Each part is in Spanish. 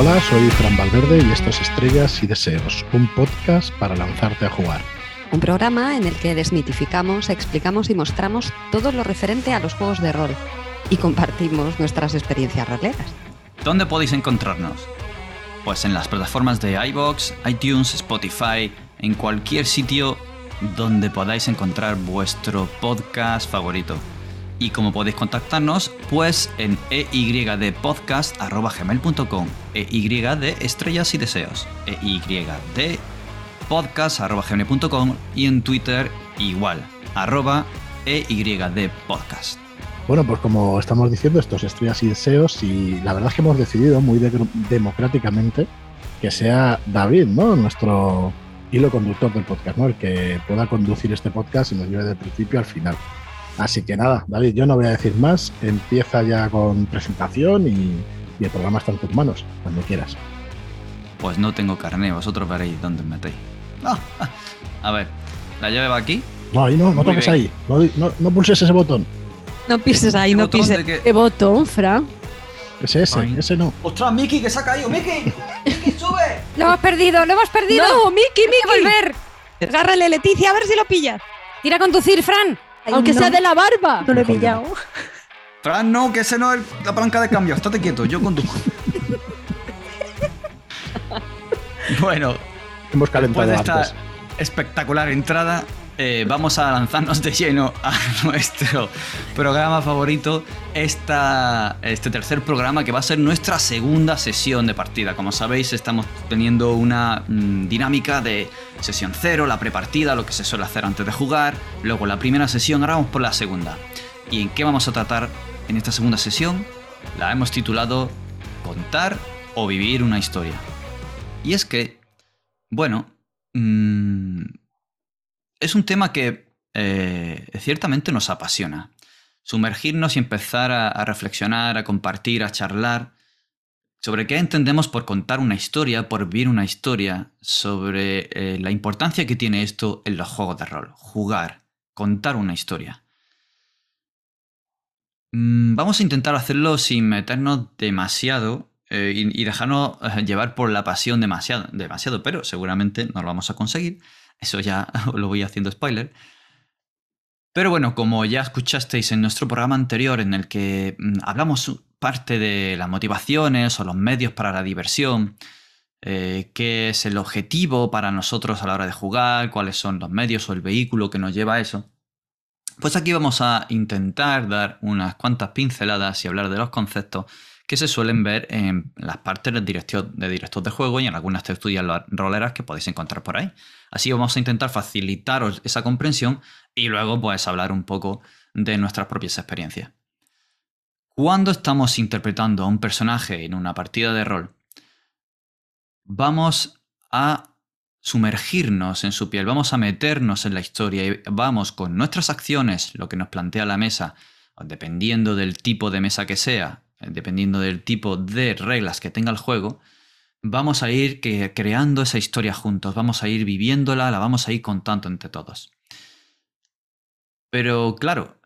Hola, soy Fran Valverde y esto es Estrellas y Deseos, un podcast para lanzarte a jugar. Un programa en el que desmitificamos, explicamos y mostramos todo lo referente a los juegos de rol y compartimos nuestras experiencias roleras. ¿Dónde podéis encontrarnos? Pues en las plataformas de iBox, iTunes, Spotify, en cualquier sitio donde podáis encontrar vuestro podcast favorito. Y como podéis contactarnos, pues en eydpodcast.gmail.com EY de estrellas y deseos. Podcast.gmail.com y en Twitter igual, arroba EYD podcast. Bueno, pues como estamos diciendo, estos estrellas y deseos, y la verdad es que hemos decidido muy de- democráticamente que sea David, ¿no? Nuestro hilo conductor del podcast, ¿no? El que pueda conducir este podcast y nos lleve de principio al final. Así que nada, David, yo no voy a decir más. Empieza ya con presentación y, y el programa está en tus manos, cuando quieras. Pues no tengo carné, vosotros veréis dónde os metéis. Ah, ah. A ver, la llave va aquí. No, ahí no, no Muy toques bien. ahí. No, no, no pulses ese botón. No pises ahí, ¿Qué no pises. qué? ¿Qué botón, Fran? Ese, ese, Ay. ese no. ¡Ostras, Miki, que se ha caído! ¡Miki! ¡Miki, sube! ¡Lo hemos perdido! ¡Lo hemos perdido! ¡No, Miki, ¡Hay que Miki! volver! Agárrale, Leticia, a ver si lo pillas. ¡Tira a conducir, Fran! Ay, Aunque no. sea de la barba. No lo he pillado. Fran, no, que ese no es la palanca de cambio. Estate quieto, yo conduzco. bueno, Hemos después calentado de esta antes. espectacular entrada, eh, vamos a lanzarnos de lleno a nuestro programa favorito, esta, este tercer programa que va a ser nuestra segunda sesión de partida. Como sabéis, estamos teniendo una mm, dinámica de sesión cero, la prepartida, lo que se suele hacer antes de jugar, luego la primera sesión, ahora vamos por la segunda. ¿Y en qué vamos a tratar en esta segunda sesión? La hemos titulado Contar o vivir una historia. Y es que, bueno, mm, es un tema que eh, ciertamente nos apasiona. Sumergirnos y empezar a, reflexionar, a compartir, a charlar sobre qué entendemos por contar una historia, por vivir una historia, sobre eh, la importancia que tiene esto en los juegos de rol. Jugar, contar una historia. Mm, Vamos a intentar hacerlo sin meternos demasiado eh, y, dejarnos llevar por la pasión demasiado, demasiado, pero seguramente no lo vamos a conseguir. Eso ya lo voy haciendo spoiler. Pero bueno, como ya escuchasteis en nuestro programa anterior en el que mm, hablamos parte de las motivaciones o los medios para la diversión, eh, qué es el objetivo para nosotros a la hora de jugar, cuáles son los medios o el vehículo que nos lleva a eso, pues aquí vamos a intentar dar unas cuantas pinceladas y hablar de los conceptos que se suelen ver en las partes de director de, directos de juego y en algunas tertulias roleras que podéis encontrar por ahí. Así vamos a intentar facilitaros esa comprensión y luego pues hablar un poco de nuestras propias experiencias. Cuando estamos interpretando a un personaje en una partida de rol, vamos a sumergirnos en su piel, vamos a meternos en la historia y vamos con nuestras acciones, lo que nos plantea la mesa, dependiendo del tipo de mesa que sea, dependiendo del tipo de reglas que tenga el juego, vamos a ir creando esa historia juntos, vamos a ir viviéndola, la vamos a ir contando entre todos. Pero claro,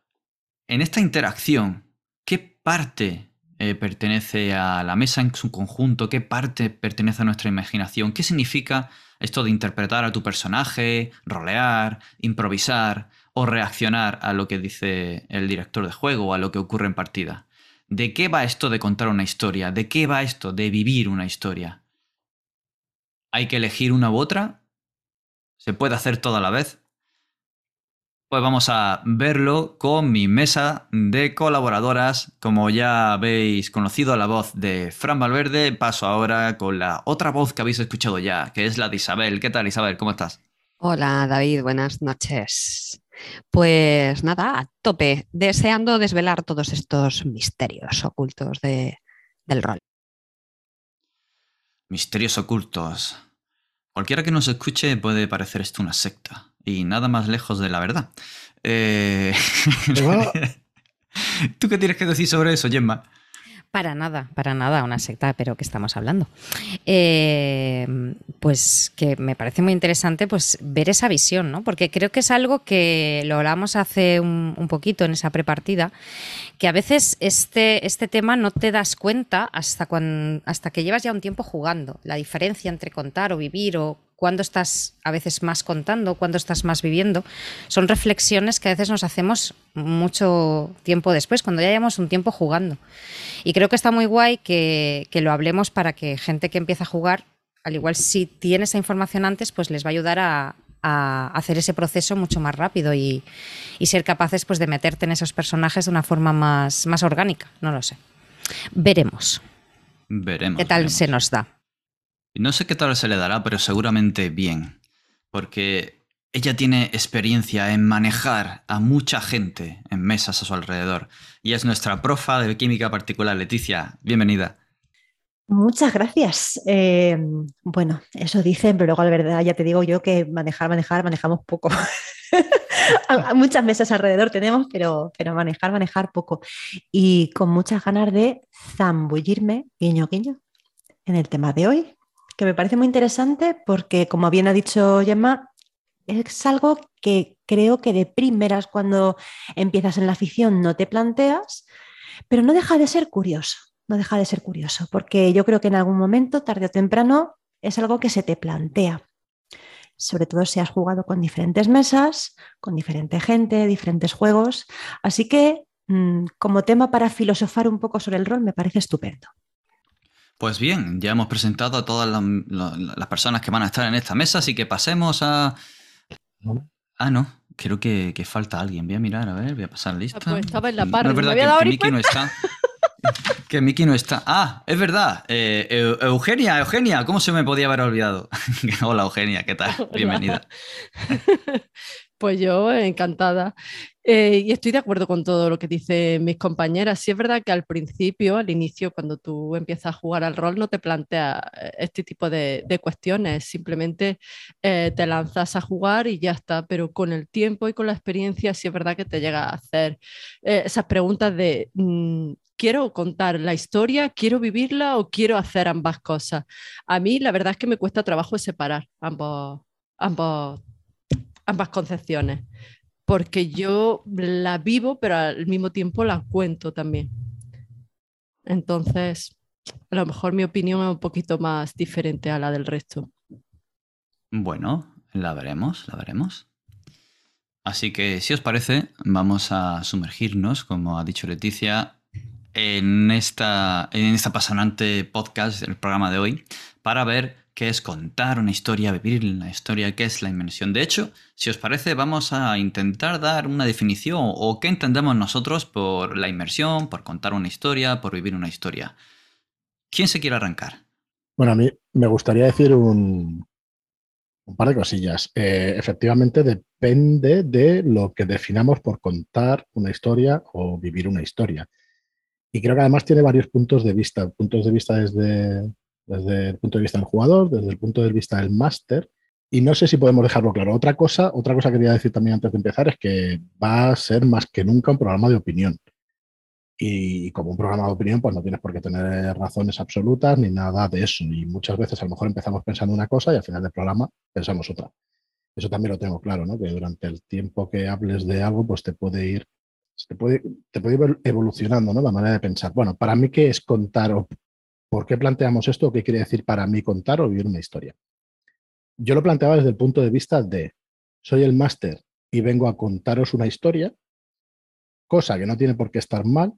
en esta interacción, ¿qué parte eh, pertenece a la mesa en su conjunto? ¿Qué parte pertenece a nuestra imaginación? ¿Qué significa esto de interpretar a tu personaje, rolear, improvisar o reaccionar a lo que dice el director de juego o a lo que ocurre en partida? ¿De qué va esto de contar una historia? ¿De qué va esto de vivir una historia? ¿Hay que elegir una u otra? ¿Se puede hacer todo a la vez? Pues vamos a verlo con mi mesa de colaboradoras. Como ya habéis conocido la voz de Fran Valverde, paso ahora con la otra voz que habéis escuchado ya, que es la de Isabel. ¿Qué tal, Isabel? ¿Cómo estás? Hola David, buenas noches. Pues nada, a tope, deseando desvelar todos estos misterios ocultos de- del rol. Misterios ocultos. Cualquiera que nos escuche puede parecer esto una secta. Y nada más lejos de la verdad. Eh, ¿Tú qué tienes que decir sobre eso, Gemma? Para nada, para nada, una secta, pero que estamos hablando. Eh, pues que me parece muy interesante pues ver esa visión, ¿no? Porque creo que es algo que lo hablamos hace un, un poquito en esa prepartida, que a veces este, este tema no te das cuenta hasta, cuan- hasta que llevas ya un tiempo jugando. La diferencia entre contar o vivir o cuándo estás a veces más contando, cuándo estás más viviendo, son reflexiones que a veces nos hacemos mucho tiempo después, cuando ya llevamos un tiempo jugando. Y creo que está muy guay que, que lo hablemos para que gente que empieza a jugar, al igual si tiene esa información antes, pues les va a ayudar a, a hacer ese proceso mucho más rápido y, y ser capaces pues, de meterte en esos personajes de una forma más, más orgánica. No lo sé. Veremos Veremos. qué tal veremos. se nos da. No sé qué tal se le dará, pero seguramente bien. Porque ella tiene experiencia en manejar a mucha gente en mesas a su alrededor. Y es nuestra profa de química particular, Leticia. Bienvenida. Muchas gracias. Eh, bueno, eso dicen, pero luego la verdad ya te digo yo que manejar, manejar, manejamos poco. Muchas mesas alrededor tenemos, pero, pero manejar, manejar poco. Y con muchas ganas de zambullirme, guiño, guiño, en el tema de hoy, que me parece muy interesante porque, como bien ha dicho Gemma, es algo que creo que de primeras cuando empiezas en la ficción no te planteas, pero no deja de ser curioso no deja de ser curioso, porque yo creo que en algún momento, tarde o temprano, es algo que se te plantea. Sobre todo si has jugado con diferentes mesas, con diferente gente, diferentes juegos. Así que mm, como tema para filosofar un poco sobre el rol me parece estupendo. Pues bien, ya hemos presentado a todas las, la- las personas que van a estar en esta mesa, así que pasemos a... Ah, no, creo que, que falta alguien. Voy a mirar, a ver, voy a pasar lista. Ah, pues estaba en la No, es no me verdad que, Miki no está. que Miki no está. Ah, es verdad. eh, Eu- Eugenia, Eugenia, ¿cómo se me podía haber olvidado? Hola, Eugenia, ¿qué tal? Hola. Bienvenida. Pues yo encantada. Eh, y estoy de acuerdo con todo lo que dicen mis compañeras. Sí es verdad que al principio, al inicio, cuando tú empiezas a jugar al rol, no te planteas eh, este tipo de, cuestiones. Simplemente eh, te lanzas a jugar y ya está. Pero con el tiempo y con la experiencia, sí es verdad que te llega a hacer esas preguntas de mm, ¿quiero contar la historia? ¿Quiero vivirla o quiero hacer ambas cosas? A mí la verdad es que me cuesta trabajo separar ambos, ambos ambas concepciones, porque yo la vivo, pero al mismo tiempo la cuento también. Entonces, a lo mejor mi opinión es un poquito más diferente a la del resto. Bueno, la veremos, la veremos. Así que, si os parece, vamos a sumergirnos, como ha dicho Leticia, en esta, en esta apasionante podcast, el programa de hoy, para ver qué es contar una historia, vivir una historia, qué es la inmersión. De hecho, si os parece, vamos a intentar dar una definición o qué entendemos nosotros por la inmersión, por contar una historia, por vivir una historia. ¿Quién se quiere arrancar? Bueno, a mí me gustaría decir un, un par de cosillas. Eh, efectivamente, depende de lo que definamos por contar una historia o vivir una historia. Y creo que además tiene varios puntos de vista. Puntos de vista desde, desde el punto de vista del jugador, desde el punto de vista del máster. Y no sé si podemos dejarlo claro. Otra cosa, otra cosa que quería decir también antes de empezar es que va a ser más que nunca un programa de opinión. Y como un programa de opinión, pues no tienes por qué tener razones absolutas ni nada de eso. Y muchas veces a lo mejor empezamos pensando una cosa y al final del programa pensamos otra. Eso también lo tengo claro, ¿no? Que durante el tiempo que hables de algo, pues te puede ir, te puede, te puede ir evolucionando, ¿no? La manera de pensar. Bueno, para mí, ¿qué es contar por qué planteamos esto qué quiere decir para mí contar o vivir una historia? Yo lo planteaba desde el punto de vista de soy el máster y vengo a contaros una historia, cosa que no tiene por qué estar mal,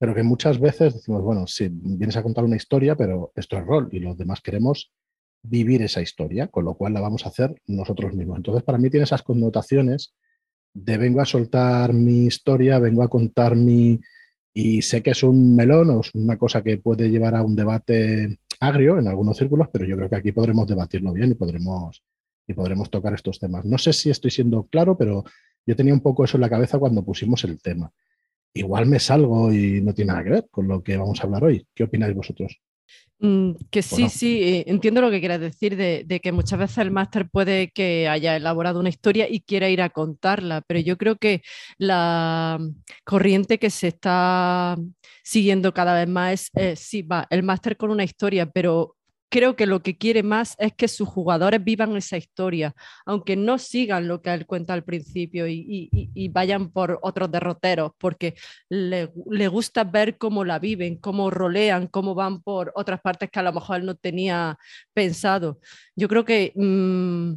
pero que muchas veces decimos, bueno, sí, vienes a contar una historia, pero esto es rol y los demás queremos vivir esa historia, con lo cual la vamos a hacer nosotros mismos. Entonces, para mí tiene esas connotaciones de vengo a soltar mi historia, vengo a contar mi... Y sé que es un melón o es una cosa que puede llevar a un debate agrio en algunos círculos, pero yo creo que aquí podremos debatirlo bien y podremos, y podremos tocar estos temas. No sé si estoy siendo claro, pero yo tenía un poco eso en la cabeza cuando pusimos el tema igual me salgo y no tiene nada que ver con lo que vamos a hablar hoy. ¿Qué opináis vosotros? Mm, que sí, sí, eh, entiendo lo que quieres decir, de, que muchas veces el máster puede que haya elaborado una historia y quiera ir a contarla, pero yo creo que la corriente que se está siguiendo cada vez más es, eh, sí, va, el máster con una historia, pero creo que lo que quiere más es que sus jugadores vivan esa historia, aunque no sigan lo que él cuenta al principio y, vayan por otros derroteros, porque le, gusta ver cómo la viven, cómo rolean, cómo van por otras partes que a lo mejor él no tenía pensado. Yo creo que mm,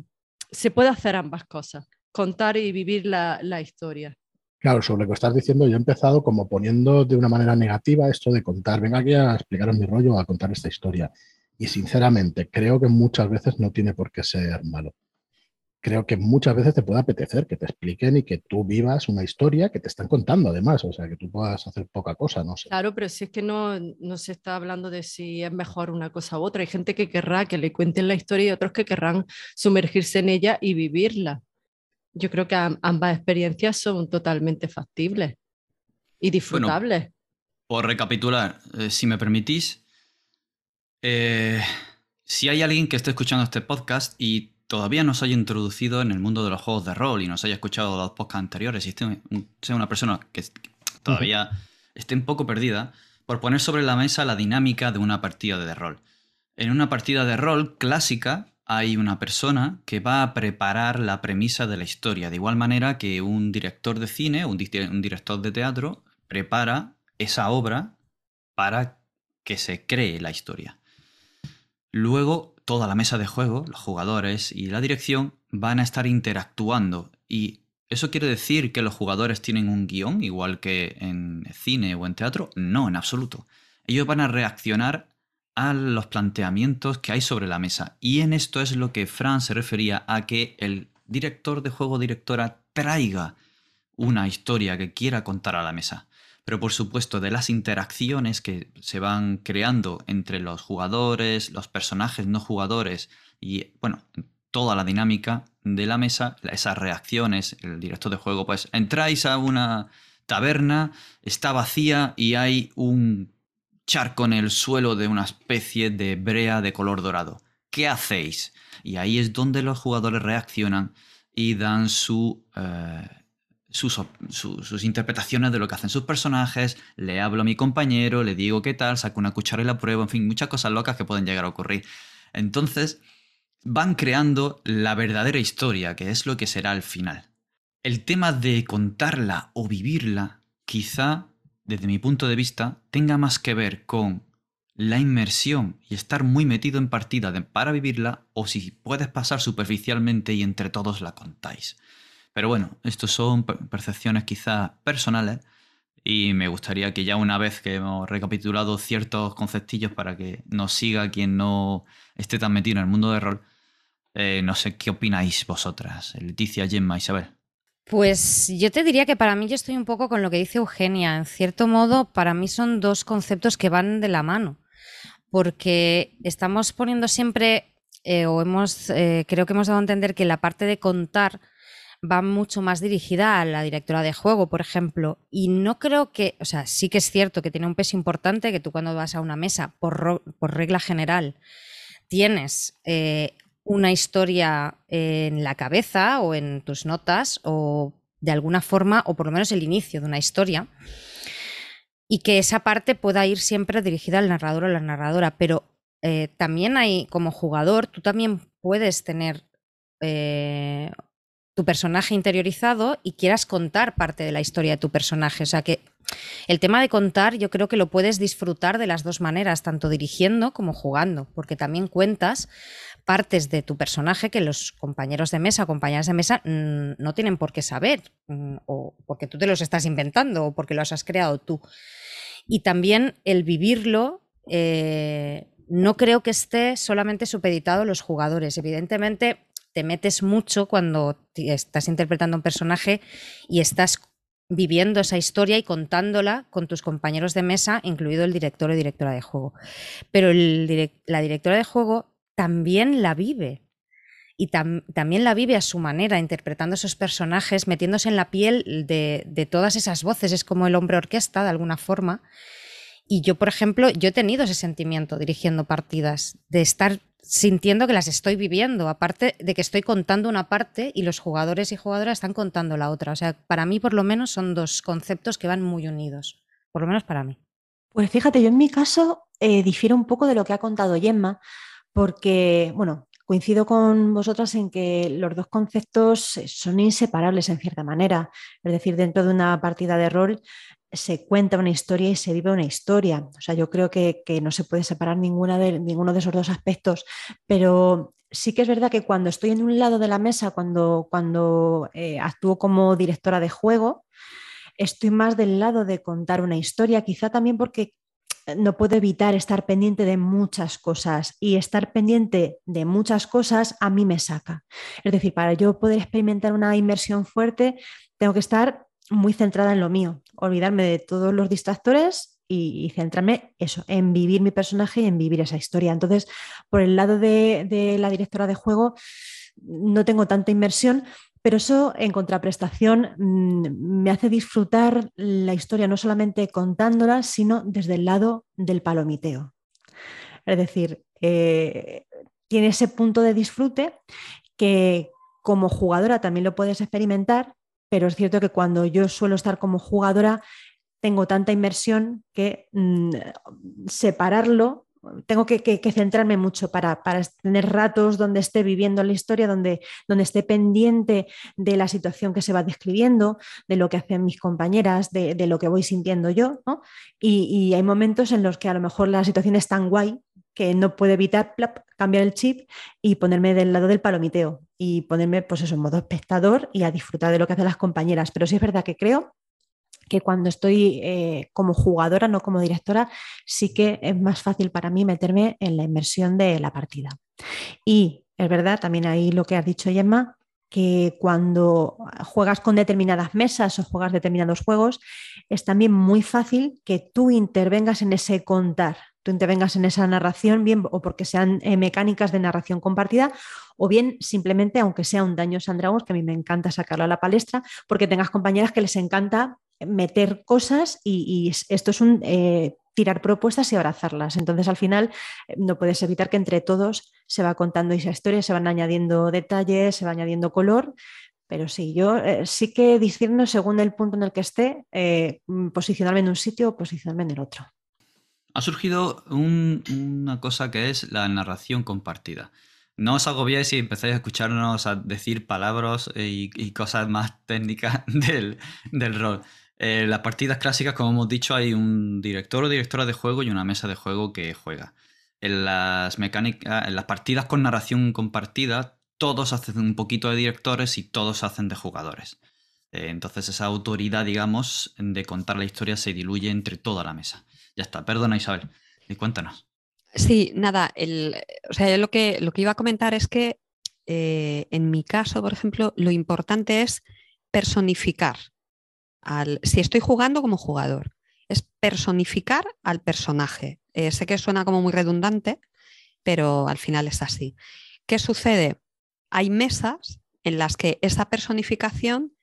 se puede hacer ambas cosas, contar y vivir la, la historia. Claro, sobre lo que estás diciendo, yo he empezado como poniendo de una manera negativa esto de contar, venga aquí a explicaros mi rollo, a contar esta historia. Y sinceramente, creo que muchas veces no tiene por qué ser malo. Creo que muchas veces te puede apetecer que te expliquen y que tú vivas una historia que te están contando además, o sea, que tú puedas hacer poca cosa, no sé. Claro, pero si es que no, no se está hablando de si es mejor una cosa u otra. Hay gente que querrá que le cuenten la historia y otros que querrán sumergirse en ella y vivirla. Yo creo que ambas experiencias son totalmente factibles y disfrutables. por recapitular, eh, si me permitís, eh, si hay alguien que esté escuchando este podcast y todavía no se haya introducido en el mundo de los juegos de rol y no se haya escuchado los podcasts anteriores y sea una persona que todavía esté un poco perdida, por poner sobre la mesa la dinámica de una partida de rol. En una partida de rol clásica hay una persona que va a preparar la premisa de la historia, de igual manera que un director de cine, un, un director de teatro, prepara esa obra para que se cree la historia. Luego, toda la mesa de juego, los jugadores y la dirección van a estar interactuando y ¿Eso quiere decir que los jugadores tienen un guion, igual que en cine o en teatro? No, en absoluto. Ellos van a reaccionar a los planteamientos que hay sobre la mesa. Y en esto es lo que Fran se refería a que el director de juego directora traiga una historia que quiera contar a la mesa pero por supuesto de las interacciones que se van creando entre los jugadores, los personajes no jugadores y, bueno, toda la dinámica de la mesa, esas reacciones, el director de juego, pues entráis a una taberna, está vacía y hay un charco en el suelo de una especie de brea de color dorado. ¿Qué hacéis? Y ahí es donde los jugadores reaccionan y dan su eh, sus, interpretaciones de lo que hacen sus personajes, le hablo a mi compañero, le digo qué tal, saco una cuchara y la pruebo, en fin, muchas cosas locas que pueden llegar a ocurrir. Entonces, van creando la verdadera historia, que es lo que será al final. El tema de contarla o vivirla, quizá, desde mi punto de vista, tenga más que ver con la inmersión y estar muy metido en partida para vivirla, o si puedes pasar superficialmente y entre todos la contáis. Pero bueno, estos son percepciones quizás personales y me gustaría que ya una vez que hemos recapitulado ciertos conceptillos para que nos siga quien no esté tan metido en el mundo de rol, eh, no sé qué opináis vosotras, Leticia, Gemma, Isabel. Pues yo te diría que para mí yo estoy un poco con lo que dice Eugenia. En cierto modo, para mí son dos conceptos que van de la mano, porque estamos poniendo siempre, eh, o hemos, eh, creo que hemos dado a entender que la parte de contar va mucho más dirigida a la directora de juego, por ejemplo. Y no creo que, o sea, sí que es cierto que tiene un peso importante que tú cuando vas a una mesa, por, regla general, tienes eh, una historia en la cabeza o en tus notas o de alguna forma, o por lo menos el inicio de una historia. Y que esa parte pueda ir siempre dirigida al narrador o la narradora, pero eh, también hay, como jugador, tú también puedes tener eh, tu personaje interiorizado y quieras contar parte de la historia de tu personaje. O sea que el tema de contar yo creo que lo puedes disfrutar de las dos maneras, tanto dirigiendo como jugando, porque también cuentas partes de tu personaje que los compañeros de mesa o compañeras de mesa mm, no tienen por qué saber, mm, o porque tú te los estás inventando o porque los has creado tú. Y también el vivirlo eh, no creo que esté solamente supeditado a los jugadores. Evidentemente, te metes mucho cuando estás interpretando un personaje y estás viviendo esa historia y contándola con tus compañeros de mesa, incluido el director o directora de juego. Pero la directora de juego también la vive. Y también la vive a su manera, interpretando esos personajes, metiéndose en la piel de, de todas esas voces. Es como el hombre orquesta, de alguna forma. Y yo, por ejemplo, yo he tenido ese sentimiento dirigiendo partidas, de estar sintiendo que las estoy viviendo, aparte de que estoy contando una parte y los jugadores y jugadoras están contando la otra. O sea, para mí por lo menos son dos conceptos que van muy unidos, por lo menos para mí. Pues fíjate, yo en mi caso eh, difiero un poco de lo que ha contado Gemma, porque, bueno, coincido con vosotras en que los dos conceptos son inseparables en cierta manera. Es decir, dentro de una partida de rol se cuenta una historia y se vive una historia. O sea, yo creo que, no se puede separar ninguna de, ninguno de esos dos aspectos, pero sí que es verdad que cuando estoy en un lado de la mesa, cuando, cuando eh, actúo como directora de juego, estoy más del lado de contar una historia, quizá también porque no puedo evitar estar pendiente de muchas cosas y estar pendiente de muchas cosas a mí me saca. Es decir, para yo poder experimentar una inmersión fuerte, tengo que estar muy centrada en lo mío, olvidarme de todos los distractores y, centrarme eso, en vivir mi personaje y en vivir esa historia. Entonces, por el lado de, la directora de juego, no tengo tanta inmersión, pero eso en contraprestación mm, me hace disfrutar la historia no solamente contándola, sino desde el lado del palomiteo. Es decir, eh, tiene ese punto de disfrute que como jugadora también lo puedes experimentar, pero es cierto que cuando yo suelo estar como jugadora, tengo tanta inmersión que mm, separarlo, tengo que, centrarme mucho para, tener ratos donde esté viviendo la historia, donde, donde esté pendiente de la situación que se va describiendo, de lo que hacen mis compañeras, de, lo que voy sintiendo yo. Y, y, hay momentos en los que a lo mejor la situación es tan guay que no puedo evitar cambiar el chip y ponerme del lado del palomiteo y ponerme pues eso en modo espectador y a disfrutar de lo que hacen las compañeras. Pero sí es verdad que creo que cuando estoy eh, como jugadora, no como directora, sí que es más fácil para mí meterme en la inmersión de la partida. Y es verdad, también ahí lo que has dicho, Gemma, que cuando juegas con determinadas mesas o juegas determinados juegos, es también muy fácil que tú intervengas en ese contar, tú intervengas en esa narración, bien o porque sean eh, mecánicas de narración compartida, o bien simplemente, aunque sea un daño Dragons, que a mí me encanta sacarlo a la palestra, porque tengas compañeras que les encanta meter cosas y, esto es un eh, tirar propuestas y abrazarlas. Entonces, al final, eh, no puedes evitar que entre todos se va contando esa historia, se van añadiendo detalles, se va añadiendo color. Pero sí, yo sí que discierno según el punto en el que esté, posicionarme en un sitio o posicionarme en el otro ha surgido una cosa que es la narración compartida. No os agobiéis si empezáis a escucharnos a decir palabras y, cosas más técnicas del, rol. En eh, las partidas clásicas, como hemos dicho, hay un director o directora de juego y una mesa de juego que juega. En las mecánicas, en las partidas con narración compartida, todos hacen un poquito de directores y todos hacen de jugadores. Eh, entonces esa autoridad, digamos, de contar la historia se diluye entre toda la mesa. Ya está, perdona Isabel. Y cuéntanos. Sí, nada, o sea, lo que, lo que iba a comentar es que eh, en mi caso, por ejemplo, lo importante es personificar. Al, si estoy jugando como jugador, es personificar al personaje. Eh, sé que suena como muy redundante, pero al final es así. ¿Qué sucede? Hay mesas en las que esa personificación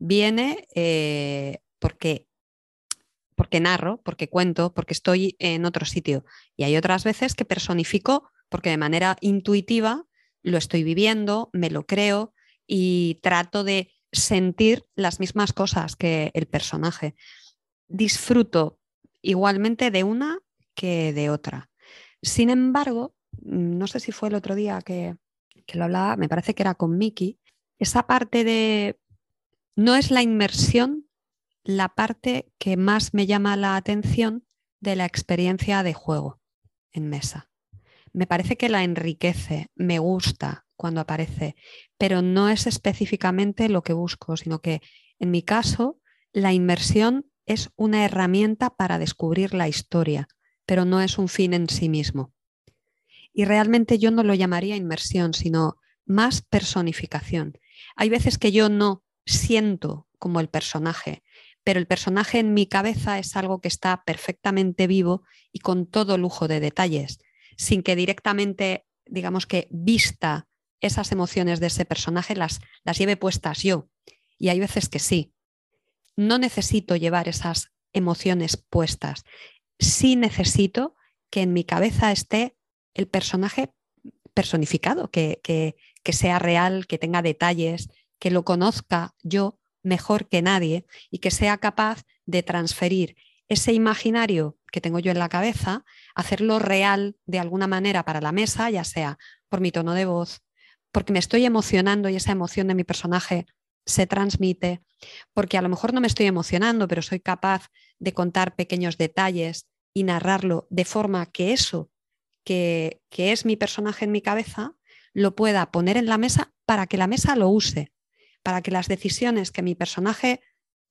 viene eh, porque porque narro, porque cuento, porque estoy en otro sitio. Y hay otras veces que personifico porque de manera intuitiva lo estoy viviendo, me lo creo y trato de sentir las mismas cosas que el personaje. Disfruto igualmente de una que de otra. Sin embargo, no sé si fue el otro día que, que lo hablaba, me parece que era con Miki, esa parte de no es la inmersión la parte que más me llama la atención de la experiencia de juego en mesa. Me parece que la enriquece, me gusta cuando aparece, pero no es específicamente lo que busco, sino que en mi caso la inmersión es una herramienta para descubrir la historia, pero no es un fin en sí mismo. Y realmente yo no lo llamaría inmersión, sino más personificación. Hay veces que yo no siento como el personaje, pero el personaje en mi cabeza es algo que está perfectamente vivo y con todo lujo de detalles, sin que directamente, digamos que vista esas emociones de ese personaje, las, las lleve puestas yo. Y hay veces que sí. No necesito llevar esas emociones puestas. sí necesito que en mi cabeza esté el personaje personificado, que, que, que sea real, que tenga detalles, que lo conozca yo mejor que nadie y que sea capaz de transferir ese imaginario que tengo yo en la cabeza, hacerlo real de alguna manera para la mesa, ya sea por mi tono de voz, porque me estoy emocionando y esa emoción de mi personaje se transmite, porque a lo mejor no me estoy emocionando, pero soy capaz de contar pequeños detalles y narrarlo de forma que eso que, que es mi personaje en mi cabeza lo pueda poner en la mesa para que la mesa lo use, para que las decisiones que mi personaje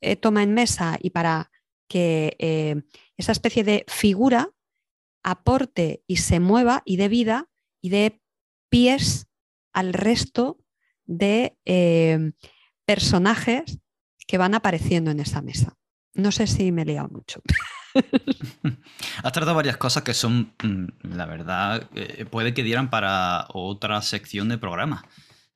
eh, toma en mesa y para que eh, esa especie de figura aporte y se mueva y dé vida y dé pies al resto de eh, personajes que van apareciendo en esa mesa. No sé si me he liado mucho. Has tratado varias cosas que son, mm, la verdad, puede que dieran para otra sección de programa.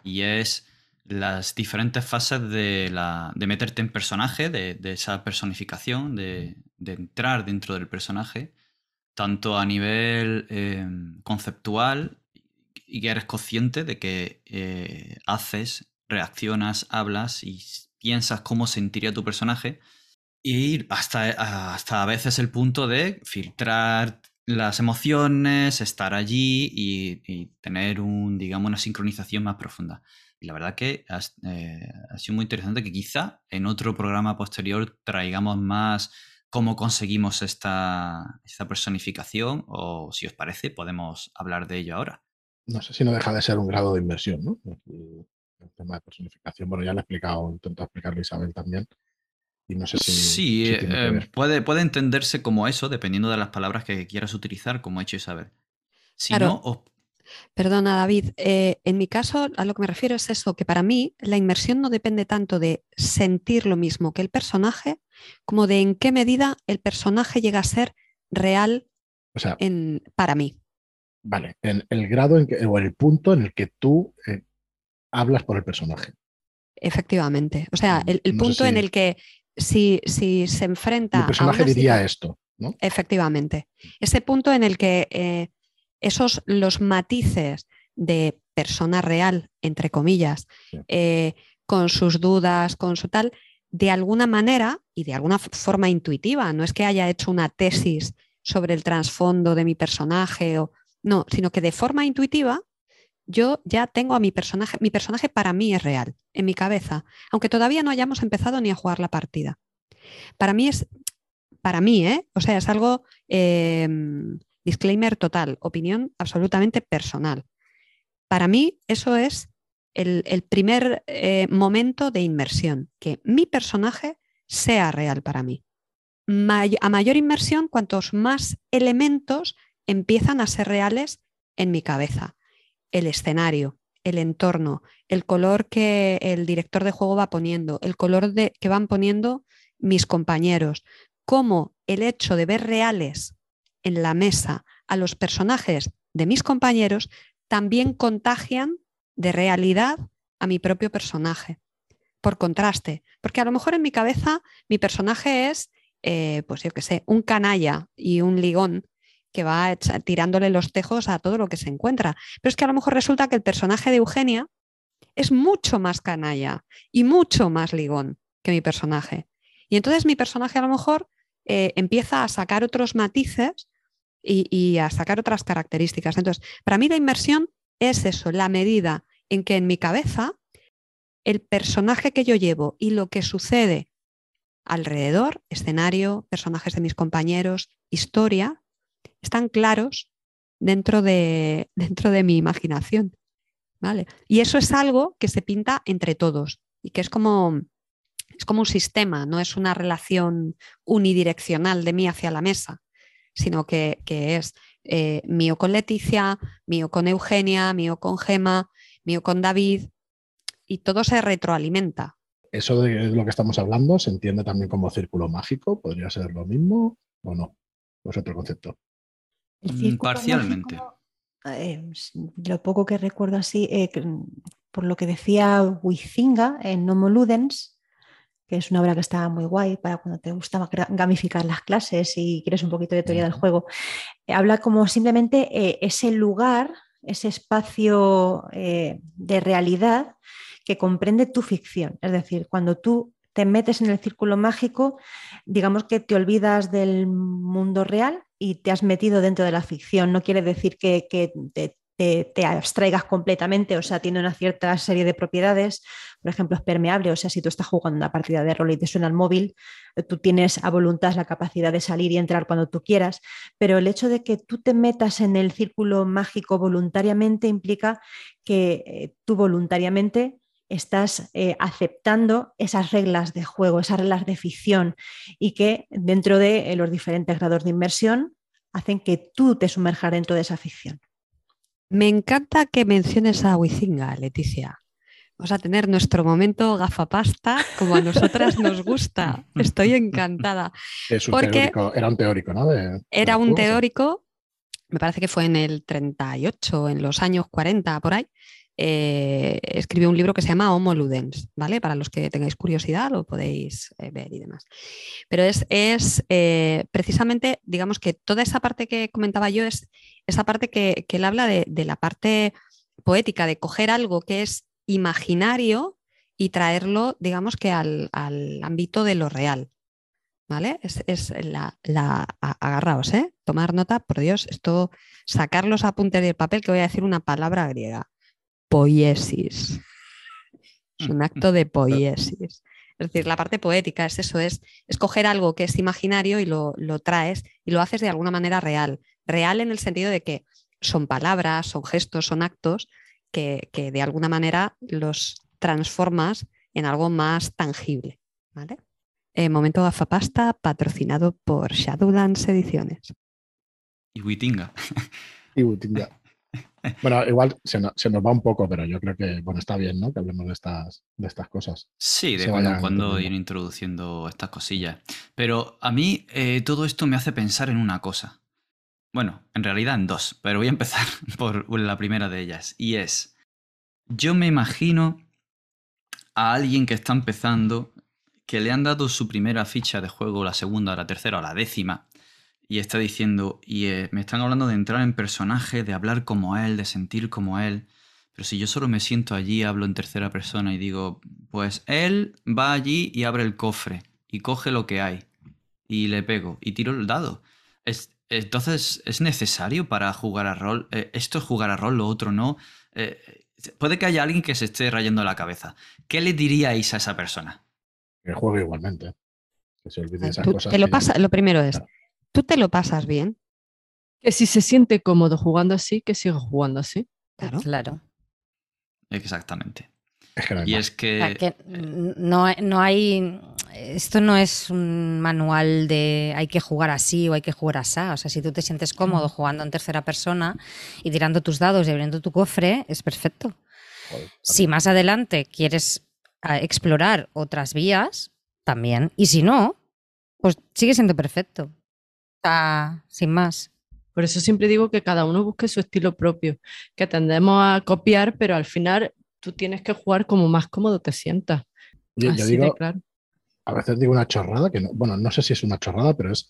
Y es las diferentes fases de, la, de meterte en personaje, de, esa personificación, de, entrar dentro del personaje, tanto a nivel em, conceptual y que eres consciente de que eh, haces, reaccionas, hablas y piensas cómo sentiría tu personaje, y hasta, hasta a veces el punto de filtrar las emociones, estar allí y, tener un, digamos, una sincronización más profunda. Y la verdad que eh, ha sido muy interesante que quizá en otro programa posterior traigamos más cómo conseguimos esta, esta personificación o si os parece podemos hablar de ello ahora. No sé si no deja de ser un grado de inversión, ¿no? El, tema de personificación, bueno, ya lo he explicado, intento explicarlo Isabel también no sé si. Sí, eh, puede, puede entenderse como eso, dependiendo de las palabras que quieras utilizar, como ha hecho Isabel. Si no, Perdona, David. Eh, en mi caso, a lo que me refiero es eso, que para mí la inmersión no depende tanto de sentir lo mismo que el personaje, como de en qué medida el personaje llega a ser real en, para mí. Vale, en el grado en que, o el punto en el que tú eh, hablas por el personaje. Efectivamente. O sea, el, punto en el que si, se enfrenta. El personaje diría esto, ¿no? Efectivamente. Ese punto en el que eh, esos, los matices de persona real, entre comillas, eh, con sus dudas, con su tal, de alguna manera y de alguna forma intuitiva, no es que haya hecho una tesis sobre el trasfondo de mi personaje, o, no, sino que de forma intuitiva yo ya tengo a mi personaje, mi personaje para mí es real, en mi cabeza, aunque todavía no hayamos empezado ni a jugar la partida. Para mí es, para mí, ¿eh? o sea, es algo, em, disclaimer total, opinión absolutamente personal. Para mí eso es el, primer eh, momento de inmersión, que mi personaje sea real para mí. a mayor inmersión, cuantos más elementos empiezan a ser reales en mi cabeza el escenario, el entorno, el color que el director de juego va poniendo, el color que van poniendo mis compañeros, cómo el hecho de ver reales en la mesa a los personajes de mis compañeros también contagian de realidad a mi propio personaje, por contraste, porque a lo mejor en mi cabeza mi personaje es, eh, pues yo qué sé, un canalla y un ligón que va tirándole los tejos a todo lo que se encuentra. Pero es que a lo mejor resulta que el personaje de Eugenia es mucho más canalla y mucho más ligón que mi personaje. Y entonces mi personaje a lo mejor eh, empieza a sacar otros matices y, a sacar otras características. Entonces, para mí la inmersión es eso, la medida en que en mi cabeza el personaje que yo llevo y lo que sucede alrededor, escenario, personajes de mis compañeros, historia, están claros dentro de, dentro de mi imaginación. ¿vale? Y eso es algo que se pinta entre todos y que es como, es como un sistema, no es una relación unidireccional de mí hacia la mesa, sino que, es eh, mío con Leticia, mío con Eugenia, mío con Gema, mío con David, y todo se retroalimenta. ¿Eso de lo que estamos hablando se entiende también como círculo mágico? ¿Podría ser lo mismo o no? ¿O es otro concepto? Mm, parcialmente. Eh, lo poco que recuerdo así, eh, por lo que decía Huizinga en Nomo Ludens, que es una obra que está muy guay para cuando te gusta gamificar las clases y quieres un poquito de teoría del juego. Habla como simplemente eh, ese lugar, ese espacio eh, de realidad que comprende tu ficción. Es decir, cuando tú te metes en el círculo mágico, digamos que te olvidas del mundo real y te has metido dentro de la ficción. No quiere decir que, te, te, abstraigas completamente, o sea, tiene una cierta serie de propiedades. Por ejemplo, es permeable, o sea, si tú estás jugando una partida de rol y te suena el móvil, eh, tú tienes a voluntad la capacidad de salir y entrar cuando tú quieras, pero el hecho de que tú te metas en el círculo mágico voluntariamente implica que eh, tú voluntariamente estás eh, aceptando esas reglas de juego, esas reglas de ficción y que dentro de los diferentes grados de inmersión hacen que tú te sumerjas dentro de esa ficción. Me encanta que menciones a Huizinga, Leticia. Vamos a tener nuestro momento gafapasta como a nosotras nos gusta. Estoy encantada. Es un teórico, era un teórico, ¿no? era un teórico, me parece que fue en el 38, en los años 40, por ahí. Eh, escribió un libro que se llama Homo Ludens, ¿vale? Para los que tengáis curiosidad lo podéis eh, ver y demás. Pero es, es eh, precisamente, digamos que toda esa parte que comentaba yo es esa parte que, él habla de, la parte poética, de coger algo que es imaginario y traerlo, digamos que al, ámbito de lo real. ¿Vale? Es, la, la, agarraos, ¿eh? Tomar nota, por Dios, esto, sacar los apuntes del papel, que voy a decir una palabra griega poiesis. Es un acto de poiesis. Es decir, la parte poética es eso, es escoger algo que es imaginario y lo, traes y lo haces de alguna manera real. Real en el sentido de que son palabras, son gestos, son actos que, de alguna manera los transformas en algo más tangible. ¿vale? Eh, momento gafapasta patrocinado por Shadowlands Ediciones. Y Witinga. y Witinga. Bueno, igual se, nos va un poco, pero yo creo que bueno, está bien, ¿no? Que hablemos de estas, de estas cosas. Sí, de cuando en cuando ir introduciendo estas cosillas. Pero a mí eh, todo esto me hace pensar en una cosa. Bueno, en realidad en dos, pero voy a empezar por la primera de ellas. Y es, yo me imagino a alguien que está empezando, que le han dado su primera ficha de juego, la segunda, la tercera o la décima, y está diciendo, y eh, me están hablando de entrar en personaje, de hablar como él, de sentir como él. Pero si yo solo me siento allí, hablo en tercera persona y digo, pues él va allí y abre el cofre y coge lo que hay y le pego y tiro el dado. Es, entonces, ¿es necesario para jugar a rol? Eh, esto es jugar a rol, lo otro no. Eh, puede que haya alguien que se esté rayando la cabeza. ¿Qué le diríais a esa persona? Que juegue igualmente. Que se olvide esas cosas. Te lo, pasa, lo primero es, ¿Tú te lo pasas bien? Que si se siente cómodo jugando así, que siga jugando así. Claro. claro. Exactamente. Y es que, no, no, hay. Esto no es un manual de hay que jugar así o hay que jugar así. O sea, si tú te sientes cómodo jugando en tercera persona y tirando tus dados y abriendo tu cofre, es perfecto. si más adelante quieres ah, explorar otras vías, también. Y si no, pues sigue siendo perfecto sin más. Por eso siempre digo que cada uno busque su estilo propio, que tendemos a copiar, pero al final tú tienes que jugar como más cómodo te sientas. Yo, digo, a veces digo una chorrada, que no, bueno, no sé si es una chorrada, pero es,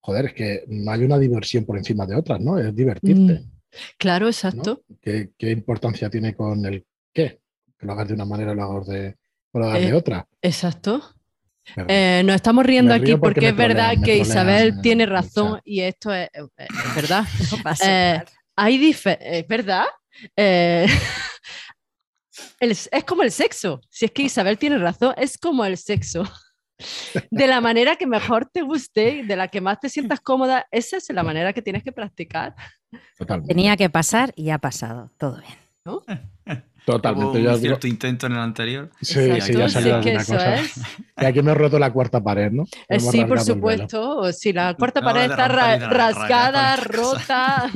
joder, es que no hay una diversión por encima de otras, ¿no? Es divertirte. Mm, claro, exacto. ¿Qué, importancia tiene con el qué? Que lo hagas de una manera o lo hagas de, eh, otra. Exacto. Eh, nos estamos riendo aquí porque, es verdad que Isabel tiene razón y esto es, verdad. Eh, hay es verdad. Eh, es como el sexo. Si es que Isabel tiene razón, es como el sexo. De la manera que mejor te guste, de la que más te sientas cómoda, esa es la manera que tienes que practicar. Tenía que pasar y ha pasado. Todo bien. ¿No? Totalmente. Hubo un cierto intento en el anterior. Sí, sí, ya salió alguna cosa. Y aquí me he roto la cuarta pared, ¿no? Eh, sí, por supuesto. Si la cuarta pared está rasgada, rota,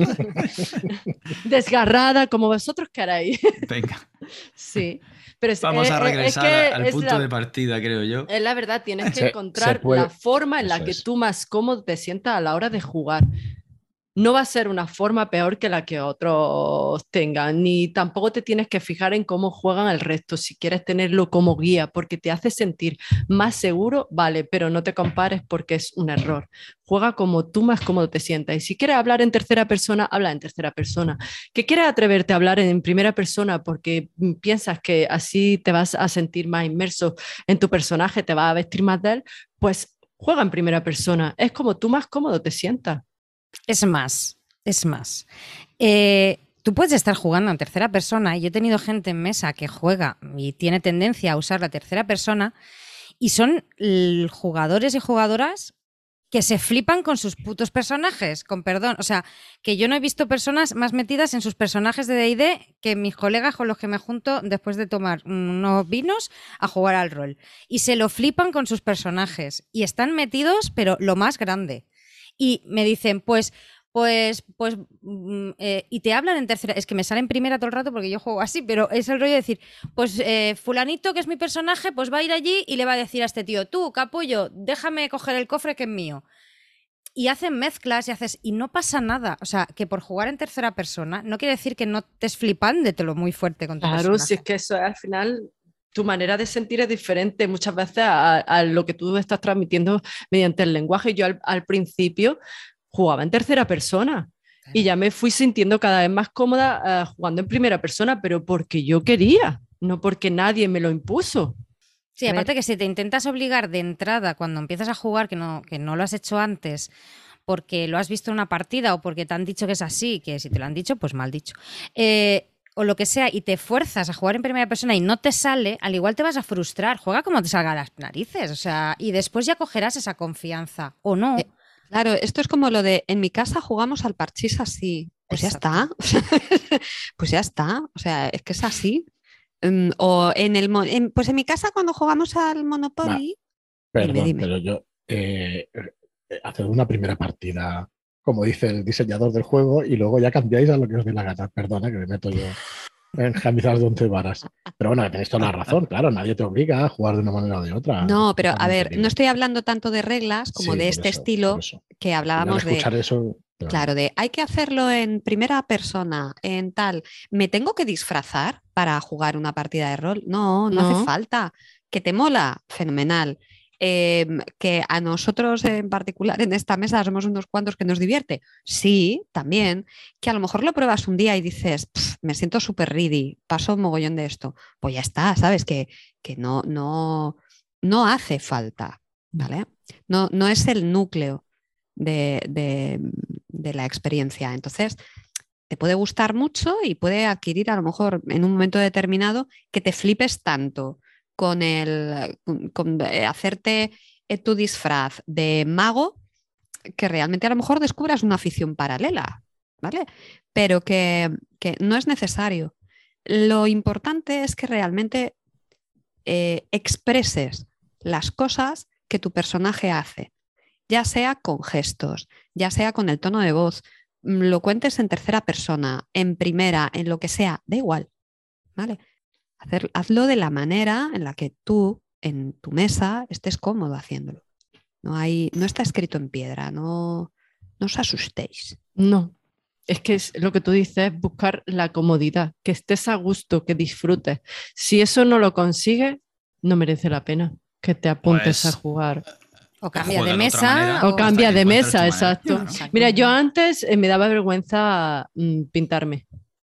desgarrada, como vosotros queráis. Venga. Sí. Pero Vamos a regresar al punto de partida, creo yo. Es la verdad, tienes que encontrar la forma en la que tú más cómodo te sientas a la hora de jugar. No va a ser una forma peor que la que otros tengan, ni tampoco te tienes que fijar en cómo juegan el resto, si quieres tenerlo como guía, porque te hace sentir más seguro, vale, pero no te compares porque es un error. Juega como tú más cómodo te sientas. Y si quieres hablar en tercera persona, habla en tercera persona. Que quieres atreverte a hablar en primera persona porque piensas que así te vas a sentir más inmerso en tu personaje, te vas a vestir más de él, pues juega en primera persona. Es como tú más cómodo te sientas. Es más, es más. Eh, tú puedes estar jugando en tercera persona y yo he tenido gente en mesa que juega y tiene tendencia a usar la tercera persona y son jugadores y jugadoras que se flipan con sus putos personajes, con perdón. O sea, que yo no he visto personas más metidas en sus personajes de DD que mis colegas con los que me junto después de tomar unos vinos a jugar al rol. Y se lo flipan con sus personajes. Y están metidos, pero lo más grande y me dicen, pues, pues, pues, mm, eh, y te hablan en tercera, es que me sale en primera todo el rato porque yo juego así, pero es el rollo de decir, pues eh, fulanito, que es mi personaje, pues va a ir allí y le va a decir a este tío, tú, capullo, déjame coger el cofre que es mío. Y hacen mezclas y haces, y no pasa nada. O sea, que por jugar en tercera persona no quiere decir que no te es flipándetelo muy fuerte con tu Claro, si es que eso es al final tu manera de sentir es diferente muchas veces a, lo que tú estás transmitiendo mediante el lenguaje. Yo al, principio jugaba en tercera persona y ya me fui sintiendo cada vez más cómoda eh, jugando en primera persona, pero porque yo quería, no porque nadie me lo impuso. Sí, aparte que si te intentas obligar de entrada cuando empiezas a jugar, que no, que no lo has hecho antes, porque lo has visto en una partida o porque te han dicho que es así, que si te lo han dicho, pues mal dicho. Eh, o lo que sea y te fuerzas a jugar en primera persona y no te sale, al igual te vas a frustrar. Juega como te salga las narices, o sea, y después ya cogerás esa confianza, ¿o no? Eh, claro, esto es como lo de en mi casa jugamos al parchís así. Pues ya está. pues ya está. O sea, es que es así. Mm, o en el pues en mi casa cuando jugamos al Monopoly. perdón, pero yo eh, eh, hacer una primera partida como dice el diseñador del juego, y luego ya cambiáis a lo que os dé la gana. Perdona que me meto yo en camisas de once varas. Pero bueno, tenéis toda la razón, claro, nadie te obliga a jugar de una manera o de otra. No, pero a ver, no estoy hablando tanto de reglas como de este estilo que hablábamos de. Eso, claro. de hay que hacerlo en primera persona, en tal. ¿Me tengo que disfrazar para jugar una partida de rol? No, no, no. hace falta. ¿Que te mola? Fenomenal. Em, que a nosotros en particular en esta mesa somos unos cuantos que nos divierte. Sí, también, que a lo mejor lo pruebas un día y dices, me siento súper ready, paso un mogollón de esto. Pues ya está, ¿sabes? Que, que no, no, no hace falta, ¿vale? No, no es el núcleo de, de la experiencia. Entonces, te puede gustar mucho y puede adquirir a lo mejor en un momento determinado que te flipes tanto con el con, eh, hacerte eh, tu disfraz de mago que realmente a lo mejor descubras una afición paralela, ¿vale? Pero que, no es necesario. Lo importante es que realmente eh, expreses las cosas que tu personaje hace, ya sea con gestos, ya sea con el tono de voz, mm, lo cuentes en tercera persona, en primera, en lo que sea, da igual, ¿vale? Hazlo de la manera en la que tú en tu mesa estés cómodo haciéndolo. No, hay, no está escrito en piedra, no, no os asustéis. No, es que es lo que tú dices, es buscar la comodidad, que estés a gusto, que disfrutes. Si eso no lo consigues, no merece la pena que te apuntes pues, a jugar. O cambia de mesa. o, cambia de mesa, exacto. Mira, yo antes eh, me daba vergüenza mm, pintarme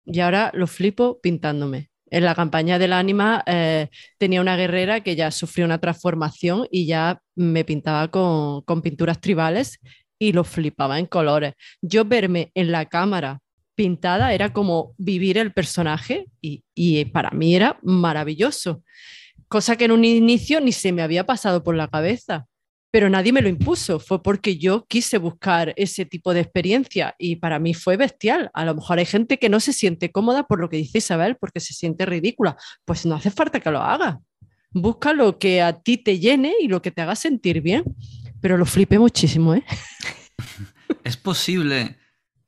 y ahora lo flipo pintándome en la campaña del ánima eh, tenía una guerrera que ya sufrió una transformación y ya me pintaba con, pinturas tribales y lo flipaba en colores. Yo verme en la cámara pintada era como vivir el personaje y, y, para mí era maravilloso, cosa que en un inicio ni se me había pasado por la cabeza pero nadie me lo impuso, fue porque yo quise buscar ese tipo de experiencia y para mí fue bestial. A lo mejor hay gente que no se siente cómoda por lo que dice Isabel, porque se siente ridícula. Pues no hace falta que lo haga. Busca lo que a ti te llene y lo que te haga sentir bien. Pero lo flipé muchísimo, ¿eh? Es posible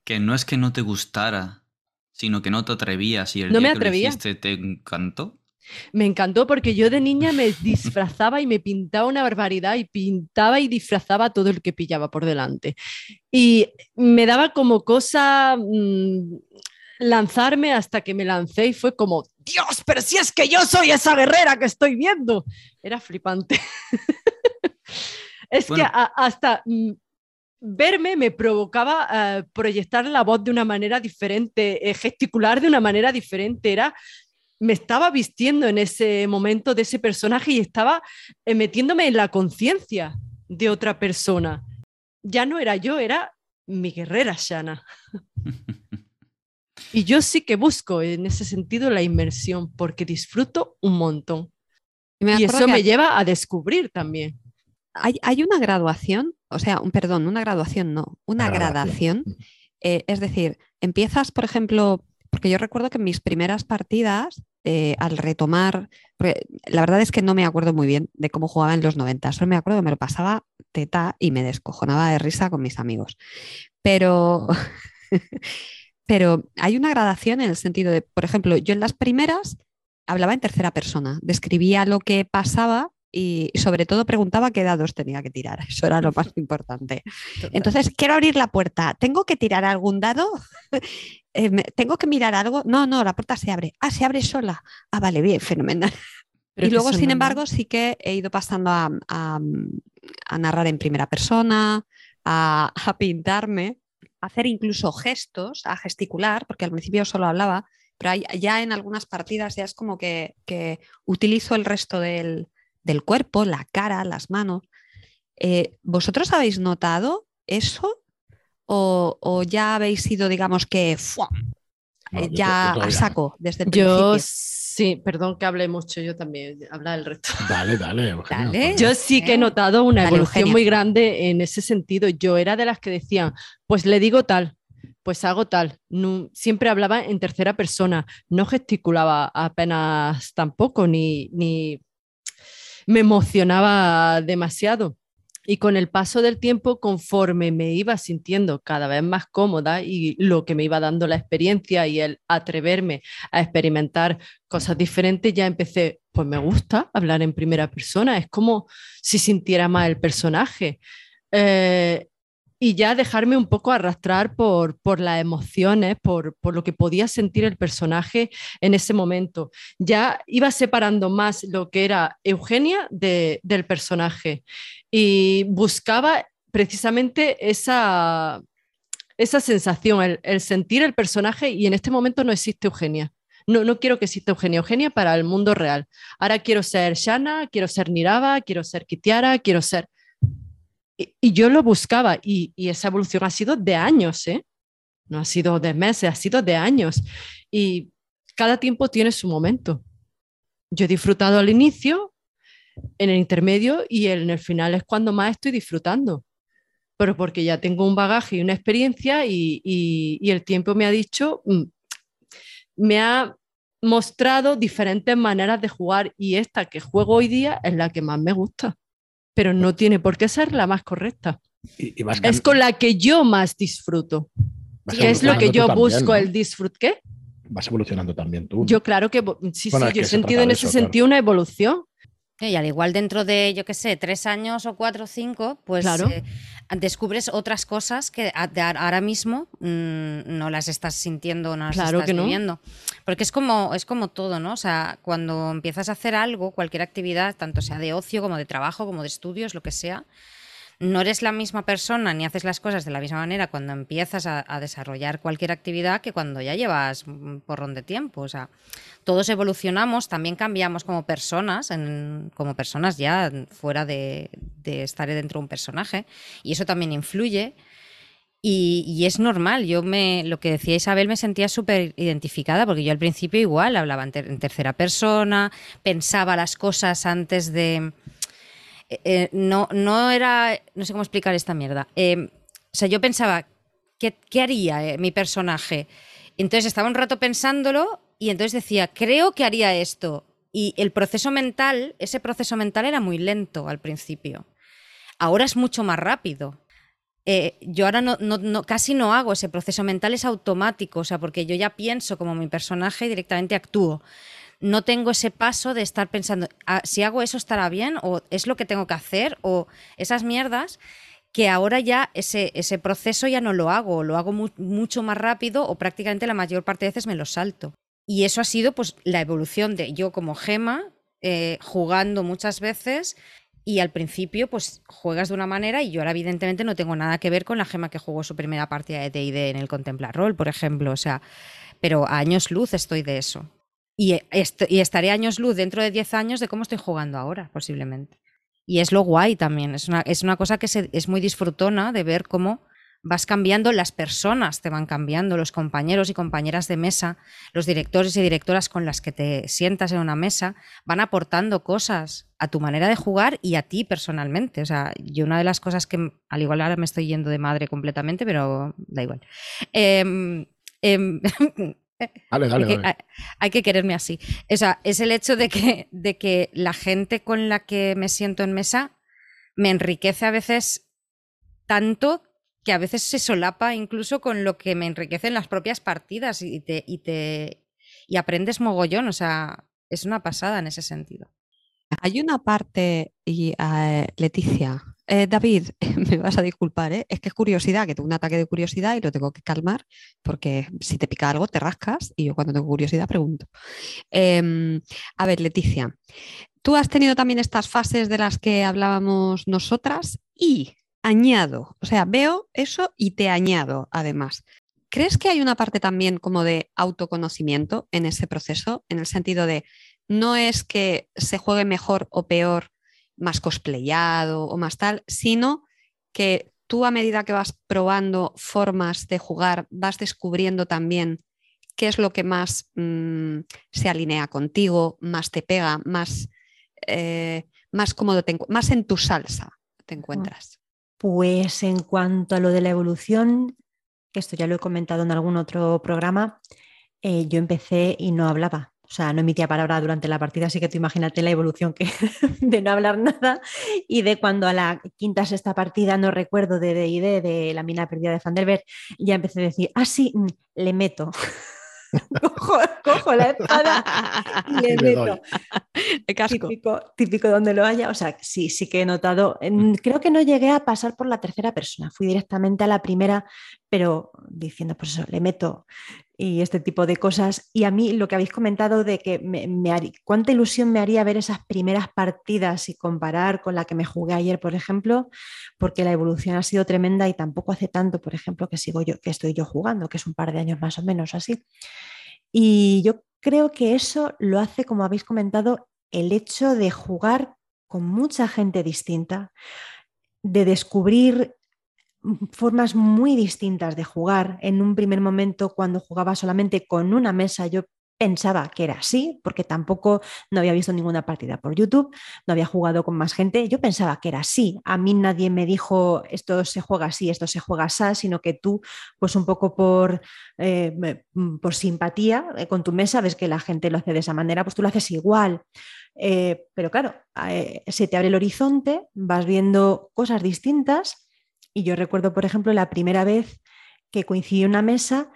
que no es que no te gustara, sino que no te atrevías y el no día me que lo hiciste te encantó. Me encantó porque yo de niña me disfrazaba y me pintaba una barbaridad y pintaba y disfrazaba todo el que pillaba por delante. Y me daba como cosa mm, lanzarme hasta que me lancé y fue como, Dios, pero si es que yo soy esa guerrera que estoy viendo. Era flipante. es que a- hasta mm, verme me provocaba eh, proyectar la voz de una manera diferente, eh, gesticular de una manera diferente. Era, me estaba vistiendo en ese momento de ese personaje y estaba eh, metiéndome en la conciencia de otra persona. Ya no era yo, era mi guerrera Shana. Y yo sí que busco en ese sentido la inmersión porque disfruto un montón. me Y eso que me lleva a descubrir también. hay, hay una graduación, o sea, un perdón, una graduación no, una Una gradación. gradación. eh, es decir, empiezas, por ejemplo, porque yo recuerdo que en mis primeras partidas, eh, al retomar, la verdad es que no me acuerdo muy bien de cómo jugaba en los 90, solo me acuerdo que me lo pasaba teta y me descojonaba de risa con mis amigos. Pero, pero hay una gradación en el sentido de, por ejemplo, yo en las primeras hablaba en tercera persona, describía lo que pasaba y sobre todo preguntaba qué dados tenía que tirar. Eso era lo más importante. Entonces, quiero abrir la puerta. ¿Tengo que tirar algún dado? Eh, ¿Tengo que mirar algo? No, no, la puerta se abre. Ah, se abre sola. Ah, vale, bien, fenomenal. Pero y luego, sin embargo, sí que he ido pasando a, a- a narrar en primera persona, a, a pintarme, a hacer incluso gestos, a gesticular, porque al principio solo hablaba, pero hay- ya en algunas partidas ya es como que, que utilizo el resto del, del cuerpo, la cara, las manos. Eh, ¿Vosotros habéis notado eso? ¿O, o ya habéis sido, digamos que, ¡fua! No, Eh, yo ya yo a saco desde el Yo principio? sí, perdón que hable mucho, yo también, habla el resto. Dale, dale, Eugenio, Dale. por- Yo sí que he notado una dale, evolución Eugenia. muy grande en ese sentido. Yo era de las que decían, pues le digo tal, pues hago tal. No- siempre hablaba en tercera persona, no gesticulaba apenas tampoco, ni, ni me emocionaba demasiado. Y con el paso del tiempo, conforme me iba sintiendo cada vez más cómoda y lo que me iba dando la experiencia y el atreverme a experimentar cosas diferentes, ya empecé, pues me gusta hablar en primera persona, es como si sintiera más el personaje. Eh, y ya dejarme un poco arrastrar por, por las emociones, por, por lo que podía sentir el personaje en ese momento. Ya iba separando más lo que era Eugenia de- del personaje y buscaba precisamente esa, esa sensación, el, sentir el personaje y en este momento no existe Eugenia. No, no quiero que exista Eugenia. Eugenia para el mundo real. Ahora quiero ser Shana, quiero ser Nirava, quiero ser Kitiara, quiero ser... Y, yo lo buscaba y, esa evolución ha sido de años, ¿eh? No ha sido de meses, ha sido de años. Y cada tiempo tiene su momento. Yo he disfrutado al inicio, en el intermedio y en el final es cuando más estoy disfrutando. Pero porque ya tengo un bagaje y una experiencia y el tiempo me ha dicho, mm, me ha mostrado diferentes maneras de jugar y esta que juego hoy día es la que más me gusta. Pero no tiene por qué ser la más correcta. y- y vas Es con la que yo más disfruto. Que es lo que yo también, busco, ¿no? el disfrut. ¿Qué? Vas evolucionando también tú. Yo claro que sí, Bueno, sí, yo he se sentido en ese eso, claro. sentido una evolución. Y al igual dentro de, yo qué sé, tres años o cuatro o cinco, pues Claro. eh, descubres otras cosas que a- de ahora mismo mm, no las estás sintiendo, no las Claro estás que no. viviendo. Porque es como, es como todo, ¿no? O sea, cuando empiezas a hacer algo, cualquier actividad, tanto sea de ocio como de trabajo, como de estudios, lo que sea, no eres la misma persona ni haces las cosas de la misma manera cuando empiezas a, desarrollar cualquier actividad que cuando ya llevas un porrón de tiempo. O sea, todos evolucionamos, también cambiamos como personas, como personas ya fuera de, estar dentro de un personaje, y eso también influye. Y, es normal, yo me, lo que decía Isabel me sentía súper identificada, porque yo al principio igual hablaba en tercera persona, pensaba las cosas antes de... eh, eh, no, no era, no sé cómo explicar esta mierda. Eh, o sea, yo pensaba, ¿qué, qué haría eh, mi personaje? Entonces estaba un rato pensándolo y entonces decía, creo que haría esto. Y el proceso mental, ese proceso mental era muy lento al principio. Ahora es mucho más rápido. Yo ahora casi no hago ese proceso mental, es automático, o sea, porque yo ya pienso como mi personaje y directamente actúo. No tengo ese paso de estar pensando, "Ah, si hago eso estará bien, o es lo que tengo que hacer, o esas mierdas que ahora ya ese, ese proceso ya no lo hago, lo hago mu- mucho más rápido o prácticamente la mayor parte de veces me lo salto. Y eso ha sido pues la evolución de yo como gema, eh, jugando muchas veces y al principio pues juegas de una manera y yo ahora evidentemente no tengo nada que ver con la gema que jugó su primera partida de D&D en el Contemplar Roll, por ejemplo, o sea, pero a años luz estoy de eso. Y, eh, est- y estaré años luz dentro de 10 años de cómo estoy jugando ahora, posiblemente. Y es lo guay también, es una, es una cosa que es muy disfrutona de ver cómo vas cambiando, las personas te van cambiando, los compañeros y compañeras de mesa, los directores y directoras con las que te sientas en una mesa, van aportando cosas a tu manera de jugar y a ti personalmente. O sea, yo una de las cosas que, al igual ahora me estoy yendo de madre completamente, pero da igual. Em, em, Dale, dale, hay, que, dale. hay- que quererme así. O sea, es el hecho de que, de que la gente con la que me siento en mesa me enriquece a veces tanto que a veces se solapa incluso con lo que me enriquece en las propias partidas y te, y te y aprendes mogollón. O sea, es una pasada en ese sentido. Hay una parte, y eh, Leticia, eh, David, me vas a disculpar, ¿eh? es que es curiosidad, que tengo un ataque de curiosidad y lo tengo que calmar, porque si te pica algo te rascas y yo cuando tengo curiosidad pregunto. Em, a ver, Leticia, tú has tenido también estas fases de las que hablábamos nosotras y añado, o sea, veo eso y te añado además. ¿Crees que hay una parte también como de autoconocimiento en ese proceso, en el sentido de no es que se juegue mejor o peor, más cosplayado o más tal, sino que tú a medida que vas probando formas de jugar, vas descubriendo también qué es lo que más mm, se alinea contigo, más te pega, más, eh, más cómodo, te más en tu salsa te encuentras. Pues en cuanto a lo de la evolución, que esto ya lo he comentado en algún otro programa, eh, yo empecé y no hablaba. O sea, no emitía palabra durante la partida, así que tú imagínate la evolución que de no hablar nada y de cuando a la quinta sexta partida, no recuerdo de D&D, de la mina perdida de Fandelberg, ya empecé a decir, ah, sí, mm, le meto. cojo, cojo la espada y le Y le doy. meto De típico, típico donde lo haya. O sea, sí, sí que he notado. En- Creo que no llegué a pasar por la tercera persona, fui directamente a la primera, pero diciendo, pues eso, le meto y este tipo de cosas. Y a mí lo que habéis comentado de que me, cuánta ilusión me haría ver esas primeras partidas y comparar con la que me jugué ayer, por ejemplo, porque la evolución ha sido tremenda y tampoco hace tanto, por ejemplo, que sigo yo, que estoy yo jugando, que es un par de años más o menos así. Y yo creo que eso lo hace, como habéis comentado, el hecho de jugar con mucha gente distinta, de descubrir formas muy distintas de jugar. En un primer momento, cuando jugaba solamente con una mesa, yo pensaba que era así, porque tampoco no había visto ninguna partida por YouTube, no había jugado con más gente, yo pensaba que era así. A mí nadie me dijo esto se juega así, esto se juega así, sino que tú, pues un poco por, eh, mm, por simpatía eh, con tu mesa, ves que la gente lo hace de esa manera, pues tú lo haces igual. Eh, pero claro, se te abre el horizonte, vas viendo cosas distintas y yo recuerdo, por ejemplo, la primera vez que coincidí en una mesa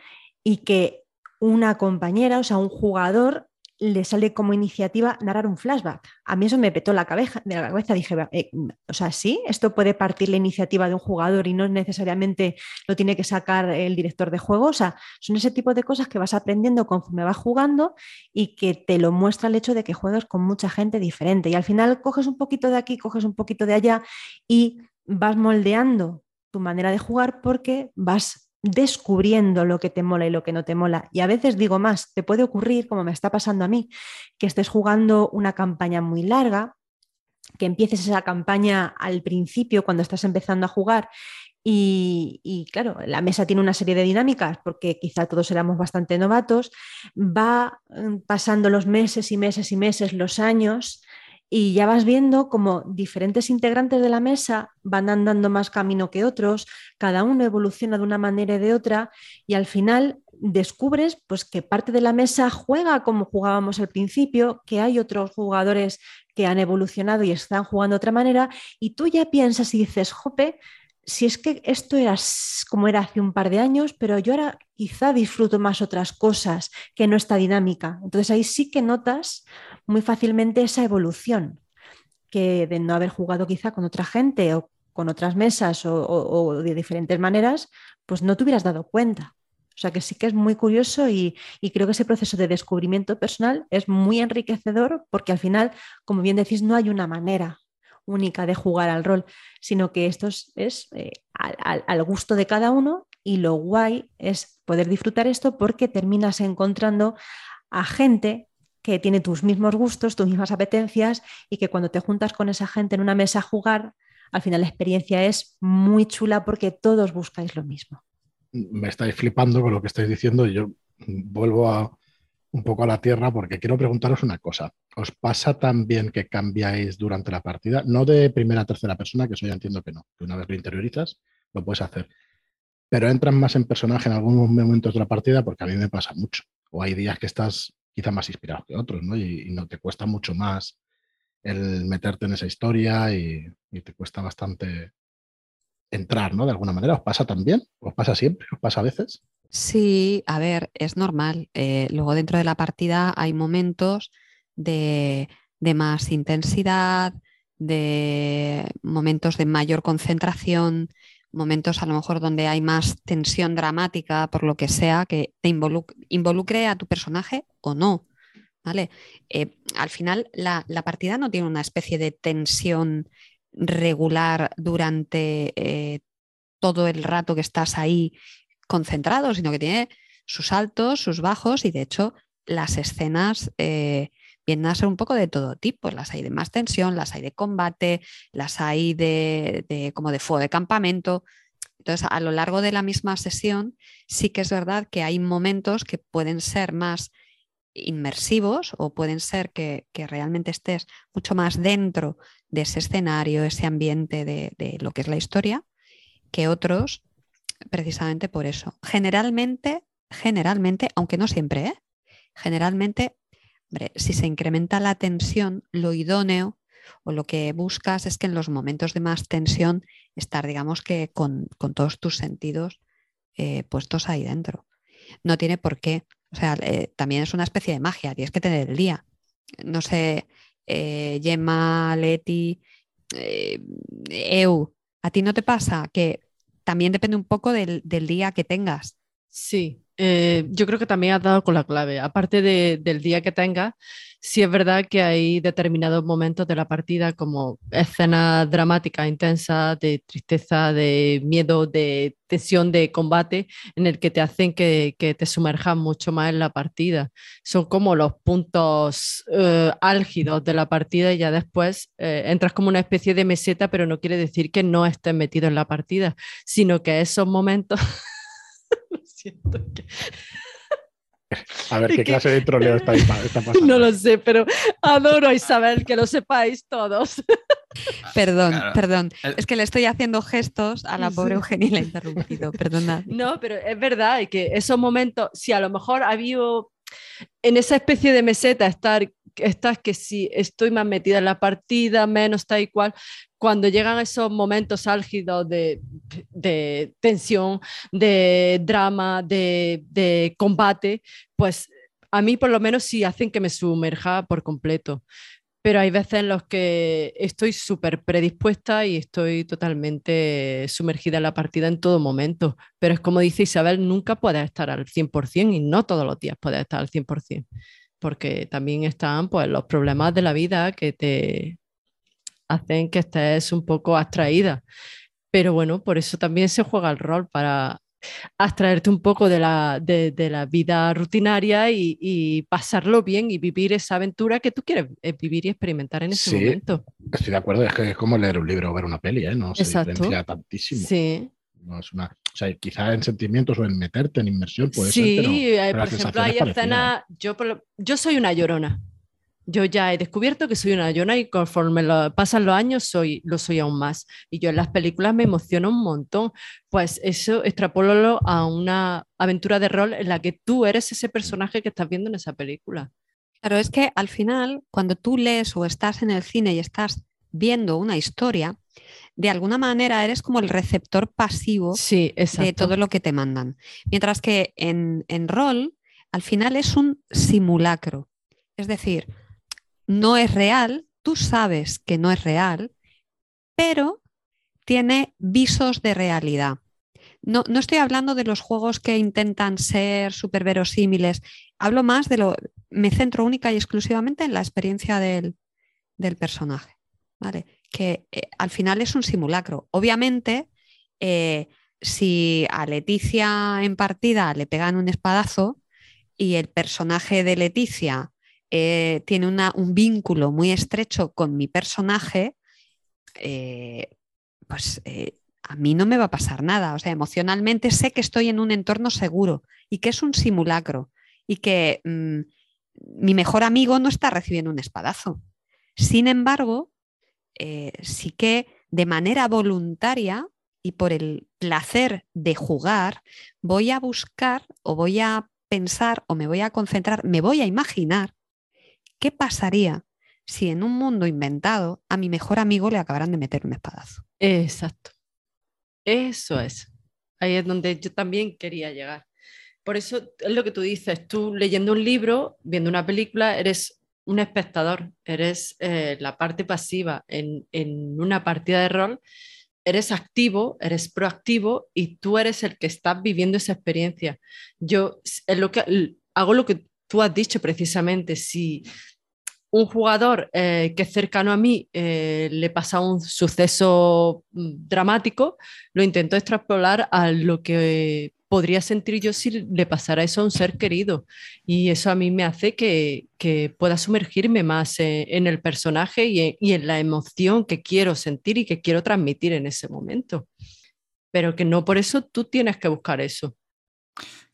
y que una compañera, o sea, un jugador, le sale como iniciativa narrar un flashback. A mí eso me petó la cabeza, de la cabeza. Dije, eh, o sea, sí, esto puede partir la iniciativa de un jugador y no necesariamente lo tiene que sacar el director de juego. O sea, son ese tipo de cosas que vas aprendiendo conforme vas jugando y que te lo muestra el hecho de que juegas con mucha gente diferente. Y al final coges un poquito de aquí, coges un poquito de allá y vas moldeando tu manera de jugar porque vas descubriendo lo que te mola y lo que no te mola. Y a veces digo más, te puede ocurrir, como me está pasando a mí, que estés jugando una campaña muy larga, que empieces esa campaña al principio cuando estás empezando a jugar y, claro, la mesa tiene una serie de dinámicas porque quizá todos éramos bastante novatos, va mm, pasando los meses y meses y meses, los años, y ya vas viendo como diferentes integrantes de la mesa van andando más camino que otros, cada uno evoluciona de una manera y de otra, y al final descubres pues, que parte de la mesa juega como jugábamos al principio, que hay otros jugadores que han evolucionado y están jugando de otra manera, y tú ya piensas y dices, jope, si es que esto era como era hace un par de años, pero yo ahora quizá disfruto más otras cosas que no esta dinámica. Entonces ahí sí que notas muy fácilmente esa evolución que de no haber jugado quizá con otra gente o con otras mesas o, de diferentes maneras, pues no te hubieras dado cuenta. O sea que sí que es muy curioso y, y, creo que ese proceso de descubrimiento personal es muy enriquecedor porque al final, como bien decís, no hay una manera única de jugar al rol, sino que esto es, eh, al, gusto de cada uno y lo guay es poder disfrutar esto porque terminas encontrando a gente que tiene tus mismos gustos, tus mismas apetencias y que cuando te juntas con esa gente en una mesa a jugar, al final la experiencia es muy chula porque todos buscáis lo mismo. Me estáis flipando con lo que estáis diciendo y yo vuelvo a, un poco a la tierra porque quiero preguntaros una cosa. ¿Os pasa también que cambiáis durante la partida? No de primera a tercera persona, que eso ya entiendo que no, que una vez lo interiorizas, lo puedes hacer. Pero entran más en personaje en algunos momentos de la partida porque a mí me pasa mucho. O hay días que estás quizá más inspirado que otros, ¿no? Y, no te cuesta mucho más el meterte en esa historia y, y te cuesta bastante entrar, ¿no? De alguna manera. ¿Os pasa también? ¿Os pasa siempre? ¿Os pasa a veces? Sí, a ver, es normal. Eh, luego dentro de la partida hay momentos de, más intensidad, de momentos de mayor concentración, momentos a lo mejor donde hay más tensión dramática, por lo que sea, que te involucre, a tu personaje o no. ¿vale? Eh, al final, la, partida no tiene una especie de tensión regular durante eh, todo el rato que estás ahí concentrado, sino que tiene sus altos, sus bajos y de hecho las escenas eh, vienen a ser un poco de todo tipo. Las hay de más tensión, las hay de combate, las hay de, como de fuego de campamento. Entonces, a lo largo de la misma sesión, sí que es verdad que hay momentos que pueden ser más inmersivos o pueden ser que, realmente estés mucho más dentro de ese escenario, ese ambiente de, de, lo que es la historia, que otros precisamente por eso. Generalmente, generalmente, aunque no siempre, ¿eh? generalmente, si se incrementa la tensión, lo idóneo o lo que buscas es que en los momentos de más tensión estar, digamos que con, todos tus sentidos eh, puestos ahí dentro. No tiene por qué. O sea, eh, también es una especie de magia, tienes que tener el día. No sé, Gemma, Leti, Eu, ¿a ti no te pasa que también depende un poco del, día que tengas. Sí, eh, yo creo que también has dado con la clave. Aparte del día que tengas, sí es verdad que hay determinados momentos de la partida como escenas dramáticas, intensas, de tristeza, de miedo, de tensión, de combate, en el que te hacen que, te sumerjas mucho más en la partida. Son como los puntos eh, álgidos de la partida y ya después eh, entras como una especie de meseta, pero no quiere decir que no estés metido en la partida, sino que esos momentos... Lo siento que... A ver, ¿qué clase de troleo está, pasando? No lo sé, pero adoro a Isabel, que lo sepáis todos. Perdón, perdón. Es que le estoy haciendo gestos a la pobre Eugenia y la he interrumpido, perdonad. No, pero es verdad que esos momentos, si a lo mejor ha habido en esa especie de meseta estar estás que si estoy más metida en la partida, menos tal y cual, cuando llegan esos momentos álgidos de, tensión, de drama, de, combate, pues a mí por lo menos sí hacen que me sumerja por completo. Pero hay veces en los que estoy súper predispuesta y estoy totalmente sumergida en la partida en todo momento. Pero es como dice Isabel, nunca puedes estar al 100% y no todos los días puedes estar al 100%, porque también están pues, los problemas de la vida que te, hacen que estés un poco abstraída. Pero bueno, por eso también se juega el rol, para abstraerte un poco de la, de, la vida rutinaria y, pasarlo bien y vivir esa aventura que tú quieres eh, vivir y experimentar en ese momento. Estoy de acuerdo, es que es como leer un libro o ver una peli, ¿eh? no se diferencia tantísimo. Sí. No es una, o sea, quizá en sentimientos o en meterte en inmersión puede sí, ser. Sí, eh, por ejemplo, hay escenas. Yo, yo soy una llorona yo ya he descubierto que soy una llona y conforme pasan los años soy, lo soy aún más. Y yo en las películas me emociono un montón. Pues eso extrapólalo a una aventura de rol en la que tú eres ese personaje que estás viendo en esa película. Claro, es que al final, cuando tú lees o estás en el cine y estás viendo una historia, de alguna manera eres como el receptor pasivo Sí, de todo lo que te mandan. Mientras que en, en rol, al final es un simulacro. Es decir, no es real, tú sabes que no es real, pero tiene visos de realidad. No, no estoy hablando de los juegos que intentan ser súper verosímiles, hablo más de lo, me centro única y exclusivamente en la experiencia del, del personaje, ¿vale? Que eh, al final es un simulacro. Obviamente, eh, si a Leticia en partida le pegan un espadazo y el personaje de Leticia eh, tiene una- un vínculo muy estrecho con mi personaje, pues a mí no me va a pasar nada. O sea, emocionalmente sé que estoy en un entorno seguro y que es un simulacro y que mm, mi mejor amigo no está recibiendo un espadazo. Sin embargo, eh, sí que de manera voluntaria y por el placer de jugar, voy a buscar o voy a pensar o me voy a concentrar, me voy a imaginar qué pasaría si en un mundo inventado a mi mejor amigo le acabaran de meter un espadazo. Exacto. Eso es. Ahí es donde yo también quería llegar. Por eso es lo que tú dices, tú leyendo un libro, viendo una película, eres un espectador, eres eh, la parte pasiva. En, en una partida de rol, eres activo, eres proactivo y tú eres el que estás viviendo esa experiencia. Yo es lo que, hago lo que tú has dicho precisamente. Si un jugador eh, que es cercano a mí eh, le pasa un suceso mm, dramático, lo intento extrapolar a lo que podría sentir yo si le pasara eso a un ser querido. Y eso a mí me hace que, que pueda sumergirme más eh, en el personaje y en, y en la emoción que quiero sentir y que quiero transmitir en ese momento. Pero que no por eso tú tienes que buscar eso.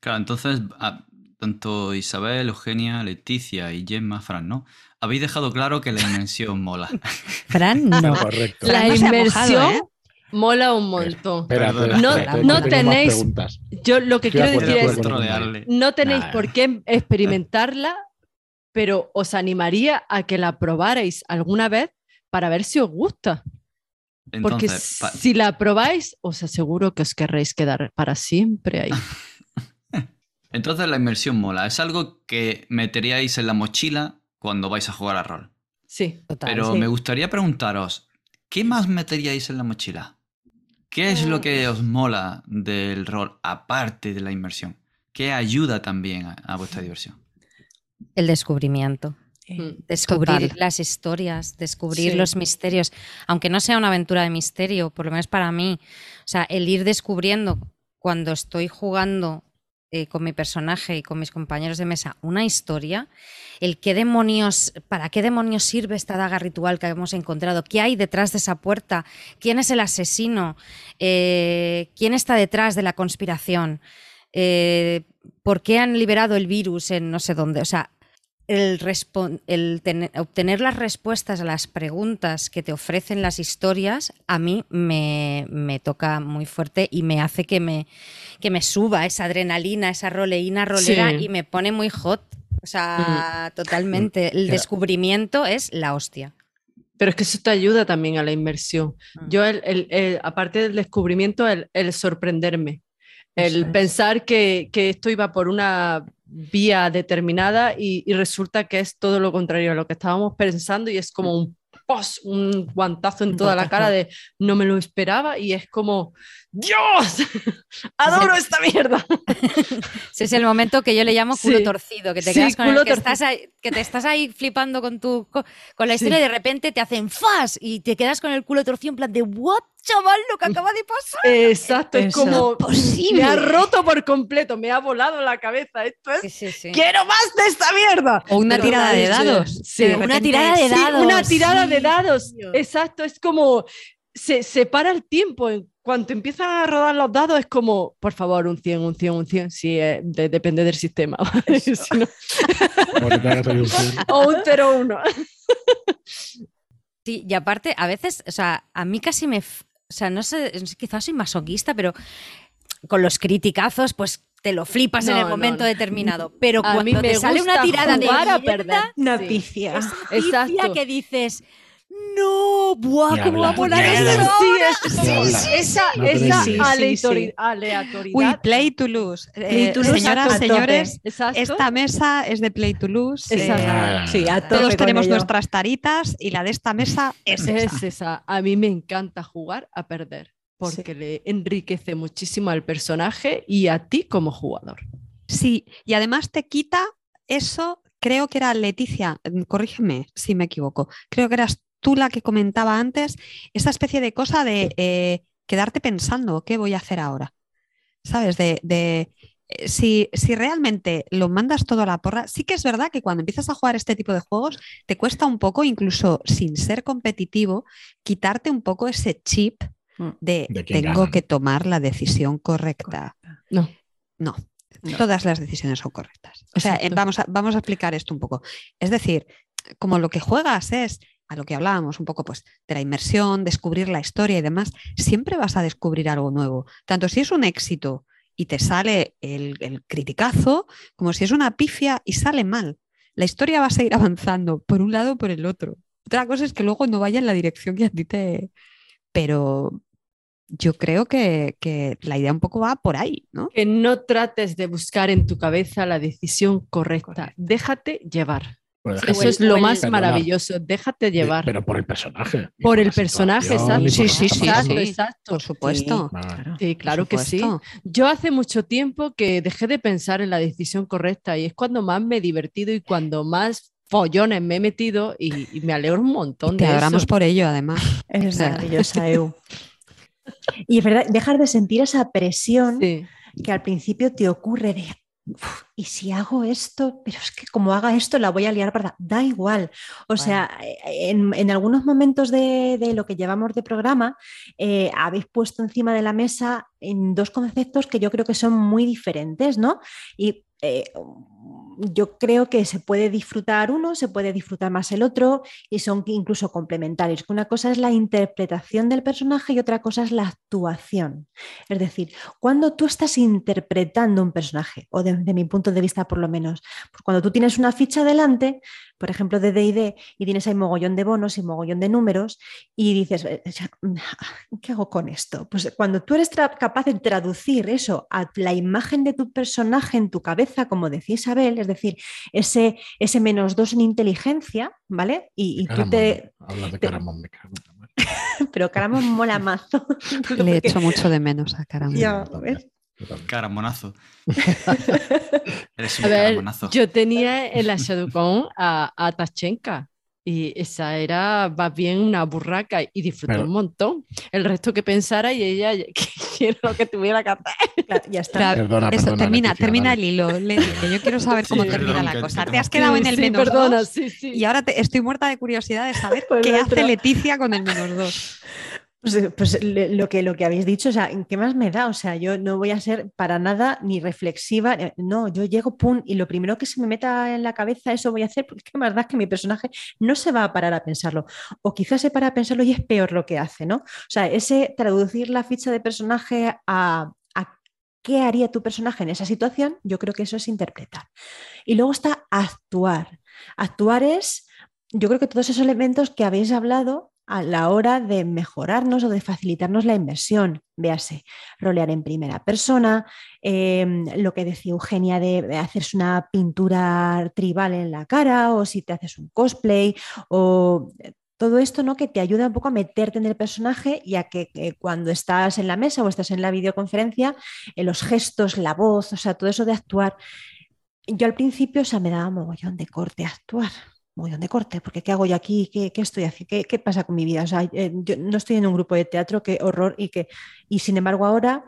Claro, entonces, a- tanto Isabel, Eugenia, Leticia y Gemma, Fran, ¿no? Habéis dejado claro que la inmensión mola. Fran, no. Correcto. La no se ha inmersión mojado, ¿eh? Mola un montón. Espera, Perdona. espera, No- espera, no tenéis-. Yo lo que Estoy quiero decir de es, trolearle. no tenéis Nah. por qué experimentarla, pero os animaría a que la probarais alguna vez para ver si os gusta. Porque Entonces, si la probáis, os aseguro que os querréis quedar para siempre ahí. entonces la inmersión mola. Es algo que meteríais en la mochila cuando vais a jugar a rol. Sí. Total. Pero sí. me gustaría preguntaros, ¿qué más meteríais en la mochila? ¿Qué es lo que os mola del rol aparte de la inmersión? ¿Qué ayuda también a, a vuestra diversión? El descubrimiento. Eh, Descubrir Total. las historias, descubrir Sí. los misterios, aunque no sea una aventura de misterio, por lo menos para mí. O sea, el ir descubriendo cuando estoy jugando eh, con mi personaje y con mis compañeros de mesa una historia, el qué demonios, para qué demonios sirve esta daga ritual que hemos encontrado, qué hay detrás de esa puerta, quién es el asesino, Eh, quién está detrás de la conspiración, Eh, por qué han liberado el virus en no sé dónde. O sea, el, el tener- obtener las respuestas a las preguntas que te ofrecen las historias, a mí me, me toca muy fuerte y me hace que me, que me suba esa adrenalina, esa roleína rolera Sí. y me pone muy hot. O sea, totalmente. El Era- descubrimiento es la hostia. Pero es que eso te ayuda también a la inmersión. Mm. Yo, el, el- el- aparte del descubrimiento, el, el sorprenderme, el pensar que, que esto iba por una vía determinada y, y resulta que es todo lo contrario a lo que estábamos pensando y es como un pos, un guantazo en toda la cara de no me lo esperaba y es como ¡Dios! ¡Adoro esta mierda! Ese es el momento que yo le llamo culo Sí. torcido, que te Sí, quedas con el culo que torcido. estás, ahí, que te estás ahí flipando con tu co- con la historia Sí. y de repente te hacen fas y te quedas con el culo torcido en plan de what chaval lo que acaba de pasar. Exacto, es Eso. como Posible. me ha roto por completo, me ha volado la cabeza. Esto es Sí, sí, sí. ¡Quiero más de esta mierda! O una Pero tirada de dados. Sí, De Una tirada de Sí, dados. una tirada de dados. Exacto, es como se, se para el tiempo. En cuanto empiezan a rodar los dados, es como, por favor, un 100, un 100, un 100. Sí, eh, de- depende del sistema. ¿vale? Si no- o un 0, 1. Sí, y aparte, a veces, o sea, a mí casi me. O sea, no sé, quizás soy masoquista, pero con los criticazos, pues te lo flipas en No, el no, momento no. determinado. Pero A mí cuando me te sale una tirada de a mierda, perder. Una Sí. picia. esa Exacto. pifia que dices. No, buah, Ni ¿cómo va a hablar, volar eso? Sí, es- esa, esa Sí, sí. aleatoriedad. Uy, Play to lose. Eh, Play to lose señoras, señores, Exacto. esta mesa es de Play to lose. Eh, Sí, a todos tenemos ello. nuestras taritas y la de esta mesa es, Es esa. esa. A mí me encanta jugar a perder porque le enriquece muchísimo al personaje y a ti como jugador. Sí, y además te quita eso, creo que era Leticia, mm, corrígeme si me equivoco, creo que eras tú la que comentaba antes, esa especie de cosa de eh, quedarte pensando, ¿qué voy a hacer ahora? ¿Sabes? De, de, eh, si, si realmente lo mandas todo a la porra, sí que es verdad que cuando empiezas a jugar este tipo de juegos, te cuesta un poco, incluso sin ser competitivo, quitarte un poco ese chip Mm. de, tengo gana, que tomar la decisión correcta. No. No, No. todas las decisiones son correctas. O sea, Exacto. vamos a, vamos a explicar esto un poco. Es decir, como lo que juegas es a lo que hablábamos un poco pues de la inmersión, descubrir la historia y demás, siempre vas a descubrir algo nuevo. Tanto si es un éxito y te sale el, el criticazo, como si es una pifia y sale mal. La historia va a seguir avanzando por un lado o por el otro. Otra cosa es que luego no vaya en la dirección que a ti te... Pero yo creo que, que la idea un poco va por ahí, ¿no? Que no trates de buscar en tu cabeza la decisión correcta. Correcto. Déjate llevar. Eso es lo más maravilloso. Déjate de- llevar. Pero por el personaje. por el personaje, exacto. Sí, sí, sí, está exacto, pasando. sí. exacto. Por supuesto. Claro. Sí, claro que sí. Yo hace mucho tiempo que dejé de pensar en la decisión correcta y es cuando más me he divertido y cuando más follones me he metido y, y me alegro un montón Te de adoramos eso. por ello, además. Es maravillosa, Eu. Y es verdad, dejar de sentir esa presión Sí. que al principio te ocurre de, "Uf, ¿y si hago esto? Pero es que como haga esto la voy a liar para... Da igual. O sea, eh, en, en algunos momentos de, de lo que llevamos de programa, eh, habéis puesto encima de la mesa en dos conceptos que yo creo que son muy diferentes, ¿no? Y eh, yo creo que se puede disfrutar uno, se puede disfrutar más el otro y son incluso complementarios. Una cosa es la interpretación del personaje y otra cosa es la actuación. Es decir, cuando tú estás interpretando un personaje, o de, de mi punto de vista por lo menos, pues cuando tú tienes una ficha delante, por ejemplo de DD, y tienes ahí mogollón de bonos y mogollón de números, y dices, "Eh, mm, ¿qué hago con esto? Pues cuando tú eres capaz de traducir eso a la imagen de tu personaje en tu cabeza, como decía Isabel, es decir, ese, ese menos dos en inteligencia, ¿vale? Y, y tú Caramón, te... Hablas de Caramón, la madre. Pero Caramón mola mazo. Le echo mucho de menos a Caramelo. Ya, ¿ves? Caramonazo. Eres un A ver, caramonazo. yo tenía en la Shadowcon a, a Tachenka y esa era más bien una burraca y disfruté Pero- un montón. El resto que pensara y ella que quiero lo que tuviera que hacer. Claro, ya está. Perdona, Eso, perdona, termina, Leticia, termina dale. el hilo, Leti, que yo quiero saber cómo Sí, termina perdón, la cosa. Te has quedado en Sí, el sí, menos perdona, dos sí, sí. y ahora te- estoy muerta de curiosidad de saber Pues qué hace Leticia con el menos dos. Pues, pues le- lo, que, lo que habéis dicho, o sea, ¿qué más me da? O sea, yo no voy a ser para nada ni reflexiva, eh, no, yo llego, pum, y lo primero que se me meta en la cabeza, eso voy a hacer, porque qué más da que mi personaje no se va a parar a pensarlo, o quizás se para a pensarlo y es peor lo que hace, ¿no? O sea, ese traducir la ficha de personaje a qué haría tu personaje en esa situación, yo creo que eso es interpretar. Y luego está actuar. Actuar es, yo creo que todos esos elementos que habéis hablado a la hora de mejorarnos o de facilitarnos la inversión. Véase, rolear en primera persona, eh, lo que decía Eugenia de hacerse una pintura tribal en la cara o si te haces un cosplay o todo esto ¿no? que te ayuda un poco a meterte en el personaje y a que eh, cuando estás en la mesa o estás en la videoconferencia, eh, los gestos, la voz, o sea, todo eso de actuar. Yo al principio, o me daba mogollón de corte actuar mogollón de corte, porque ¿qué hago yo aquí? ¿Qué, qué estoy haciendo? ¿Qué, ¿Qué, pasa con mi vida? O sea, eh, yo no estoy en un grupo de teatro, qué horror, y que, y sin embargo ahora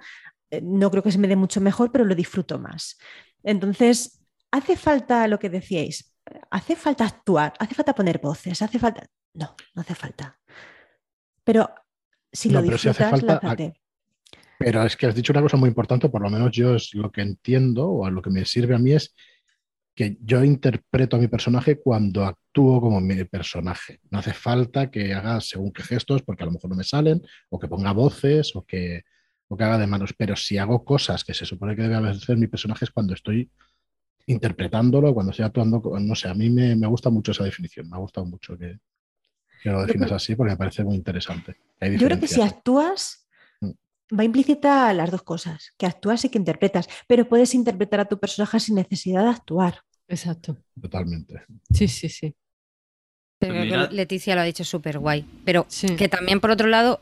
eh, no creo que se me dé mucho mejor, pero lo disfruto más. Entonces, hace falta lo que decíais, hace falta actuar, hace falta poner voces, hace falta. No, no hace falta. Pero si No, lo disfrutas, falta lánzate. Pero es que has dicho una cosa muy importante, por lo menos yo es lo que entiendo o a lo que me sirve a mí es que yo interpreto a mi personaje cuando actúo como mi personaje. No hace falta que haga según qué gestos, porque a lo mejor no me salen, o que ponga voces, o que, o que haga de manos. Pero si hago cosas que se supone que debe hacer mi personaje es cuando estoy interpretándolo, cuando estoy actuando, no sé, a mí me, me gusta mucho esa definición, me ha gustado mucho que... que lo defines así porque me parece muy interesante. Yo creo que si actúas, Mm. va implícita las dos cosas, que actúas y que interpretas, pero puedes interpretar a tu personaje sin necesidad de actuar. Exacto. Totalmente. Sí, sí, sí. Pero creo que Mira- Leticia lo ha dicho súper guay. Pero Sí. que también, por otro lado,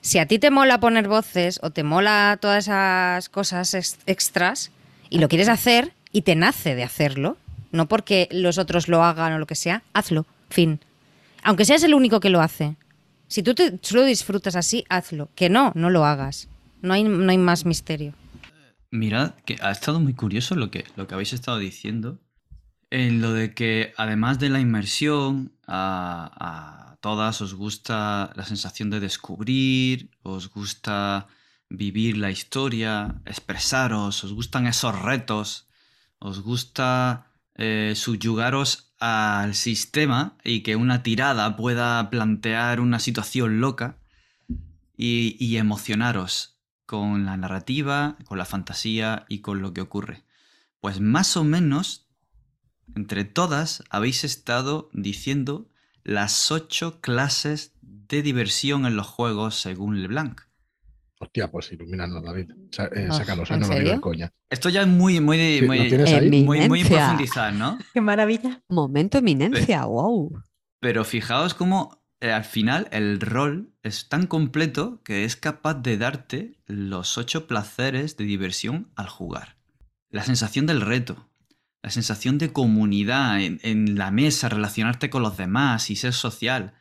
si a ti te mola poner voces o te mola todas esas cosas ex- extras y lo quieres hacer y te nace de hacerlo, no porque los otros lo hagan o lo que sea, hazlo. Fin. Aunque seas el único que lo hace. Si tú te, solo disfrutas así, hazlo. Que no, no lo hagas. No hay, no hay más misterio. Mirad, que ha estado muy curioso lo que, lo que habéis estado diciendo. En lo de que además de la inmersión, a, todas os gusta la sensación de descubrir, os gusta vivir la historia, expresaros, os gustan esos retos, os gusta eh, subyugaros al sistema y que una tirada pueda plantear una situación loca y emocionaros con la narrativa, con la fantasía y con lo que ocurre. Pues más o menos, entre todas, habéis estado diciendo las ocho clases de diversión en los juegos según LeBlanc. Hostia, pues ilumínanos, David. Eh, Ah, sácalo, o sea, ¿en no lo digo de coña. Esto ya es muy, muy, Sí, ¿lo muy, muy, muy profundizar, ¿no? ¡Qué maravilla! Momento eminencia, wow. Pero fijaos cómo eh, al final el rol es tan completo que es capaz de darte los ocho placeres de diversión al jugar. La sensación del reto, la sensación de comunidad en, la mesa, relacionarte con los demás y ser social,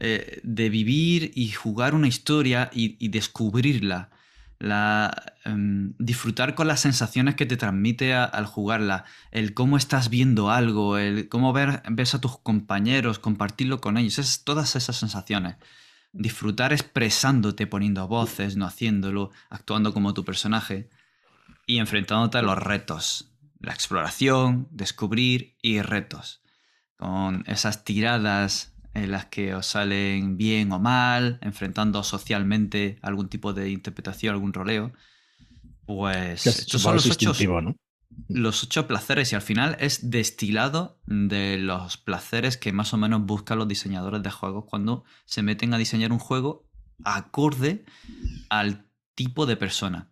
eh, de vivir y jugar una historia y, descubrirla, la, em, disfrutar con las sensaciones que te transmite al jugarla, el cómo estás viendo algo, el cómo ver, ves a tus compañeros, compartirlo con ellos, es, todas esas sensaciones. Disfrutar expresándote, poniendo voces, no haciéndolo, actuando como tu personaje y enfrentándote a los retos. La exploración, descubrir y retos. Con esas tiradas en las que os salen bien o mal, enfrentando socialmente algún tipo de interpretación, algún roleo. Pues estos son los ocho, los ocho placeres y al final es destilado de los placeres que más o menos buscan los diseñadores de juegos cuando se meten a diseñar un juego acorde al tipo de persona.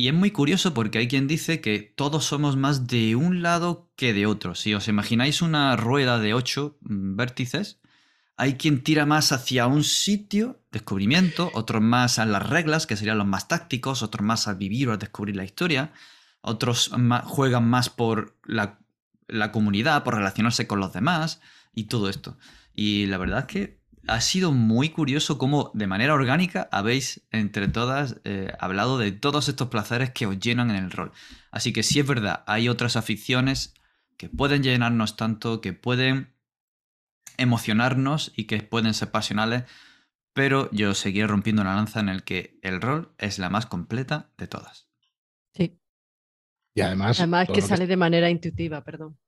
Y es muy curioso porque hay quien dice que todos somos más de un lado que de otro. Si os imagináis una rueda de ocho mm, vértices, hay quien tira más hacia un sitio, descubrimiento, otros más a las reglas, que serían los más tácticos, otros más al vivir o a descubrir la historia, otros juegan más por la, la comunidad, por relacionarse con los demás y todo esto. Y la verdad es que ha sido muy curioso cómo de manera orgánica habéis entre todas eh, hablado de todos estos placeres que os llenan en el rol. Así que sí es verdad, hay otras aficiones que pueden llenarnos tanto, que pueden emocionarnos y que pueden ser pasionales, pero yo seguiré rompiendo una lanza en el que el rol es la más completa de todas. Sí. Y además, Además que sale de manera intuitiva, perdón.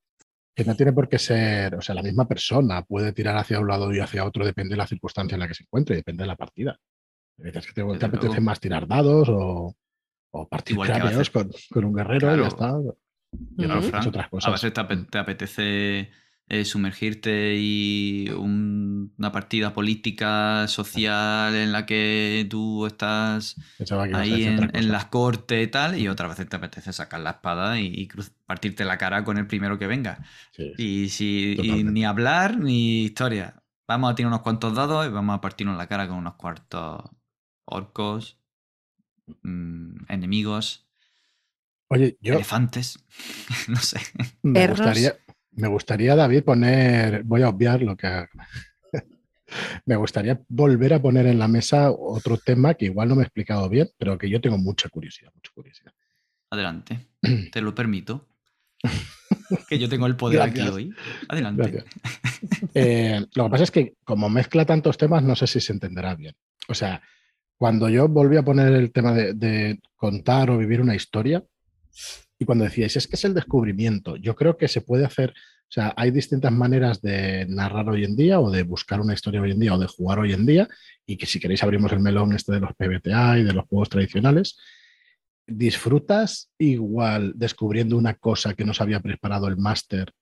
Que no tiene por qué ser, o sea, la misma persona puede tirar hacia un lado y hacia otro, depende de la circunstancia en la que se encuentre, depende de la partida. Veces que te, apetece más tirar dados o, o partir a cráneos veces- con, con un guerrero y ya está. Y otras- Fran, otras A cosas. veces te, ape- te apetece eh, sumergirte y un- una partida política, social, en la que tú estás ahí en, otra las cortes y tal, y otras veces te apetece sacar la espada y, y cruz- partirte la cara con el primero que venga. Sí. Y, si, y ni hablar ni historia. Vamos a tirar unos cuantos dados y vamos a partirnos la cara con unos cuartos orcos, mm, enemigos, Oye, yo elefantes, no sé. me Perros. gustaría, me gustaría, David, poner, voy a obviar lo que... me gustaría volver a poner en la mesa otro tema que igual no me he explicado bien, pero que yo tengo mucha curiosidad, mucha curiosidad. Adelante, te lo permito. que yo tengo el poder aquí hoy. Adelante. Eh, lo que pasa es que como mezcla tantos temas, no sé si se entenderá bien. O sea, cuando yo volví a poner el tema de, de contar o vivir una historia, y cuando decíais, es que es el descubrimiento, yo creo que se puede hacer, o sea, hay distintas maneras de narrar hoy en día o de buscar una historia hoy en día o de jugar hoy en día, y que si queréis abrimos el melón este de los PBTA y de los juegos tradicionales. Disfrutas igual descubriendo una cosa que nos había preparado el máster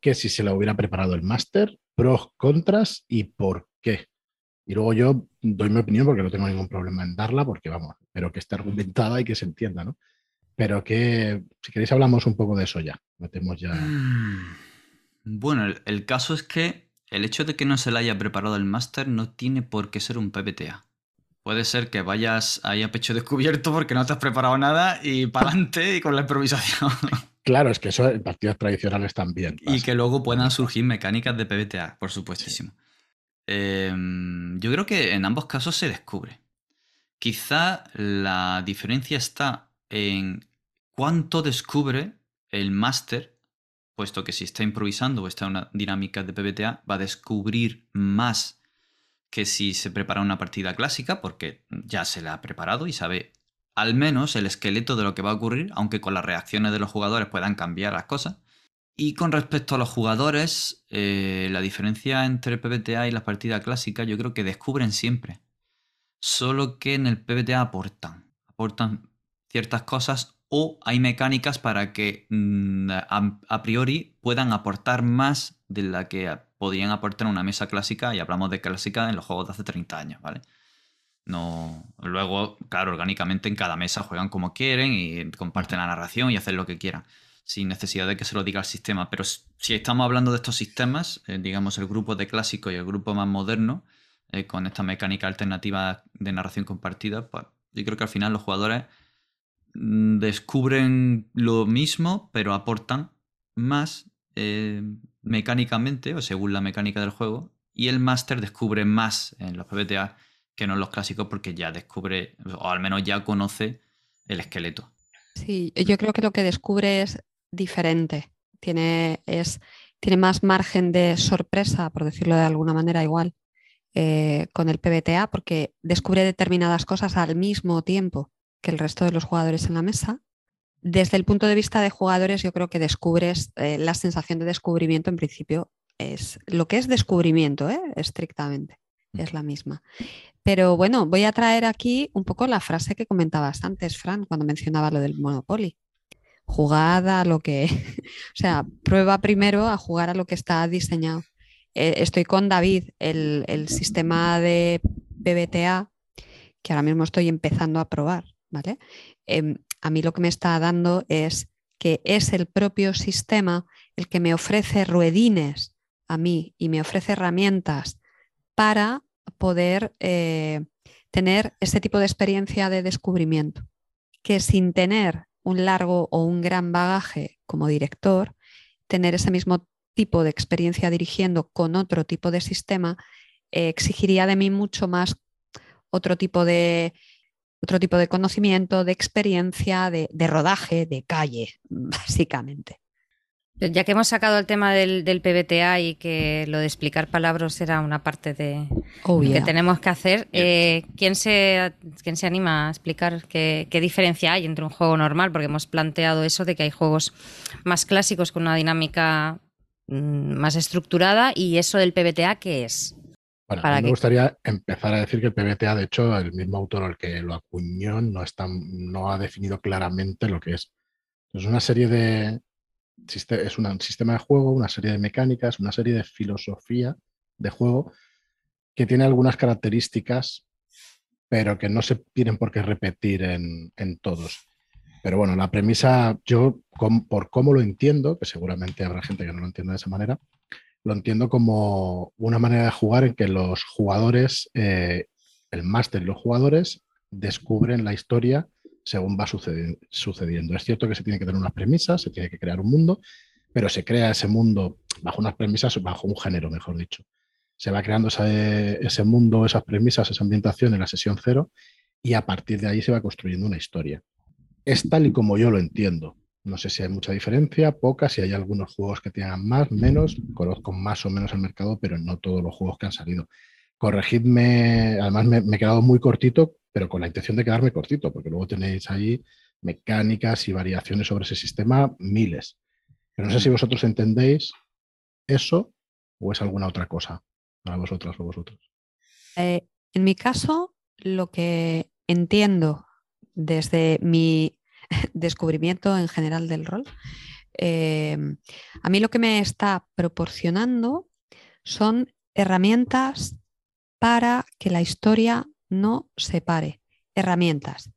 que si se la hubiera preparado el máster, pros, contras y por qué. Y luego yo doy mi opinión porque no tengo ningún problema en darla, porque vamos, pero que esté argumentada y que se entienda, ¿no? Pero que, si queréis, hablamos un poco de eso ya. Metemos ya. Mm. Bueno, el, el caso es que el hecho de que no se le haya preparado el máster no tiene por qué ser un PBTA. Puede ser que vayas ahí a pecho descubierto porque no te has preparado nada y para adelante y con la improvisación. Claro, es que eso en partidas tradicionales también. y que luego puedan surgir mecánicas de PBTA, por supuestísimo. Em, yo creo que en ambos casos se descubre. Quizá la diferencia está en cuánto descubre el máster, puesto que si está improvisando o está en una dinámica de PBTA, va a descubrir más que si se prepara una partida clásica, porque ya se la ha preparado y sabe al menos el esqueleto de lo que va a ocurrir, aunque con las reacciones de los jugadores puedan cambiar las cosas. Y con respecto a los jugadores, eh, la diferencia entre PBTA y la partida clásica yo creo que descubren siempre. Solo que en el PBTA aportan. Aportan ciertas cosas o hay mecánicas para que mm, a, priori puedan aportar más de la que podían aportar una mesa clásica, y hablamos de clásica en los juegos de hace 30 años, ¿vale? No. Luego, claro, orgánicamente en cada mesa juegan como quieren y comparten la narración y hacen lo que quieran, sin necesidad de que se lo diga el sistema. Pero si estamos hablando de estos sistemas, eh, digamos el grupo de clásico y el grupo más moderno, eh, con esta mecánica alternativa de narración compartida, pues yo creo que al final los jugadores descubren lo mismo, pero aportan más eh, mecánicamente o según la mecánica del juego. Y el máster descubre más en los PBTA que no en los clásicos porque ya descubre, o al menos ya conoce el esqueleto. Sí, yo creo que lo que descubre es diferente. Tiene, es, tiene más margen de sorpresa, por decirlo de alguna manera, igual, eh, con el PBTA, porque descubre determinadas cosas al mismo tiempo que el resto de los jugadores en la mesa. Desde el punto de vista de jugadores, yo creo que descubres eh, la sensación de descubrimiento, en principio, es lo que es descubrimiento, ¿eh? estrictamente, es la misma. Pero bueno, voy a traer aquí un poco la frase que comentabas antes, Fran, cuando mencionaba lo del Monopoly. Jugad a lo que, o sea, prueba primero a jugar a lo que está diseñado. Eh, estoy con David, el, el sistema de PBTA, que ahora mismo estoy empezando a probar, ¿vale? Em, a mí lo que me está dando es que es el propio sistema el que me ofrece ruedines a mí y me ofrece herramientas para poder eh, tener este tipo de experiencia de descubrimiento, que sin tener un largo o un gran bagaje como director, tener ese mismo tipo de experiencia dirigiendo con otro tipo de sistema eh, exigiría de mí mucho más otro tipo de otro tipo de conocimiento, de experiencia, de, de rodaje, de calle, básicamente. Ya que hemos sacado el tema del, del, PBTA y que lo de explicar palabras era una parte de oh, yeah. que tenemos que hacer, eh, ¿quién, se, ¿quién se anima a explicar qué, qué, diferencia hay entre un juego normal? Porque hemos planteado eso de que hay juegos más clásicos con una dinámica mmm, más estructurada y eso del PBTA, ¿qué es? Bueno, a mí me gustaría empezar a decir que el PBTA, de hecho, el mismo autor al que lo acuñó no, está, no ha definido claramente lo que es. Es una serie de, es un sistema de juego, una serie de mecánicas, una serie de filosofía de juego que tiene algunas características, pero que no se tienen por qué repetir en, en todos. Pero bueno, la premisa, yo por cómo lo entiendo, que seguramente habrá gente que no lo entienda de esa manera, lo entiendo como una manera de jugar en que los jugadores, eh, el máster y los jugadores descubren la historia según va sucedi sucediendo. Es cierto que se tiene que tener unas premisas, se tiene que crear un mundo, pero se crea ese mundo bajo unas premisas, bajo un género, mejor dicho. Se va creando ese mundo, esas premisas, esa ambientación en la sesión cero y a partir de ahí se va construyendo una historia. Es tal y como yo lo entiendo. No sé si hay mucha diferencia, poca, si hay algunos juegos que tengan más, menos. Conozco más o menos el mercado, pero no todos los juegos que han salido. Corregidme, además me, me he quedado muy cortito, pero con la intención de quedarme cortito, porque luego tenéis ahí mecánicas y variaciones sobre ese sistema, miles. Pero no sé si vosotros entendéis eso o es alguna otra cosa para vosotras o vosotros. Eh, en mi caso, lo que entiendo desde mi descubrimiento en general del rol, eh, a mí lo que me está proporcionando son herramientas para que la historia no se pare. Herramientas.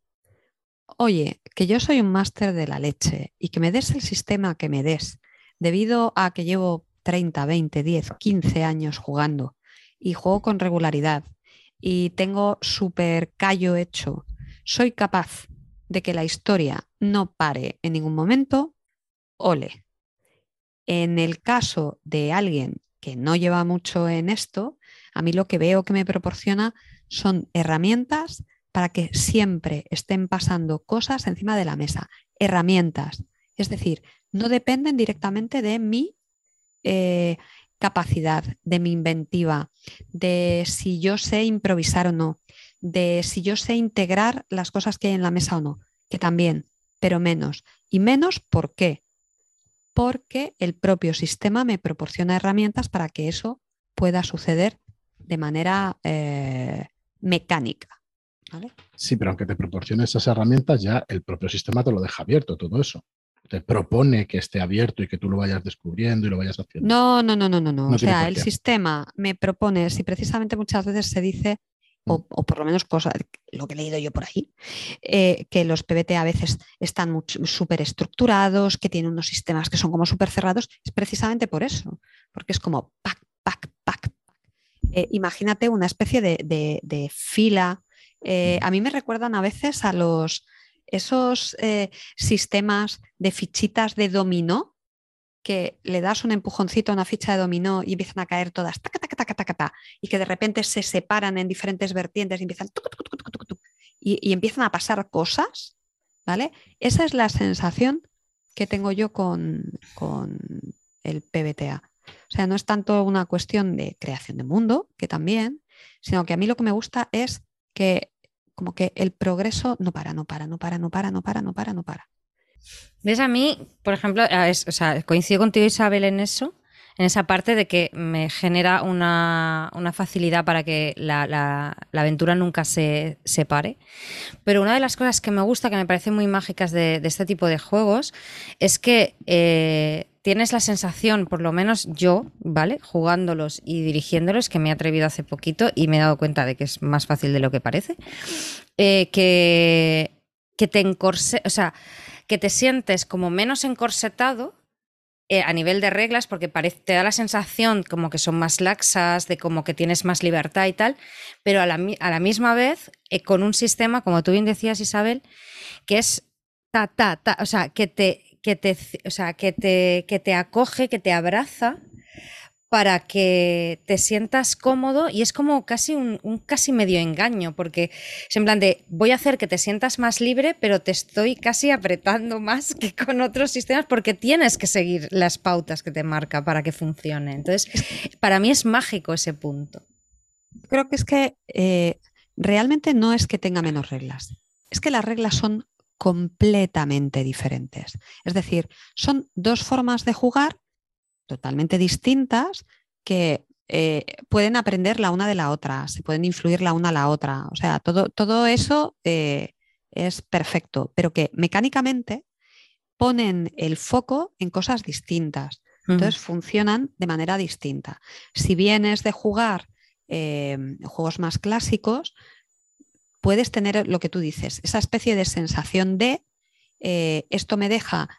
Oye, que yo soy un máster de la leche y que me des el sistema que me des, debido a que llevo 30, 20, 10, 15 años jugando y juego con regularidad y tengo súper callo hecho, soy capaz de que la historia no pare en ningún momento, ole. En el caso de alguien que no lleva mucho en esto, a mí lo que veo que me proporciona son herramientas para que siempre estén pasando cosas encima de la mesa. Herramientas. Es decir, no dependen directamente de mi eh, capacidad, de mi inventiva, de si yo sé improvisar o no, de si yo sé integrar las cosas que hay en la mesa o no, que también, pero menos. Y menos, ¿por qué? Porque el propio sistema me proporciona herramientas para que eso pueda suceder de manera eh, mecánica. Sí, pero aunque te proporcione esas herramientas, ya el propio sistema te lo deja abierto, todo eso. Te propone que esté abierto y que tú lo vayas descubriendo y lo vayas haciendo. No, no, no, no, no. no. o sea, el sistema me propone, si precisamente muchas veces se dice, o, mm. por lo menos cosa, lo que he leído yo por ahí, eh, que los PBT a veces están súper estructurados, que tienen unos sistemas que son como súper cerrados, es precisamente por eso, porque es como pack, pack, pack. Eh, imagínate una especie de fila eh, a mí me recuerdan a veces a los esos sistemas de fichitas de dominó que le das un empujoncito a una ficha de dominó y empiezan a caer todas y que de repente se separan en diferentes vertientes y empiezan y, empiezan a pasar cosas, ¿vale? Esa es la sensación que tengo yo con, con el PBTA. O sea, no es tanto una cuestión de creación de mundo, que también, sino que a mí lo que me gusta es que como que el progreso no para, no para, no para, no para, no para, no para, no para. ¿Ves? A mí, por ejemplo, coincido contigo Isabel en eso, en esa parte de que me genera una, facilidad para que la, aventura nunca se, pare. Pero una de las cosas que me gusta, que me parecen muy mágicas de, este tipo de juegos, es que eh, tienes la sensación, por lo menos yo, ¿vale? Jugándolos y dirigiéndolos, que me he atrevido hace poquito y me he dado cuenta de que es más fácil de lo que parece, eh, que, que te encorse, o sea, que te sientes como menos encorsetado eh, a nivel de reglas, porque te da la sensación como que son más laxas, de como que tienes más libertad y tal, pero a la, a la misma vez eh, con un sistema, como tú bien decías, Isabel, que es ta, ta, ta, o sea, que te, que te, o sea, que te, que te acoge, que te abraza para que te sientas cómodo y es como casi un, casi medio engaño, porque es en plan de voy a hacer que te sientas más libre, pero te estoy casi apretando más que con otros sistemas porque tienes que seguir las pautas que te marca para que funcione. Entonces, para mí es mágico ese punto. Creo que es que eh, realmente no es que tenga menos reglas, es que las reglas son completamente diferentes. Es decir, son dos formas de jugar totalmente distintas que eh, pueden aprender la una de la otra, se pueden influir la una a la otra. O sea, todo, todo eso eh, es perfecto, pero que mecánicamente ponen el foco en cosas distintas. Entonces funcionan de manera distinta. Si vienes de jugar eh, juegos más clásicos, puedes tener lo que tú dices, esa especie de sensación de eh, esto me deja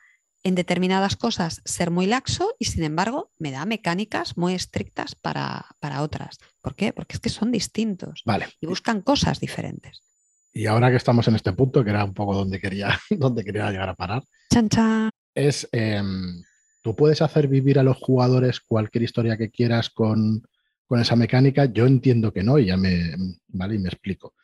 en determinadas cosas ser muy laxo y sin embargo me da mecánicas muy estrictas para, otras. ¿Por qué? Porque es que son distintos vale. y buscan cosas diferentes. Y ahora que estamos en este punto, que era un poco donde quería, donde quería llegar a parar, chan, es, em, tú puedes hacer vivir a los jugadores cualquier historia que quieras con, con esa mecánica. Yo entiendo que no y ya me, ¿vale? y me explico.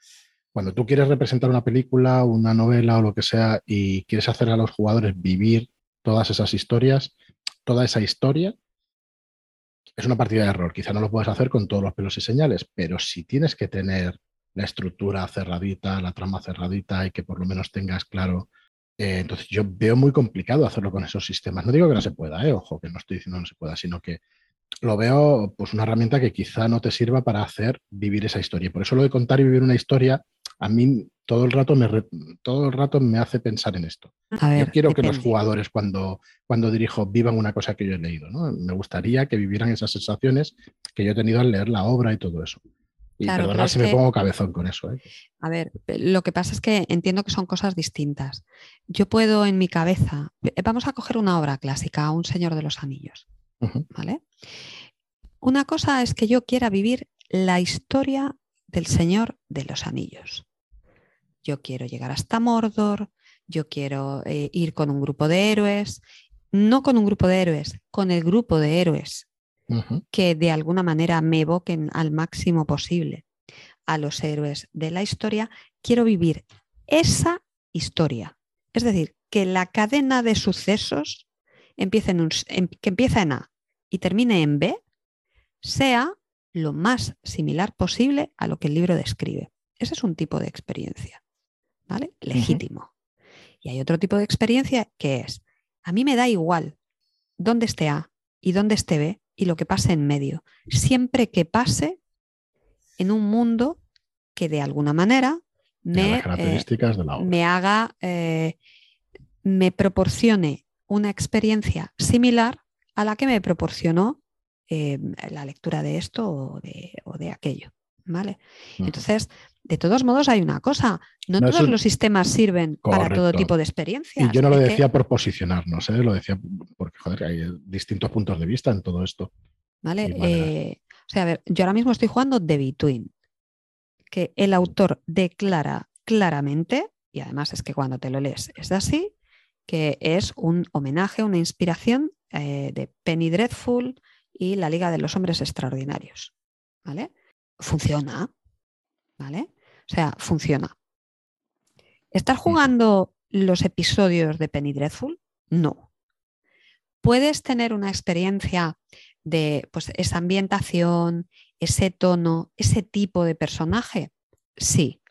Cuando tú quieres representar una película, una novela o lo que sea y quieres hacer a los jugadores vivir todas esas historias, toda esa historia, es una partida de error. Quizá no lo puedes hacer con todos los pelos y señales, pero si tienes que tener la estructura cerradita, la trama cerradita y que por lo menos tengas claro. Eh, entonces yo veo muy complicado hacerlo con esos sistemas. No digo que no se pueda, eh, ojo, que no estoy diciendo no se pueda, sino que lo veo pues una herramienta que quizá no te sirva para hacer vivir esa historia. Por eso lo de contar y vivir una historia a mí todo el rato me, todo el rato me hace pensar en esto. yo quiero que los jugadores cuando, cuando dirijo vivan una cosa que yo he leído. ¿no? Me gustaría que vivieran esas sensaciones que yo he tenido al leer la obra y todo eso. Y Claro, perdonad si me que- pongo cabezón con eso. ¿eh? A ver, lo que pasa es que entiendo que son cosas distintas. Yo puedo en mi cabeza, vamos a coger una obra clásica, Un Señor de los Anillos. ¿vale? Una cosa es que yo quiera vivir la historia del Señor de los Anillos. Yo quiero llegar hasta Mordor, yo quiero eh, ir con un grupo de héroes, no con un grupo de héroes, con el grupo de héroes que de alguna manera me evoquen al máximo posible a los héroes de la historia, quiero vivir esa historia. Es decir, que la cadena de sucesos empiece en un em- que empieza en A y termine en B sea lo más similar posible a lo que el libro describe. Ese es un tipo de experiencia, ¿vale? Legítimo. Y hay otro tipo de experiencia que es, a mí me da igual dónde esté A y dónde esté B y lo que pase en medio, siempre que pase en un mundo que de alguna manera me, eh, características de la obra. me haga, eh, me proporcione una experiencia similar a la que me proporcionó eh, la lectura de esto o de, o de aquello. ¿vale? Entonces, de todos modos, hay una cosa, no, No, todos los sistemas sirven para todo tipo de experiencias. Y yo no lo Hay que- decía por posicionarnos, ¿eh? lo decía porque, joder, hay distintos puntos de vista en todo esto. ¿vale? Eh, o sea, a ver, yo ahora mismo estoy jugando The Between, que el autor declara claramente, y además es que cuando te lo lees es así, que es un homenaje, una inspiración eh, de Penny Dreadful y la Liga de los Hombres Extraordinarios. ¿Vale? Funciona. ¿Vale? O sea, funciona. ¿Estás jugando los episodios de Penny Dreadful? No. Puedes tener una experiencia de pues, esa ambientación, ese tono, ese tipo de personaje? Sí.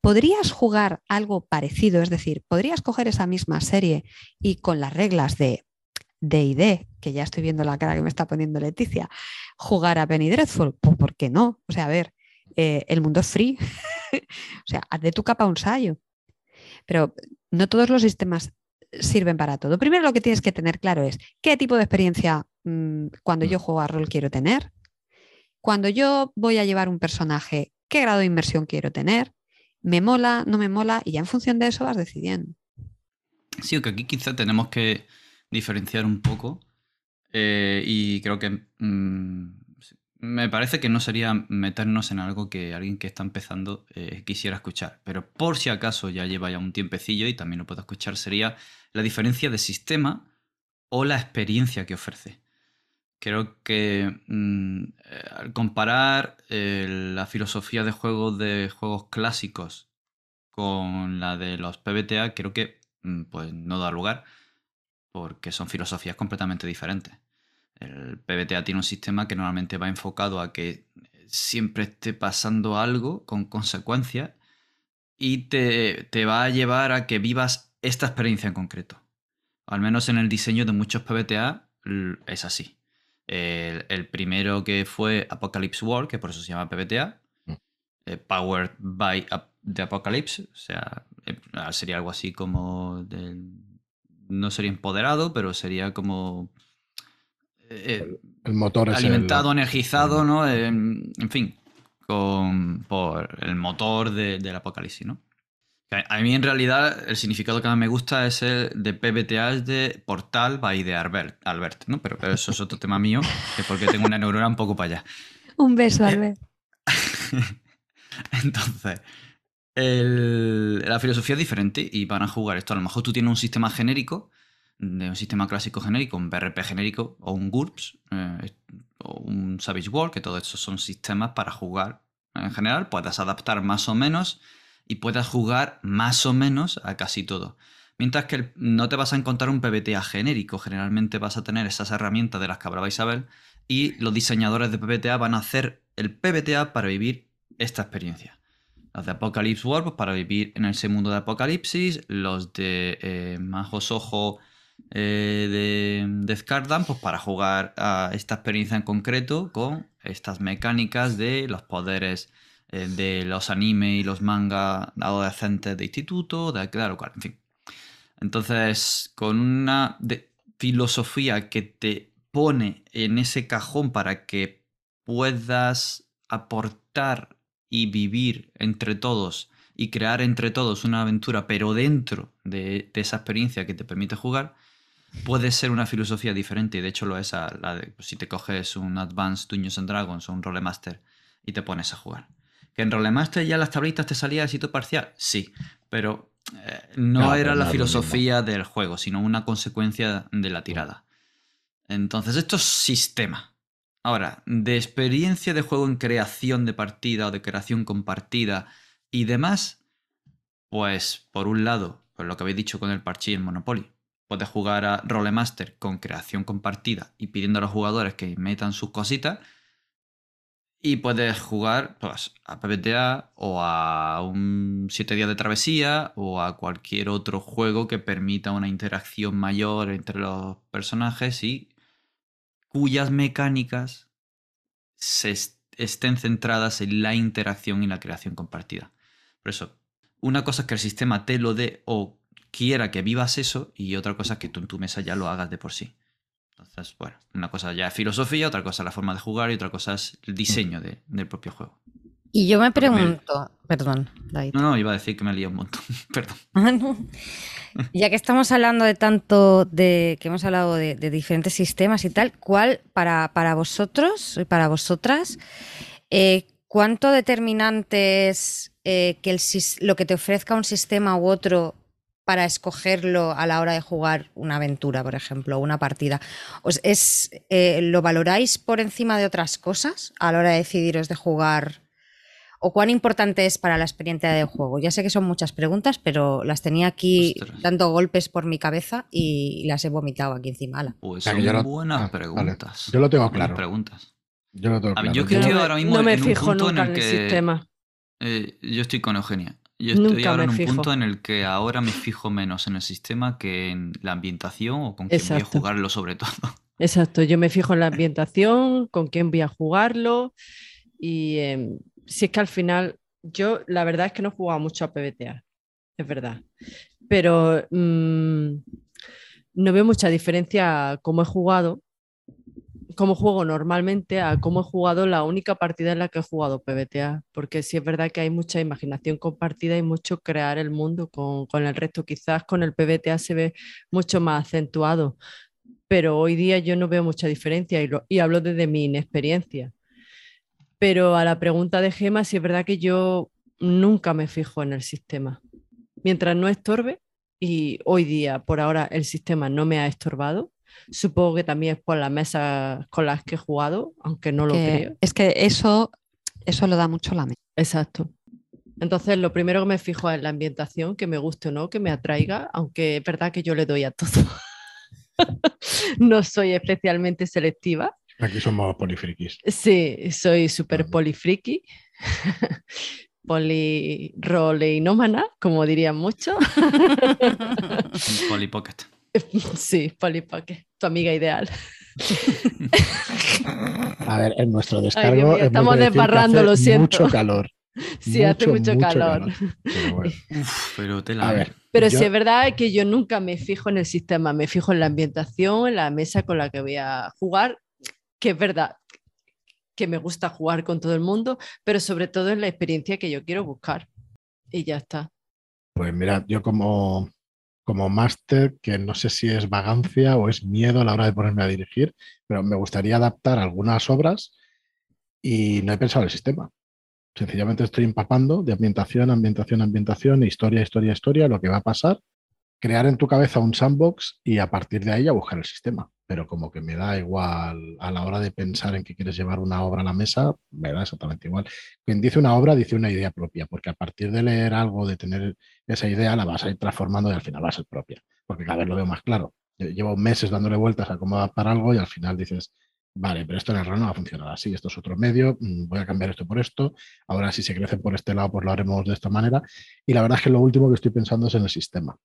¿Podrías jugar algo parecido? Es decir, ¿podrías coger esa misma serie y con las reglas de D&D, que ya estoy viendo la cara que me está poniendo Leticia, jugar a Penny Dreadful? Pues ¿por qué no? O sea, a ver, eh, el mundo es free. o sea, haz de tu capa un sayo. Pero no todos los sistemas sirven para todo. Primero lo que tienes que tener claro es qué tipo de experiencia mm, cuando yo juego a rol quiero tener, cuando yo voy a llevar un personaje, qué grado de inmersión quiero tener, me mola, no me mola, y ya en función de eso vas decidiendo. Sí, que aquí quizá tenemos que diferenciar un poco eh, y creo que mm, me parece que no sería meternos en algo que alguien que está empezando eh, quisiera escuchar, pero por si acaso ya lleva ya un tiempecillo y también lo puedo escuchar, sería la diferencia de sistema o la experiencia que ofrece. Creo que mm, eh, al comparar la filosofía de juego de juegos clásicos con la de los PBTA, creo que mm, pues no da lugar porque son filosofías completamente diferentes. El PBTA tiene un sistema que normalmente va enfocado a que siempre esté pasando algo con consecuencias y te, te va a llevar a que vivas esta experiencia en concreto. Al menos en el diseño de muchos PBTA es así. El, el primero que fue Apocalypse War, que por eso se llama PBTA, Mm. eh, Powered by the Apocalypse, o sea, eh, sería algo así como del- no sería empoderado, pero sería como eh, El motor es el- alimentado, energizado, ¿no? En, en fin, con, por el motor de- del apocalipsis, ¿no? A mí en realidad el significado que más me gusta es el de PBTA es de Portal by de Albert, Albert ¿no? Pero, pero eso es otro tema mío, que es porque tengo una neurona un poco para allá. Un beso, Albert. Entonces, la filosofía es diferente y van a jugar esto. A lo mejor tú tienes un sistema genérico, de un sistema clásico genérico, un BRP genérico o un GURPS eh, o un Savage World, que todos estos son sistemas para jugar en general. Puedas adaptar más o menos y puedas jugar más o menos a casi todo. Mientras que no te vas a encontrar un PBTA genérico, generalmente vas a tener esas herramientas de las que hablaba Isabel y los diseñadores de PBTA van a hacer el PBTA para vivir esta experiencia. Los de Apocalypse World pues, para vivir en ese mundo de Apocalipsis, los de eh, Majos Ojo eh, de, de Scardan, pues para jugar a esta experiencia en concreto con estas mecánicas de los poderes eh, de los anime y los manga adolescentes de instituto, de claro en fin. Entonces, con una filosofía que te pone en ese cajón para que puedas aportar y vivir entre todos y crear entre todos una aventura, pero dentro de, esa experiencia que te permite jugar, puede ser una filosofía diferente. Y de hecho lo es a la de si te coges un Advanced Dungeons and Dragons o un Rolemaster y te pones a jugar. Que en Rolemaster ya las tablitas te salía de sitio parcial, sí, pero eh, no, era la filosofía del juego, sino una consecuencia de la tirada. Entonces, esto es sistema. Ahora, de experiencia de juego en creación de partida o de creación compartida y demás, pues por un lado, pues lo que habéis dicho con el parche y el Monopoly, puedes jugar a Rolemaster con creación compartida y pidiendo a los jugadores que metan sus cositas. Y puedes jugar pues, a PBTA o a un 7 días de travesía o a cualquier otro juego que permita una interacción mayor entre los personajes y cuyas mecánicas se estén centradas en la interacción y la creación compartida. Por eso, una cosa es que el sistema te lo dé o quiera que vivas eso y otra cosa es que tú en tu mesa ya lo hagas de por sí. Entonces, bueno, una cosa ya es filosofía, otra cosa es la forma de jugar y otra cosa es el diseño del propio juego. Y yo me pregunto, perdón, David. No, no, iba a decir que me lío un montón, perdón. Ah, ya que estamos hablando de tanto, de que hemos hablado de, diferentes sistemas y tal, ¿cuál para, para vosotros y para vosotras, eh, cuánto determinante es eh, que el, lo que te ofrezca un sistema u otro para escogerlo a la hora de jugar una aventura, por ejemplo, una partida? es, eh, ¿Lo valoráis por encima de otras cosas a la hora de decidiros de jugar? ¿O cuán importante es para la experiencia de juego? Ya sé que son muchas preguntas, pero las tenía aquí dando golpes por mi cabeza y las he vomitado aquí encima. Pues son buenas ah, preguntas. Yo lo tengo claro. Preguntas. Yo lo tengo claro. Yo que estoy ahora mismo no me en fijo un punto nunca en el, que, sistema. Eh, yo estoy con Eugenia. Yo estoy ahora en un punto en el que ahora me fijo menos en el sistema que en la ambientación o con quién voy a jugarlo sobre todo. Exacto, yo me fijo en la ambientación, con quién voy a jugarlo y em, si es que al final yo la verdad es que no he jugado mucho a PBTA, es verdad, pero mm, no veo mucha diferencia cómo he jugado cómo juego normalmente a cómo he jugado la única partida en la que he jugado PBTA, porque sí es verdad que hay mucha imaginación compartida y mucho crear el mundo con, el resto. Quizás con el PBTA se ve mucho más acentuado, pero hoy día yo no veo mucha diferencia y, y hablo desde mi inexperiencia. Pero a la pregunta de Gema, sí es verdad que yo nunca me fijo en el sistema. Mientras no estorbe, y hoy día, por ahora, el sistema no me ha estorbado, Supongo que también es por las mesas con las que he jugado, aunque no lo creo. Es que eso, eso lo da mucho la mesa. Exacto. Entonces, lo primero que me fijo es la ambientación, que me guste o no, que me atraiga, aunque es verdad que yo le doy a todo. no soy especialmente selectiva. Aquí somos polifrikis. Sí, soy súper polifriki. Poliroleinómana, como dirían muchos. Polipocket. Sí, Polly tu amiga ideal. A ver, en nuestro descargo. estamos desbarrando, lo siento. Mucho calor. Sí, hace mucho, calor. Pero, te la... ver, Pero sí es verdad que yo nunca me fijo en el sistema, me fijo en la ambientación, en la mesa con la que voy a jugar, que es verdad que me gusta jugar con todo el mundo, pero sobre todo en la experiencia que yo quiero buscar. Y ya está. Pues mira, yo como como máster, que no sé si es vagancia o es miedo a la hora de ponerme a dirigir, pero me gustaría adaptar algunas obras y no he pensado en el sistema. Sencillamente estoy empapando de ambientación, ambientación, ambientación, historia, historia, historia, lo que va a pasar, crear en tu cabeza un sandbox y a partir de ahí a buscar el sistema pero como que me da igual a la hora de pensar en que quieres llevar una obra a la mesa, me da exactamente igual. Quien dice una obra dice una idea propia, porque a partir de leer algo, de tener esa idea, la vas a ir transformando y al final va a ser propia, porque cada vez lo veo más claro. Llevo meses dándole vueltas a cómo adaptar algo y al final dices, vale, pero esto en el RAN no va a funcionar así, esto es otro medio, mm, voy a cambiar esto por esto, ahora si se crece por este lado, pues lo haremos de esta manera. Y la verdad es que lo último que estoy pensando es en el sistema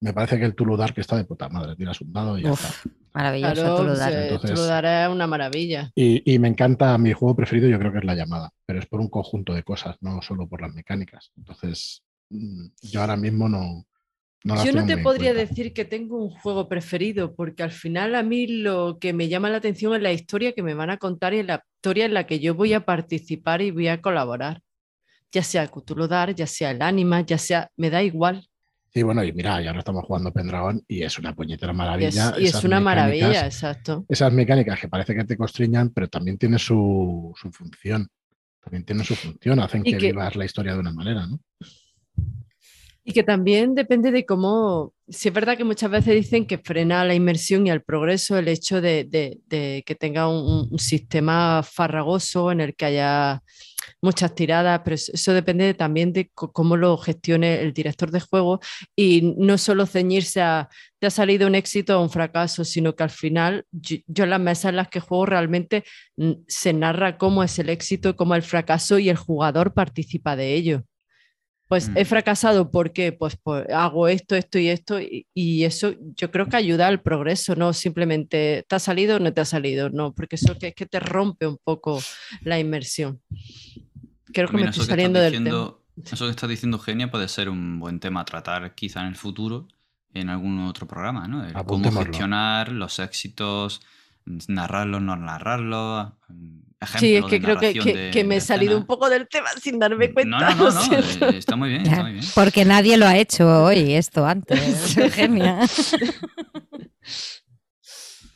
me parece que el Tuludar que está de puta madre, tiras un dado y ya está. Maravilloso Tuludar. Tuludar es una maravilla. Y, me encanta, mi juego preferido yo creo que es la llamada, pero es por un conjunto de cosas, no solo por las mecánicas. Entonces, mm, yo ahora mismo no, No Yo no te podría cuenta. decir que tengo un juego preferido, porque al final a mí lo que me llama la atención es la historia que me van a contar y la historia en la que yo voy a participar y voy a colaborar. Ya sea Cthulhu Dark, ya sea el Anima, ya sea, me da igual. Sí, bueno, y mira, ya ahora estamos jugando Pendragon y es una puñetera Y es, maravilla. y es una maravilla, exacto. Esas mecánicas que parece que te constriñan, pero también tiene su, su función. También tiene su función, hacen Y que, que- vivas la historia de una manera, ¿no? Y que también depende de cómo, si es verdad que muchas veces dicen que frena la inmersión y el progreso el hecho de, de- de que tenga un, un sistema farragoso en el que haya muchas tiradas, pero eso, depende también de cómo lo gestione el director de juego y no solo ceñirse a te ha salido un éxito o un fracaso, sino que al final yo, yo en las mesas en las que juego realmente mm, se narra cómo es el éxito, cómo el fracaso y el jugador participa de ello. Pues he Mm. fracasado porque pues, pues, hago esto, esto y esto y, y eso yo creo que ayuda al progreso, no simplemente te ha salido o no te ha salido, no, porque eso que, es que te rompe un poco la inmersión. Creo que me estoy eso que, saliendo estás del tema. diciendo, eso que estás diciendo, Genia, puede ser un buen tema a tratar quizá en el futuro en algún otro programa, ¿no? El cómo gestionar los éxitos, narrarlos, no narrarlos. ejemplos Sí, es que creo que, que- de- que me he salido escena. un poco del tema sin darme No, cuenta. no, no, no, siento. eh, está muy bien, está muy bien. Porque nadie lo ha hecho hoy, esto antes, Eugenia.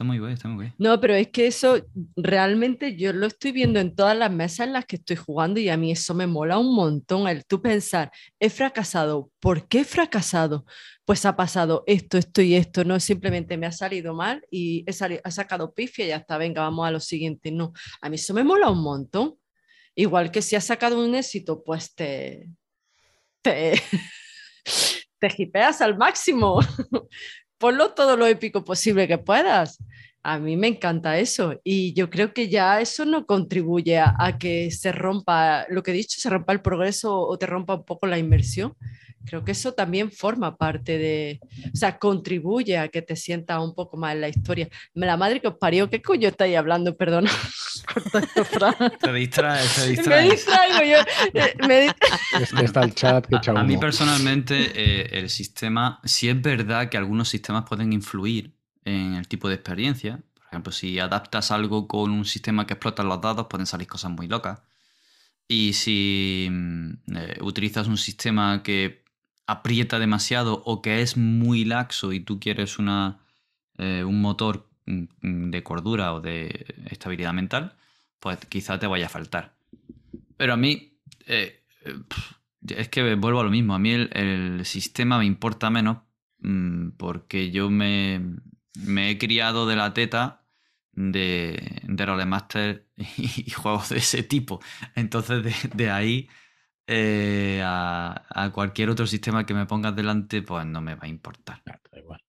Está muy bien, está muy. No, pero es que eso realmente yo lo estoy viendo en todas las mesas en las que estoy jugando y a mí eso me mola un montón. El tú pensar, he fracasado, ¿por qué he fracasado? Pues ha pasado esto, esto y esto, no simplemente me ha salido mal y he, sali- he sacado pifia y ya está, venga, vamos a lo siguiente. No, a mí eso me mola un montón. Igual que si has sacado un éxito, pues te, te, te hipeas al máximo. Ponlo todo lo épico posible que puedas. A mí me encanta eso y yo creo que ya eso no contribuye a, a que se rompa, lo que he dicho, se rompa el progreso o te rompa un poco la inversión. Creo que eso también forma parte de, o sea, contribuye a que te sientas un poco más en la historia. La madre que os parió, ¿qué coño estáis hablando? Perdona. Te distraes, te me distraes. distraigo yo. eh, me está el chat que A mí personalmente eh, el sistema, sí es verdad que algunos sistemas pueden influir en el tipo de experiencia. Por ejemplo, si adaptas algo con un sistema que explota los dados, pueden salir cosas muy locas. Y si mm, eh, utilizas un sistema que aprieta demasiado o que es muy laxo y tú quieres una, eh, un motor mm, mm, de cordura o de estabilidad mental, pues quizá te vaya a faltar. Pero a mí, eh, es que vuelvo a lo mismo. A mí el, sistema me importa menos porque yo me, me he criado de la teta de, de Rolemaster y, y juegos de ese tipo. Entonces, de, de ahí eh, a, a cualquier otro sistema que me pongas delante, pues no me va a importar. Ah, da igual.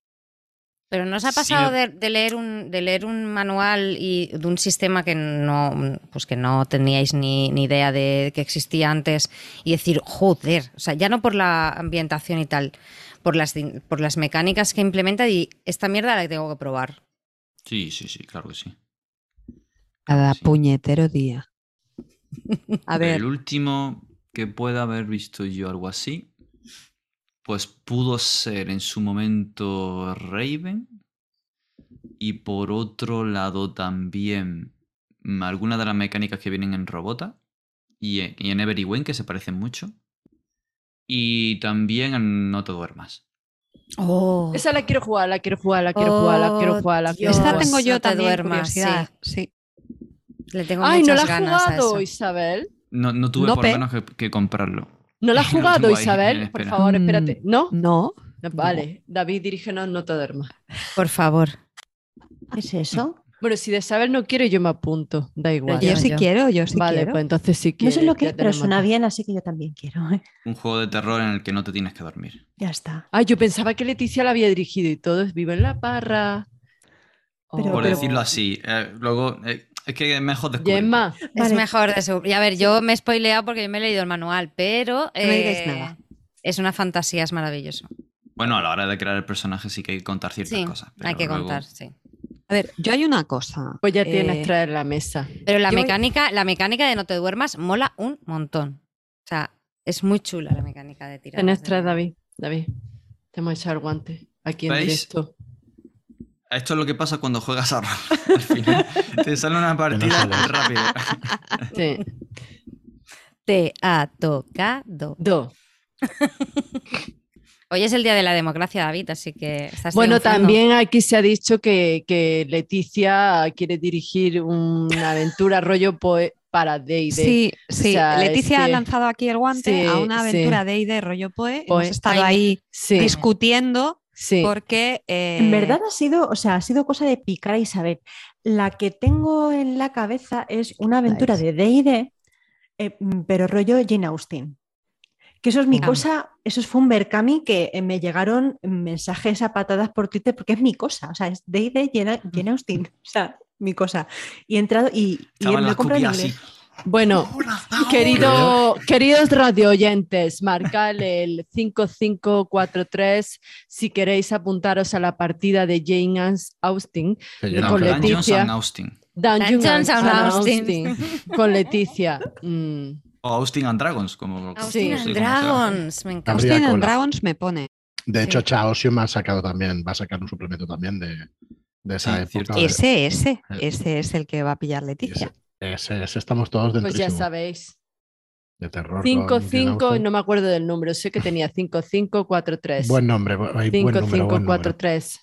Pero ¿nos ha Sí, pasado eh. de, de leer un, de leer un manual y de un sistema que no, pues que no teníais ni, ni idea de que existía antes y decir, joder, o sea, ya no por la ambientación y tal, por las, por las mecánicas que implementa y esta mierda la tengo que probar. Sí, sí, sí, claro que sí. Cada Sí. puñetero día. A ver, El último que pueda haber visto yo algo así, pues pudo ser en su momento Raven. Y por otro lado también algunas de las mecánicas que vienen en Robota y en, y en que se parecen mucho. Y también en No Te Duermas. Oh, Esa la quiero jugar, la quiero jugar, la quiero jugar, la quiero Oh, jugar, la quiero esta tengo yo no te también duermas, curiosidad. Sí. le tengo Ay, no la has jugado. Isabel. No, no tuve No por pe- menos que, que comprarlo. No la has jugado, Isabel. Por favor, Mm. espérate. ¿No? No, Vale, David, dirígenos, no te duermas. Por favor. ¿Qué es eso? Bueno, si de Isabel no quiere, yo me apunto. Da igual. Yo yo sí quiero, yo sí vale, quiero. pues entonces sí No quiero. sé lo que es, pero suena bien, así que yo también quiero. ¿eh? Un juego de terror en el que no te tienes que dormir. Ya está. Ay, yo pensaba que Leticia la había dirigido y todo. es Vivo en la parra. Pero- Por pero- decirlo así. Eh, luego, eh, es que es mejor descubrir. Gemma, Es Vale. mejor de su- Y a ver, yo me he spoileado porque yo me he leído el manual, pero No me digáis eh, nada. es una fantasía, es maravilloso. Bueno, a la hora de crear el personaje sí que hay que contar ciertas Sí, cosas. hay que luego- contar, sí. A ver, yo hay una cosa. pues ya tienes Eh, traer la mesa. Pero la Yo- mecánica, la mecánica de no te duermas mola un montón. O sea, es muy chula la mecánica de tirar. Tienes traer, David. David. Te hemos echado el guante aquí en ¿Veis? directo. Esto es lo que pasa cuando juegas a rol. Al final te sale una partida sale. rápido. Sí. Te ha tocado. Do. Hoy es el día de la democracia, David, así que estás Bueno, triunfando. también aquí se ha dicho que, que Leticia quiere dirigir una aventura rollo poe para D&D. Sí, sí. sea, Leticia es ha que- lanzado aquí el guante Sí, a una sí. aventura de de rollo Poe. Poe. Hemos estado ahí Sí, discutiendo sí. porque. eh, En verdad ha sido, o sea, ha sido cosa de picar a Isabel. La que tengo en la cabeza es una aventura de D&D, eh, pero rollo Jane Austen. Que eso es mi cosa, eso fue un Berkami que eh, me llegaron mensajes a patadas por Twitter porque es mi cosa, o sea, es D&D Jane, Jane Austen, o sea, mi cosa. Y he entrado y, y me en inglés. Bueno, querido, queridos radio oyentes, marcad el 5543 si queréis apuntaros a la partida de Jane Ans- Austen de no con. Dungeons Leticia. and Austin. Dungeons and and Austin, Austin. con Leticia. Mm, O Austin and Dragons, como Austin Sí. and. Dragons, me encanta. Austin and cola. Dragons me pone. De hecho, Sí. Chaosium ha sacado también, va a sacar un suplemento también de, de esa Sí, época. de- Ese, ese, Eh. ese es el que va a pillar Leticia. ese, ese estamos todos dentro pues ya sabéis. de terror. con 55, Jane no me acuerdo del número, sé que tenía 5543. Austen. Buen nombre, bu- hay buen número, buen número. 5543.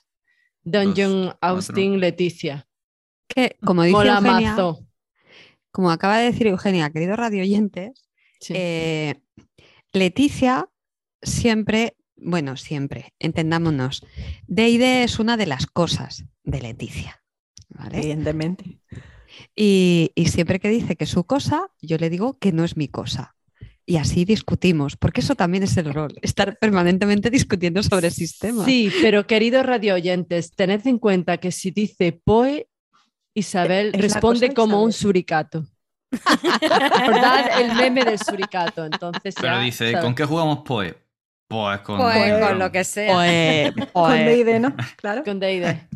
Dungeon Austin Leticia. Que, como dice Mola Eugenia, mazo. Como acaba de decir Eugenia, queridos radio oyentes, Sí. eh, Leticia siempre, bueno, siempre, entendámonos, D&D es una de las cosas de Leticia. ¿vale? Evidentemente. Y, y siempre que dice que es su cosa, yo le digo que no es mi cosa. Y así discutimos, porque eso también es el rol, estar permanentemente discutiendo sobre sistemas. Sí, pero queridos radio oyentes, tened en cuenta que si dice Poe, Isabel Es responde como un suricato. ¿Verdad? El meme del suricato. Entonces Pero ya dice, sabes. ¿con qué jugamos Poe? Pues con. Pues con lo que sea. Pues- Con D&D, ¿no? Claro. Con D&D.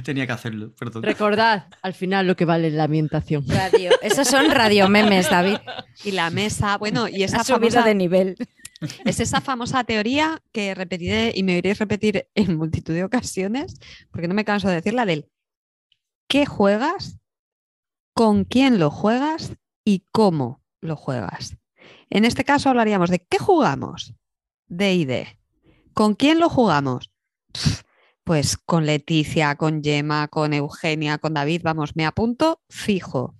Tenía que hacerlo, perdón. Recordad, al final lo que vale la ambientación. Radio. Esos son radiomemes, David. y la mesa, bueno, y esa Ha subido famosa, de nivel. es esa famosa teoría que repetiré y me oiréis repetir en multitud de ocasiones, porque no me canso de decirla, del qué juegas, con quién lo juegas y cómo lo juegas. En este caso hablaríamos de qué jugamos, D y D. ¿Con quién lo jugamos? Pues con Leticia, con Gemma, con Eugenia, con David, vamos, me apunto fijo.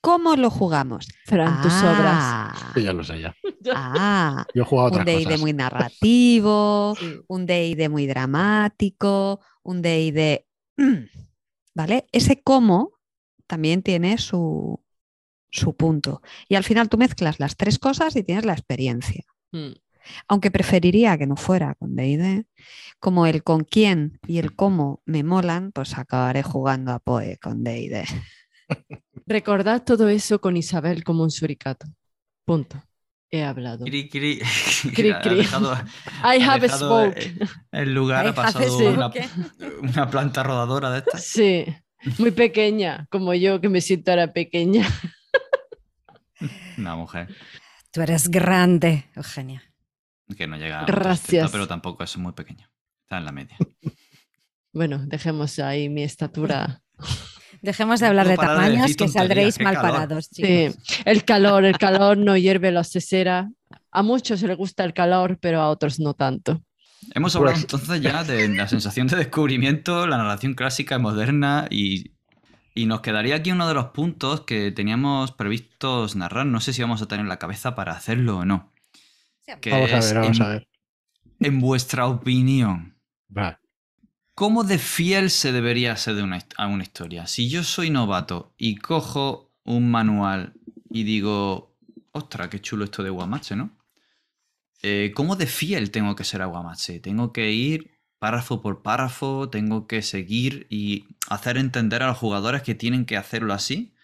¿Cómo lo jugamos? Fran, tus obras. Ah, Sí, ya lo sé, ya. ah, Yo he jugado un otras D&D cosas. muy narrativo, Sí. un D&D muy dramático, un D&D... ¿Vale? Ese cómo también tiene su, su punto. Y al final tú mezclas las tres cosas y tienes la experiencia. Mm. Aunque preferiría que no fuera con D&D, como el con quién y el cómo me molan, pues acabaré jugando a Poe con D&D. Recordad todo eso con Isabel como un suricato. Punto. He hablado. Cri, cri. Cri, Ha cri. dejado- I ha have spoke. El lugar I ha pasado una, una planta rodadora de estas. Sí, muy pequeña, como yo que me siento ahora pequeña. Una mujer Tú eres grande, Eugenia. que no llega a Gracias. 1,70, pero tampoco es muy pequeña. Está en la media. Bueno, dejemos ahí mi estatura. Dejemos de hablar de No parar de tamaños que saldréis mal calor. parados. Sí, el calor, el calor no hierve la cesera. A muchos les gusta el calor, pero a otros no tanto. Hemos hablado Pues- entonces ya de la sensación de descubrimiento, la narración clásica y moderna y, y nos quedaría aquí uno de los puntos que teníamos previstos narrar. No sé si vamos a tener la cabeza para hacerlo o no. Que Vamos a ver, vamos en, a ver. en vuestra opinión, Va. ¿Cómo de fiel se debería ser de una, a una historia? Si yo soy novato y cojo un manual y digo, ostras, qué chulo esto de Guamache, ¿no? Eh, ¿Cómo de fiel tengo que ser a Guamache? Tengo que ir párrafo por párrafo, tengo que seguir y hacer entender a los jugadores que tienen que hacerlo así.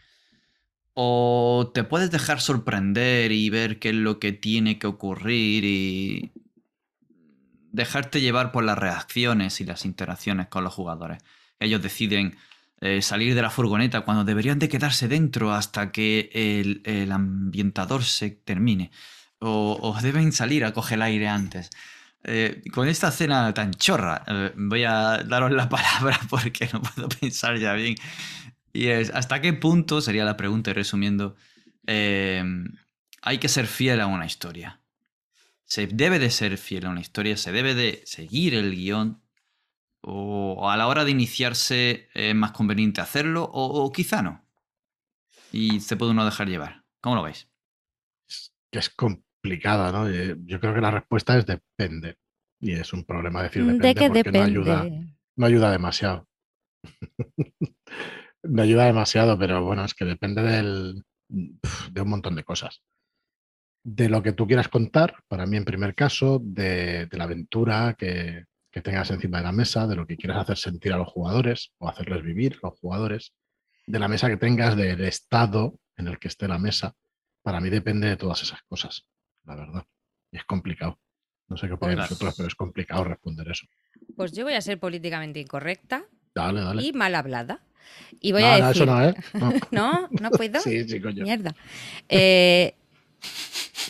¿O te puedes dejar sorprender y ver qué es lo que tiene que ocurrir y dejarte llevar por las reacciones y las interacciones con los jugadores? Ellos deciden eh, salir de la furgoneta cuando deberían de quedarse dentro hasta que el, el ambientador se termine. O, deben salir a coger el aire antes. Eh, con esta escena tan chorra, eh, voy a daros la palabra porque no puedo pensar ya bien. Y es, ¿hasta qué punto, sería la pregunta y resumiendo, hay que ser fiel a una historia? Se debe de ser fiel a una historia, se debe de seguir el guion, o a la hora de iniciarse es más conveniente hacerlo, o, o quizá no. Y se puede uno dejar llevar. ¿Cómo lo veis? Que es complicada, ¿no? Eh, Yo creo que la respuesta es depende. Y es un problema decir depende ¿De qué porque depende? no ayuda, no ayuda demasiado. no ayuda demasiado, pero bueno, es que depende del, de un montón de cosas. De lo que tú quieras contar, para mí en primer caso, de, de la aventura que, que tengas encima de la mesa, de lo que quieras hacer sentir a los jugadores o hacerles vivir los jugadores, de la mesa que tengas, del estado en el que esté la mesa. Para mí depende de todas esas cosas, la verdad. Y es complicado. No sé qué Claro. vosotros, pero es complicado responder eso. Pues yo voy a ser políticamente incorrecta Dale, dale. y mal hablada. Y voy no, a no, decir. eso no, ¿eh? No. No, no puedo. Sí, sí, coño. Mierda. Eh,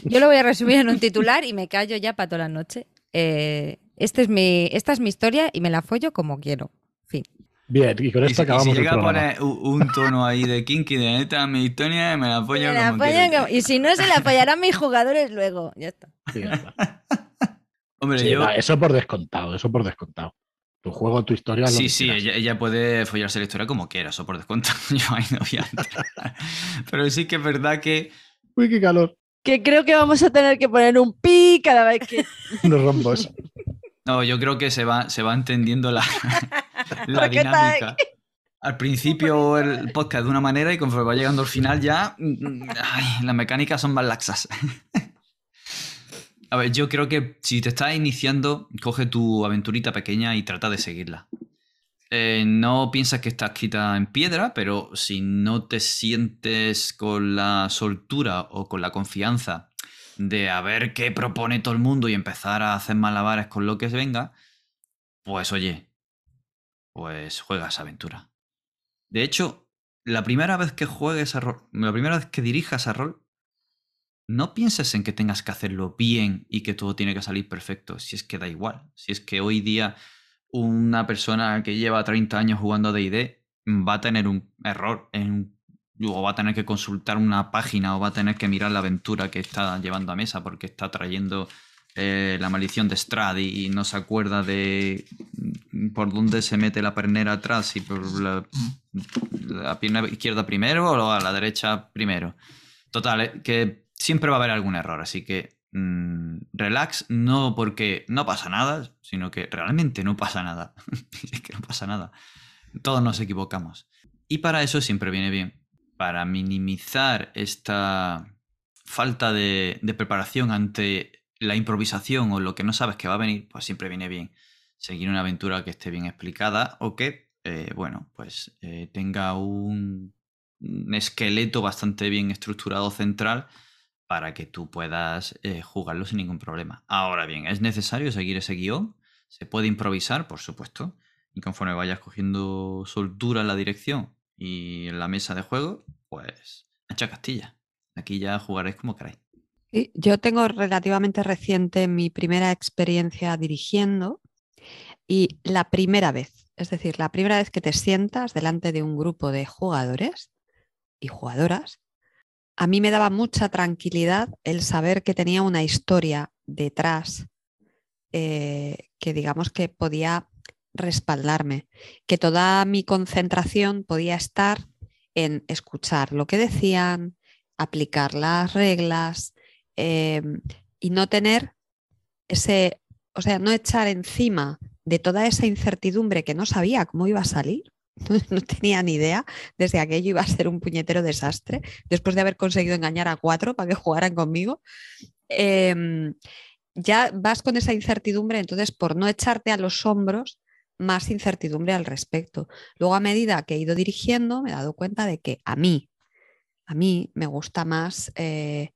yo lo voy a resumir en un titular y me callo ya para toda la noche. Eh, este es mi, esta es mi historia y me la follo como quiero. Fin. Bien, y con Y esto si, y acabamos si el llega a poner un tono ahí de kinky de neta, mi historia me la Me la como quiero. como- y si no, se la apoyarán mis jugadores luego. Ya está. Sí, ya está. Hombre, Sí, yo... va, eso por descontado, eso por descontado. Tu juego, tu historia. lo Sí, que sí, ella, ella puede follarse la historia como quiera, eso por descuento. Yo ahí no voy a entrar. Pero sí que es verdad que Uy, qué calor. Que creo que vamos a tener que poner un pi cada vez que. Unos rombos. No, yo creo que se va, se va entendiendo la, la ¿Por qué está dinámica. Al principio el podcast de una manera y conforme va llegando al final ya mm, ay, las mecánicas son más laxas. A ver, yo creo que si te estás iniciando, coge tu aventurita pequeña y trata de seguirla. Eh, no piensas que está escrita en piedra, pero si no te sientes con la soltura o con la confianza de a ver qué propone todo el mundo y empezar a hacer malabares con lo que venga, pues oye, pues juega esa aventura. De hecho, la primera vez que juegues a rol, la primera vez que dirijas a rol, no pienses en que tengas que hacerlo bien y que todo tiene que salir perfecto, si es que da igual. Si es que hoy día una persona que lleva 30 años jugando a D&D va a tener un error en o va a tener que consultar una página o va a tener que mirar la aventura que está llevando a mesa porque está trayendo eh, la maldición de Strad y, no se acuerda de mm, por dónde se mete la pernera atrás y por la, la pierna izquierda primero o a la derecha primero. Total, eh, que siempre va a haber algún error, así que mm, relax, no porque no pasa nada, sino que realmente no pasa nada. es que no pasa nada. Todos nos equivocamos. Y para eso siempre viene bien, para minimizar esta falta de, preparación ante la improvisación o lo que no sabes que va a venir, pues siempre viene bien seguir una aventura que esté bien explicada o que, eh, bueno, pues eh, tenga un esqueleto bastante bien estructurado central para que tú puedas eh, jugarlo sin ningún problema. Ahora bien, ¿es necesario seguir ese guion? ¿Se puede improvisar? Por supuesto. Y conforme vayas cogiendo soltura en la dirección y en la mesa de juego, pues hecha Castilla. Aquí ya jugaréis como queráis. Sí, Yo tengo relativamente reciente mi primera experiencia dirigiendo y la primera vez, es decir, la primera vez que te sientas delante de un grupo de jugadores y jugadoras, a mí me daba mucha tranquilidad el saber que tenía una historia detrás eh, que digamos que podía respaldarme, que toda mi concentración podía estar en escuchar lo que decían, aplicar las reglas, eh, y no tener ese, o sea, no echar encima de toda esa incertidumbre que no sabía cómo iba a salir, no tenía ni idea, desde aquello iba a ser un puñetero desastre, después de haber conseguido engañar a cuatro para que jugaran conmigo. eh, ya vas con esa incertidumbre, entonces por no echarte a los hombros, más incertidumbre al respecto. Luego a medida que he ido dirigiendo, me he dado cuenta de que a mí, a mí me gusta más eh,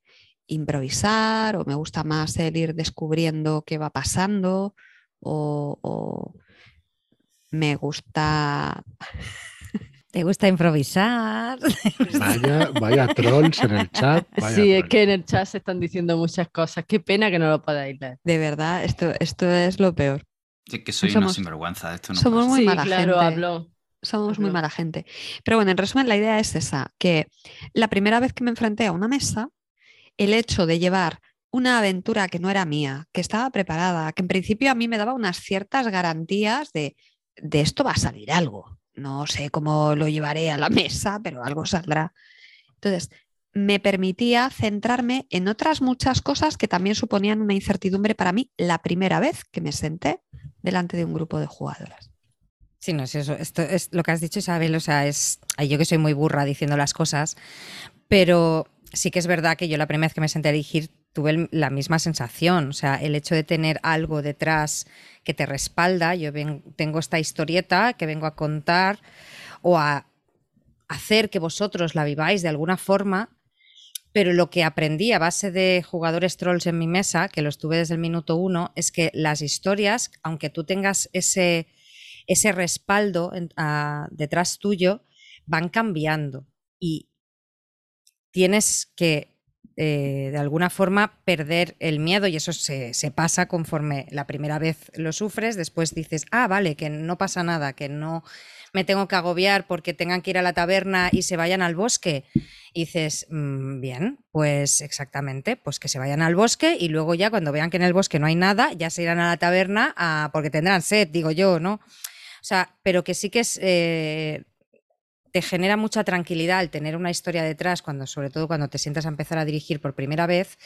improvisar o me gusta más el ir descubriendo qué va pasando o me gusta Te gusta improvisar. Vaya, vaya trolls en el chat. vaya sí, es que en el chat se están diciendo muchas cosas. Qué pena que no lo podáis leer. De verdad, esto, esto es lo peor. Es que soy Somos- una sinvergüenza. Esto no somos muy sí, mala claro, gente. habló. Somos muy mala gente. Pero bueno, en resumen, la idea es esa, que la primera vez que me enfrenté a una mesa, el hecho de llevar una aventura que no era mía, que estaba preparada, que en principio a mí me daba unas ciertas garantías de, de esto va a salir algo. No sé cómo lo llevaré a la mesa, pero algo saldrá. Entonces, me permitía centrarme en otras muchas cosas que también suponían una incertidumbre para mí la primera vez que me senté delante de un grupo de jugadoras. Sí, no es eso. Esto es lo que has dicho, Isabel. O sea, es. yo que soy muy burra diciendo las cosas, pero sí que es verdad que yo la primera vez que me senté a dirigir tuve la misma sensación. O sea, el hecho de tener algo detrás que te respalda. Yo tengo esta historieta que vengo a contar o a hacer que vosotros la viváis de alguna forma. Pero lo que aprendí a base de jugadores trolls en mi mesa, que los tuve desde el minuto uno, es que las historias, aunque tú tengas ese, ese respaldo detrás tuyo, van cambiando y tienes que eh, de alguna forma perder el miedo y eso se, se pasa conforme la primera vez lo sufres, después dices, ah, vale, que no pasa nada, que no me tengo que agobiar porque tengan que ir a la taberna y se vayan al bosque. Y dices, "Mm, bien, pues exactamente, pues que se vayan al bosque y luego ya cuando vean que en el bosque no hay nada, ya se irán a la taberna a- porque tendrán sed, digo yo, ¿no? O sea, pero que sí que es... eh, te genera mucha tranquilidad el tener una historia detrás, cuando, sobre todo cuando te sientas a empezar a dirigir por primera vez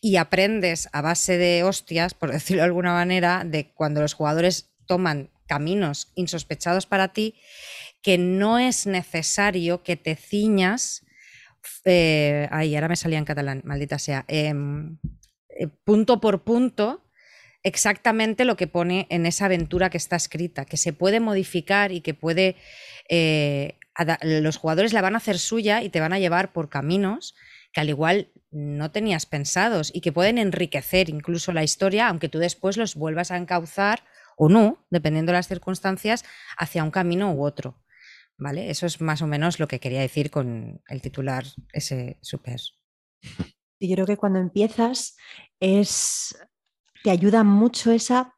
y aprendes a base de hostias, por decirlo de alguna manera, de cuando los jugadores toman caminos insospechados para ti, que no es necesario que te ciñas. Eh, ay, ahora me salía en catalán, maldita sea. em, eh, punto por punto, exactamente lo que pone en esa aventura que está escrita, que se puede modificar y que puede. eh, los jugadores la van a hacer suya y te van a llevar por caminos que al igual no tenías pensados y que pueden enriquecer incluso la historia, aunque tú después los vuelvas a encauzar o no, dependiendo de las circunstancias, hacia un camino u otro. ¿Vale? Eso es más o menos lo que quería decir con el titular ese súper. Y yo creo que cuando empiezas es te ayuda mucho esa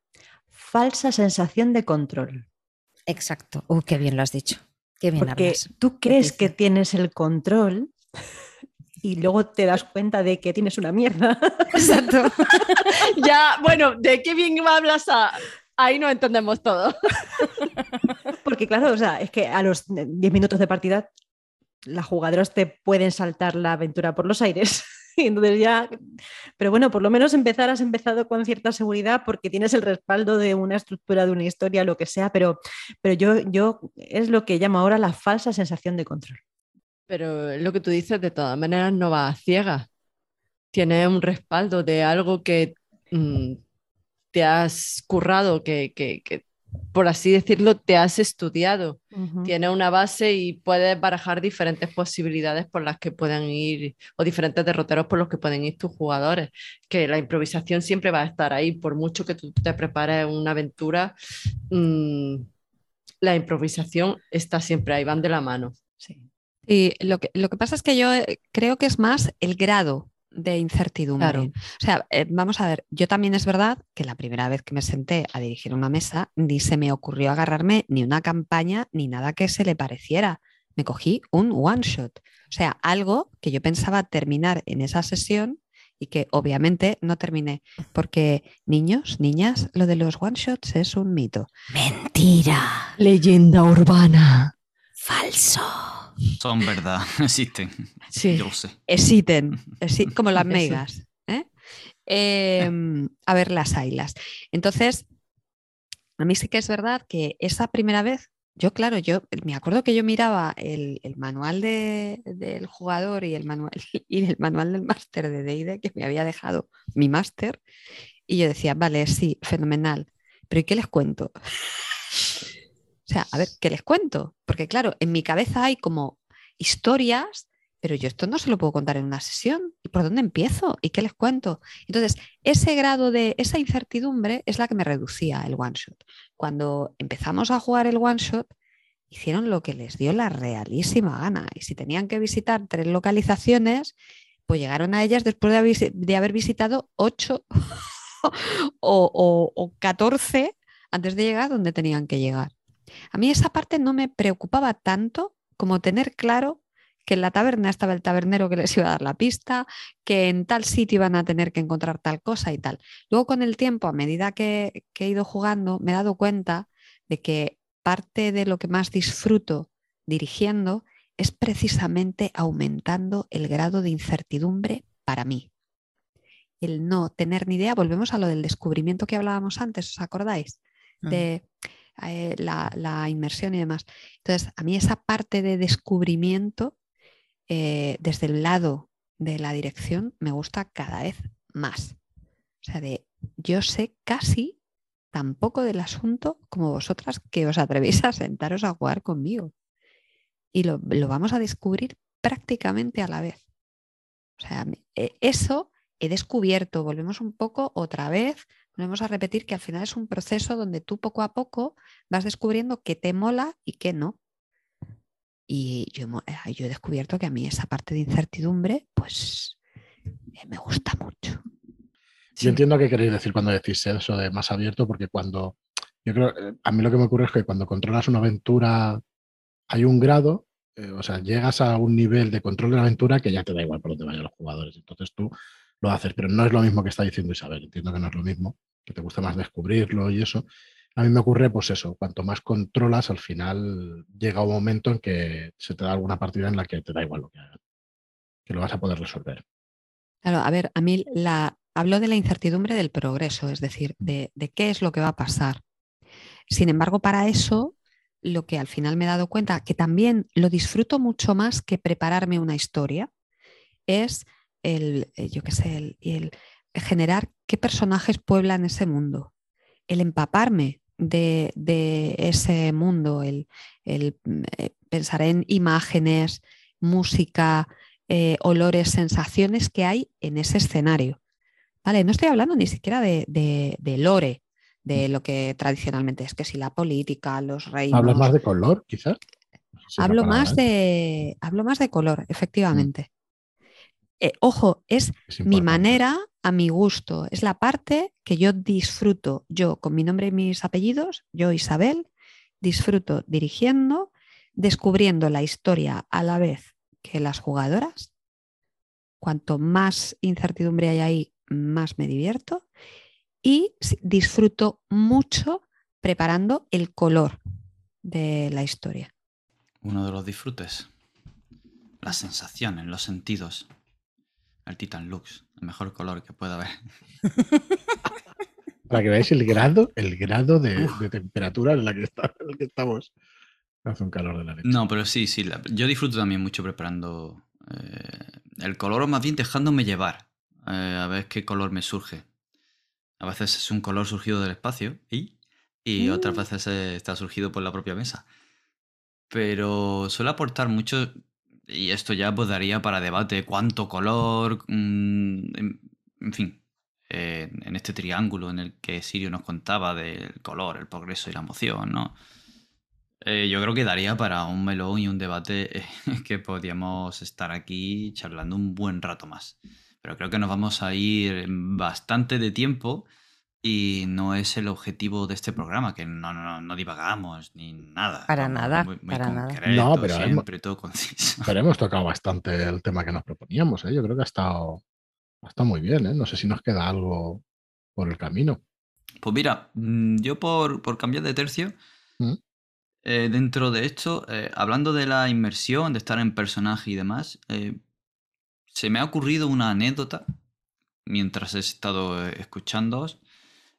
falsa sensación de control. Exacto. Uh, qué bien lo has dicho. Qué bien Porque hablas. tú crees que tienes el control y luego te das cuenta de que tienes una mierda. Exacto. Ya, bueno, ¿de qué bien hablas? A... Ahí no entendemos todo. Porque claro, o sea, es que a los 10 minutos de partida las jugadoras te pueden saltar la aventura por los aires. Entonces ya, pero bueno, por lo menos empezar has empezado con cierta seguridad porque tienes el respaldo de una estructura, de una historia, lo que sea, pero, pero yo, yo es lo que llamo ahora la falsa sensación de control. Pero lo que tú dices, de todas maneras, no va a ciegas. Tienes un respaldo de algo que mm, te has currado, que, por así decirlo, te has estudiado. Tienes una base y puedes barajar diferentes posibilidades por las que pueden ir, o diferentes derroteros por los que pueden ir tus jugadores. Que la improvisación siempre va a estar ahí, por mucho que tú te prepares una aventura, mm, la improvisación está siempre ahí, van de la mano. Sí. Y lo que, lo que pasa es que yo eh, creo que es más el grado de incertidumbre. Claro. O sea, eh, vamos a ver, yo también es verdad que la primera vez que me senté a dirigir una mesa, ni se me ocurrió agarrarme ni una campaña ni nada que se le pareciera. Me cogí un one shot. O sea, algo que yo pensaba terminar en esa sesión y que obviamente no terminé. Porque niños, niñas, lo de los one shots es un mito. Mentira. Leyenda urbana. Falso. Son verdad, existen. Sí. Yo lo sé. Existen, exi- como las megas. ¿eh? Em, a ver, las ailas. Entonces, a mí sí que es verdad que esa primera vez, yo claro, yo me acuerdo que yo miraba el, el manual de- del jugador y el manual, y el manual del máster de D&D que me había dejado mi máster y yo decía, vale, sí, fenomenal, pero ¿y qué les cuento? O sea, a ver, ¿qué les cuento? Porque claro, en mi cabeza hay como historias, pero yo esto no se lo puedo contar en una sesión. ¿Y por dónde empiezo? ¿Y qué les cuento? Entonces, ese grado de, esa incertidumbre es la que me reducía el one shot. Cuando empezamos a jugar el one shot, hicieron lo que les dio la realísima gana. Y si tenían que visitar tres localizaciones, pues llegaron a ellas después de haber, visitado ocho o, 14 antes de llegar donde tenían que llegar. A mí esa parte no me preocupaba tanto como tener claro que en la taberna estaba el tabernero que les iba a dar la pista, que en tal sitio iban a tener que encontrar tal cosa y tal. Luego con el tiempo, a medida que, he ido jugando, me he dado cuenta de que parte de lo que más disfruto dirigiendo es precisamente aumentando el grado de incertidumbre para mí. El no tener ni idea, volvemos a lo del descubrimiento que hablábamos antes, ¿os acordáis? De eh, la, inmersión y demás. Entonces, a mí esa parte de descubrimiento eh, desde el lado de la dirección me gusta cada vez más. O sea, de yo sé casi tan poco del asunto como vosotras que os atrevéis a sentaros a jugar conmigo. Y lo, vamos a descubrir prácticamente a la vez. O sea, e, eso he descubierto, volvemos un poco otra vez, volvemos a repetir que al final es un proceso donde tú poco a poco vas descubriendo qué te mola y qué no. Y yo, eh, yo he descubierto que a mí esa parte de incertidumbre, pues eh, me gusta mucho. Yo entiendo qué queréis decir cuando decís eso de más abierto, porque cuando yo creo, eh, a mí lo que me ocurre es que cuando controlas una aventura hay un grado, o sea, llegas a un nivel de control de la aventura que ya te da igual por dónde vayan los jugadores. Entonces tú lo haces, pero no es lo mismo que está diciendo Isabel. Entiendo que no es lo mismo, que te gusta más descubrirlo y eso. A mí me ocurre, pues eso, cuanto más controlas, al final llega un momento en que se te da alguna partida en la que te da igual lo que hagas, que lo vas a poder resolver. Claro, a ver, a mí la, hablo de la incertidumbre del progreso, es decir, de, de qué es lo que va a pasar. Sin embargo, para eso, lo que al final me he dado cuenta, que también lo disfruto mucho más que prepararme una historia, es el, eh, yo qué sé, el, el generar qué personajes pueblan ese mundo, el empaparme de, ese mundo, el, mm, eh, pensar en imágenes, música, eh, olores, sensaciones que hay en ese escenario. Vale, no estoy hablando ni siquiera de, de, lore, de lo que tradicionalmente es, que si la política, los reinos. ¿Hablas más de color, quizás? hablo, más de, hablo más de color, efectivamente. Eh, ojo, es, mi manera a mi gusto, es la parte que yo disfruto, yo con mi nombre y mis apellidos, yo Isabel, disfruto dirigiendo, descubriendo la historia a la vez que las jugadoras. Cuanto más incertidumbre hay ahí, más me divierto. Y disfruto mucho preparando el color de la historia. Uno de los disfrutes, las sensaciones, los sentidos el Titan Lux, el mejor color que pueda haber. Para que veáis el grado, el grado de, temperatura en la que, estamos. Hace un calor de la leche. No, pero sí, sí. yo disfruto también mucho preparando eh, el color, o más bien dejándome llevar. Eh, a ver qué color me surge. A veces es un color surgido del espacio y, y otras mm. veces está surgido por la propia mesa. Pero suele aportar mucho y esto ya pues daría para debate cuánto color, mm, en, fin, eh, en este triángulo en el que Sirio nos contaba del color, el progreso y la emoción, ¿no? Eh, yo creo que daría para un melón y un debate que podríamos estar aquí charlando un buen rato más. Pero creo que nos vamos a ir bastante de tiempo y no es el objetivo de este programa, que no, no, no divagamos ni nada. Para nada, para nada. No, pero siempre hemos, todo conciso. Pero hemos tocado bastante el tema que nos proponíamos, ¿eh? Yo creo que ha estado, ha muy bien, ¿eh? No sé si nos queda algo por el camino. Pues mira, mm, yo por, cambiar de tercio, ¿Mm? eh, dentro de esto, eh, hablando de la inmersión, de estar en personaje y demás, eh, se me ha ocurrido una anécdota mientras he estado escuchándoos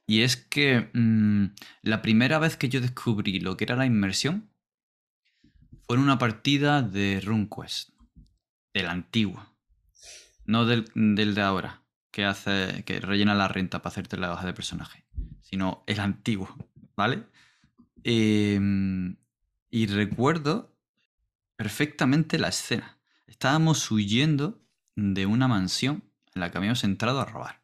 y es que mm, la primera vez que yo descubrí lo que era la inmersión fue en una partida de RuneQuest, del antiguo, no del, de ahora, que hace que rellena la renta para hacerte la hoja de personaje, sino el antiguo, ¿vale? Em, y recuerdo perfectamente la escena. Estábamos huyendo de una mansión en la que habíamos entrado a robar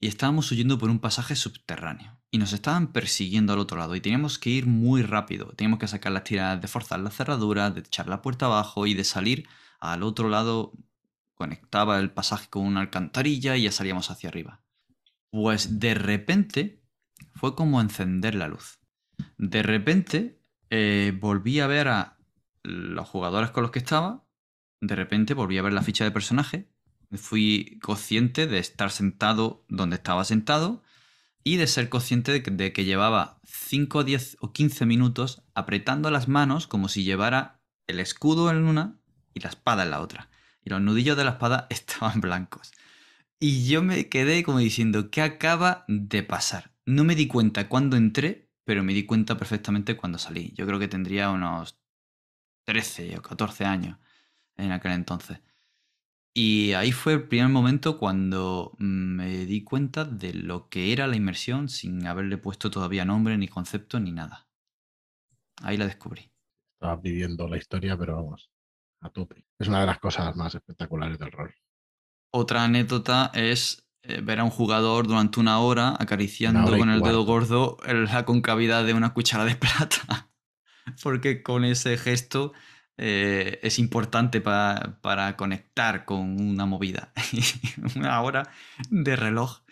y estábamos huyendo por un pasaje subterráneo. y nos estaban persiguiendo al otro lado y teníamos que ir muy rápido. Teníamos que sacar las tiradas de forzar la cerradura, de echar la puerta abajo y de salir al otro lado. Conectaba el pasaje con una alcantarilla y ya salíamos hacia arriba. Pues de repente fue como encender la luz. De repente eh, volví a ver a los jugadores con los que estaba. De repente volví a ver la ficha de personaje. Fui consciente de estar sentado donde estaba sentado y de ser consciente de que, llevaba 5, 10 o 15 minutos apretando las manos como si llevara el escudo en una y la espada en la otra. Y los nudillos de la espada estaban blancos. Y yo me quedé como diciendo, ¿qué acaba de pasar? No me di cuenta cuando entré, pero me di cuenta perfectamente cuando salí. Yo creo que tendría unos 13 o 14 años en aquel entonces. Y ahí fue el primer momento cuando me di cuenta de lo que era la inmersión sin haberle puesto todavía nombre, ni concepto, ni nada. Ahí la descubrí. Estaba viviendo la historia, pero vamos, a tope. Es una de las cosas más espectaculares del rol. Otra anécdota es eh, ver a un jugador durante una hora acariciando con el dedo gordo la concavidad de una cuchara de plata. Porque con ese gesto eh, es importante para conectar con una movida. una hora de reloj,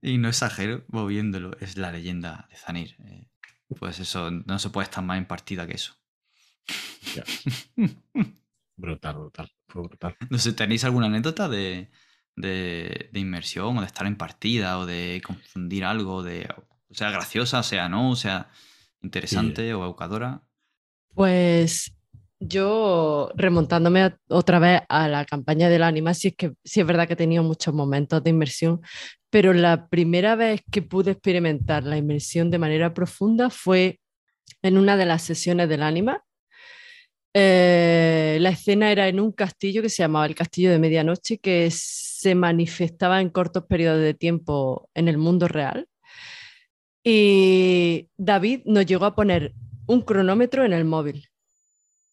y no exagero, moviéndolo, es la leyenda de Zanir. Eh, pues eso, no se puede estar más en partida que eso. brutal, brutal, fue brutal. No sé, ¿tenéis alguna anécdota de, inmersión o de estar en partida o de confundir algo, de, o sea graciosa, sea no, o sea interesante o evocadora? Pues yo, remontándome otra vez a la campaña del anima, sí es que sí es verdad que he tenido muchos momentos de inmersión, pero la primera vez que pude experimentar la inmersión de manera profunda fue en una de las sesiones del anima. Eh, la escena era en un castillo que se llamaba el Castillo de Medianoche, que se manifestaba en cortos periodos de tiempo en el mundo real. Y David nos llegó a poner un cronómetro en el móvil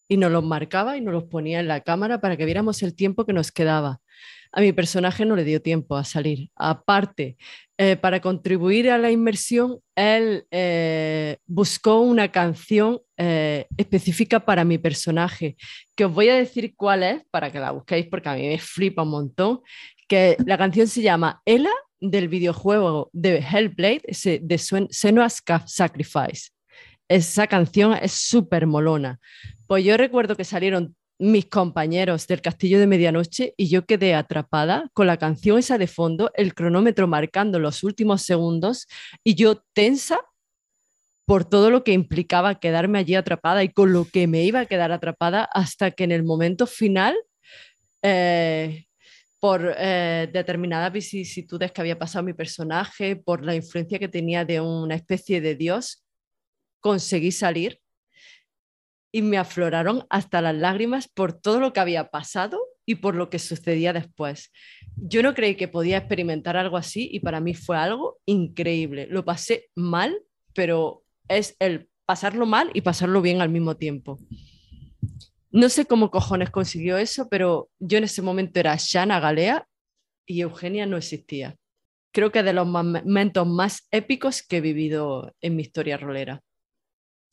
y nos los marcaba y nos los ponía en la cámara para que viéramos el tiempo que nos quedaba. A mi personaje no le dio tiempo a salir. Aparte, eh, para contribuir a la inmersión, él eh, buscó una canción eh, específica para mi personaje, que os voy a decir cuál es para que la busquéis porque a mí me flipa un montón, que la canción se llama Ella del videojuego de Hellblade, de Senua's Sacrifice. Esa canción es súper molona. Pues yo recuerdo que salieron mis compañeros del Castillo de Medianoche y yo quedé atrapada con la canción esa de fondo, el cronómetro marcando los últimos segundos y yo tensa por todo lo que implicaba quedarme allí atrapada y con lo que me iba a quedar atrapada hasta que en el momento final, eh, por eh, determinadas vicisitudes que había pasado mi personaje, por la influencia que tenía de una especie de Dios, conseguí salir y me afloraron hasta las lágrimas por todo lo que había pasado y por lo que sucedía después. Yo no creí que podía experimentar algo así y para mí fue algo increíble. Lo pasé mal, pero es el pasarlo mal y pasarlo bien al mismo tiempo. No sé cómo cojones consiguió eso, pero yo en ese momento era Shana Galea y Eugenia no existía. Creo que de los momentos más épicos que he vivido en mi historia rolera.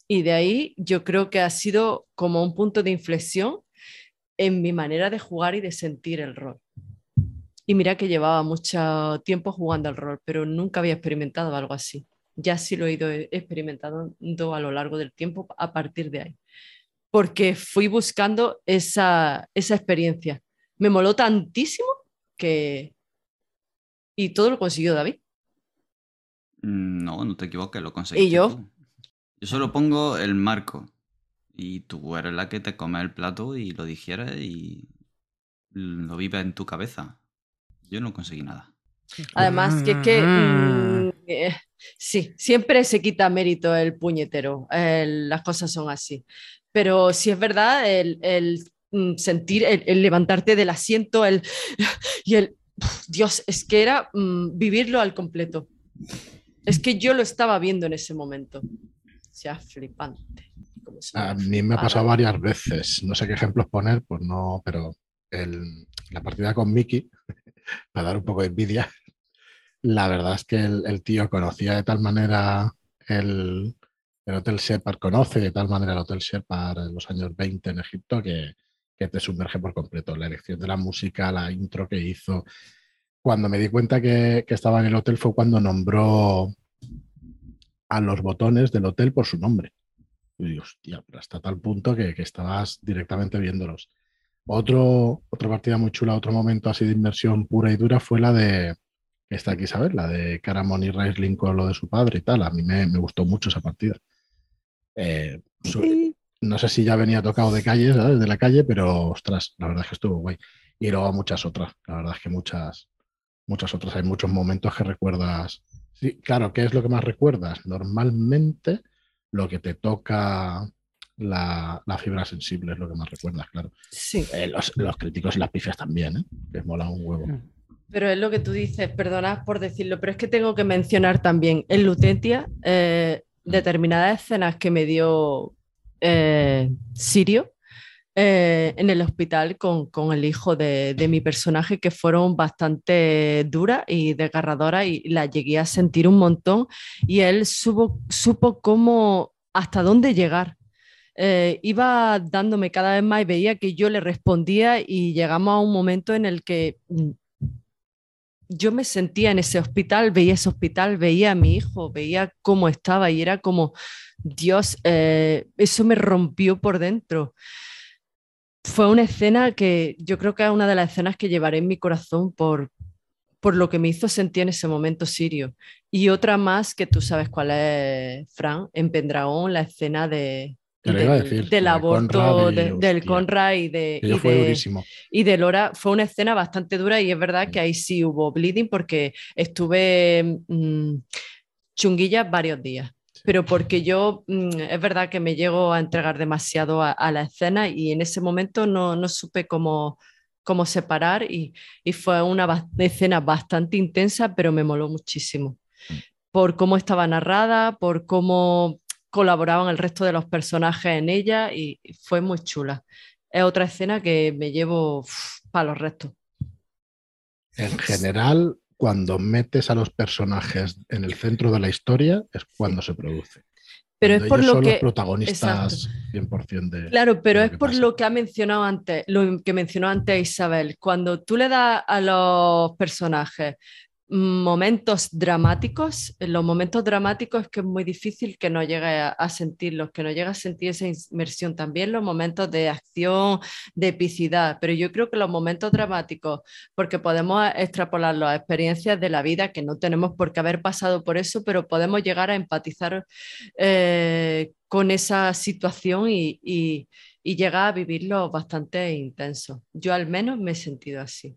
Y de ahí yo creo que ha sido como un punto de inflexión en mi manera de jugar y de sentir el rol. Y mira que llevaba mucho tiempo jugando al rol, pero nunca había experimentado algo así. Ya sí lo he ido experimentando a lo largo del tiempo a partir de ahí. Porque fui buscando esa, esa experiencia. Me moló tantísimo que... Y todo lo consiguió David. Mm, no, no te equivoques, lo conseguí. Y yo, yo solo pongo el marco y tú eres la que te come el plato y lo digieres y lo vive en tu cabeza. Yo no conseguí nada. Además, que es que mm, eh, sí, siempre se quita mérito el puñetero. las cosas son así. Pero sí es verdad, el, mm, sentir, el, levantarte del asiento, el, y el, Dios, es que era mm, vivirlo al completo. Es que yo lo estaba viendo en ese momento sea flipante. A mí me ha pasado varias veces, no sé qué ejemplos poner, pues no, pero la partida con Mickey, para dar un poco de envidia, la verdad es que el, el tío conocía de tal manera el, el Hotel Shepard, conoce de tal manera el Hotel Shepard en los años 20 en Egipto que, que te sumerge por completo. La elección de la música, la intro que hizo. Cuando me di cuenta que, que estaba en el hotel fue cuando nombró a los botones del hotel por su nombre. Y digo, hostia, hasta tal punto que, que estabas directamente viéndolos. Otro, otra partida muy chula, otro momento así de inmersión pura y dura fue la de, está aquí, ¿sabes? La de Caramon y Raisling con lo de su padre y tal. A mí me, me gustó mucho esa partida. Eh, Sí. no sé si ya venía tocado de calle, ¿sabes? De la calle, pero ostras, la verdad es que estuvo guay. Y luego muchas otras, la verdad es que muchas, muchas otras. Hay muchos momentos que recuerdas. Sí, claro, ¿qué es lo que más recuerdas? Normalmente lo que te toca la, la fibra sensible es lo que más recuerdas, claro. Sí. Eh, los, los críticos y las pifias también, ¿eh? Que mola un huevo. Pero es lo que tú dices, perdonad por decirlo, pero es que tengo que mencionar también en Lutetia eh, determinadas escenas que me dio eh, Sirio eh, en el hospital con, con el hijo de, de mi personaje que fueron bastante duras y desgarradoras y las llegué a sentir un montón y él supo, supo cómo, hasta dónde llegar. Eh, iba dándome cada vez más y veía que yo le respondía y llegamos a un momento en el que mm, yo me sentía en ese hospital, veía ese hospital, veía a mi hijo, veía cómo estaba y era como, Dios, eh, eso me rompió por dentro. Fue una escena que yo creo que es una de las escenas que llevaré en mi corazón por, por lo que me hizo sentir en ese momento Sirio. Y otra más que tú sabes cuál es, Fran, en Pendragón, la escena de, del, decir, del de aborto Conrad y, de- del Conrad y de, y de- y de Lora fue una escena bastante dura y es verdad que ahí sí hubo bleeding porque estuve mm, chunguilla varios días. Pero porque yo mm, es verdad que me llego a entregar demasiado a, a la escena y en ese momento no, no supe cómo, cómo separar y, y fue una escena bastante intensa, pero me moló muchísimo. Por cómo estaba narrada, por cómo colaboraban el resto de los personajes en ella y y fue muy chula. Es otra escena que me llevo para los restos. En general, cuando metes a los personajes en el centro de la historia es cuando se produce. Pero es por ellos lo son que... los protagonistas 100% de... Claro, pero de es por pasa. lo que ha mencionado antes, lo que mencionó antes Isabel. Cuando tú le das a los personajes momentos dramáticos, en los momentos dramáticos es que es muy difícil que no llegue a, sentirlos, que no llegue a sentir esa inmersión. También los momentos de acción, de epicidad, pero yo creo que los momentos dramáticos, porque podemos extrapolar las experiencias de la vida, que no tenemos por qué haber pasado por eso, pero podemos llegar a empatizar eh, con esa situación y llegar a vivirlo bastante intenso. Yo al menos me he sentido así.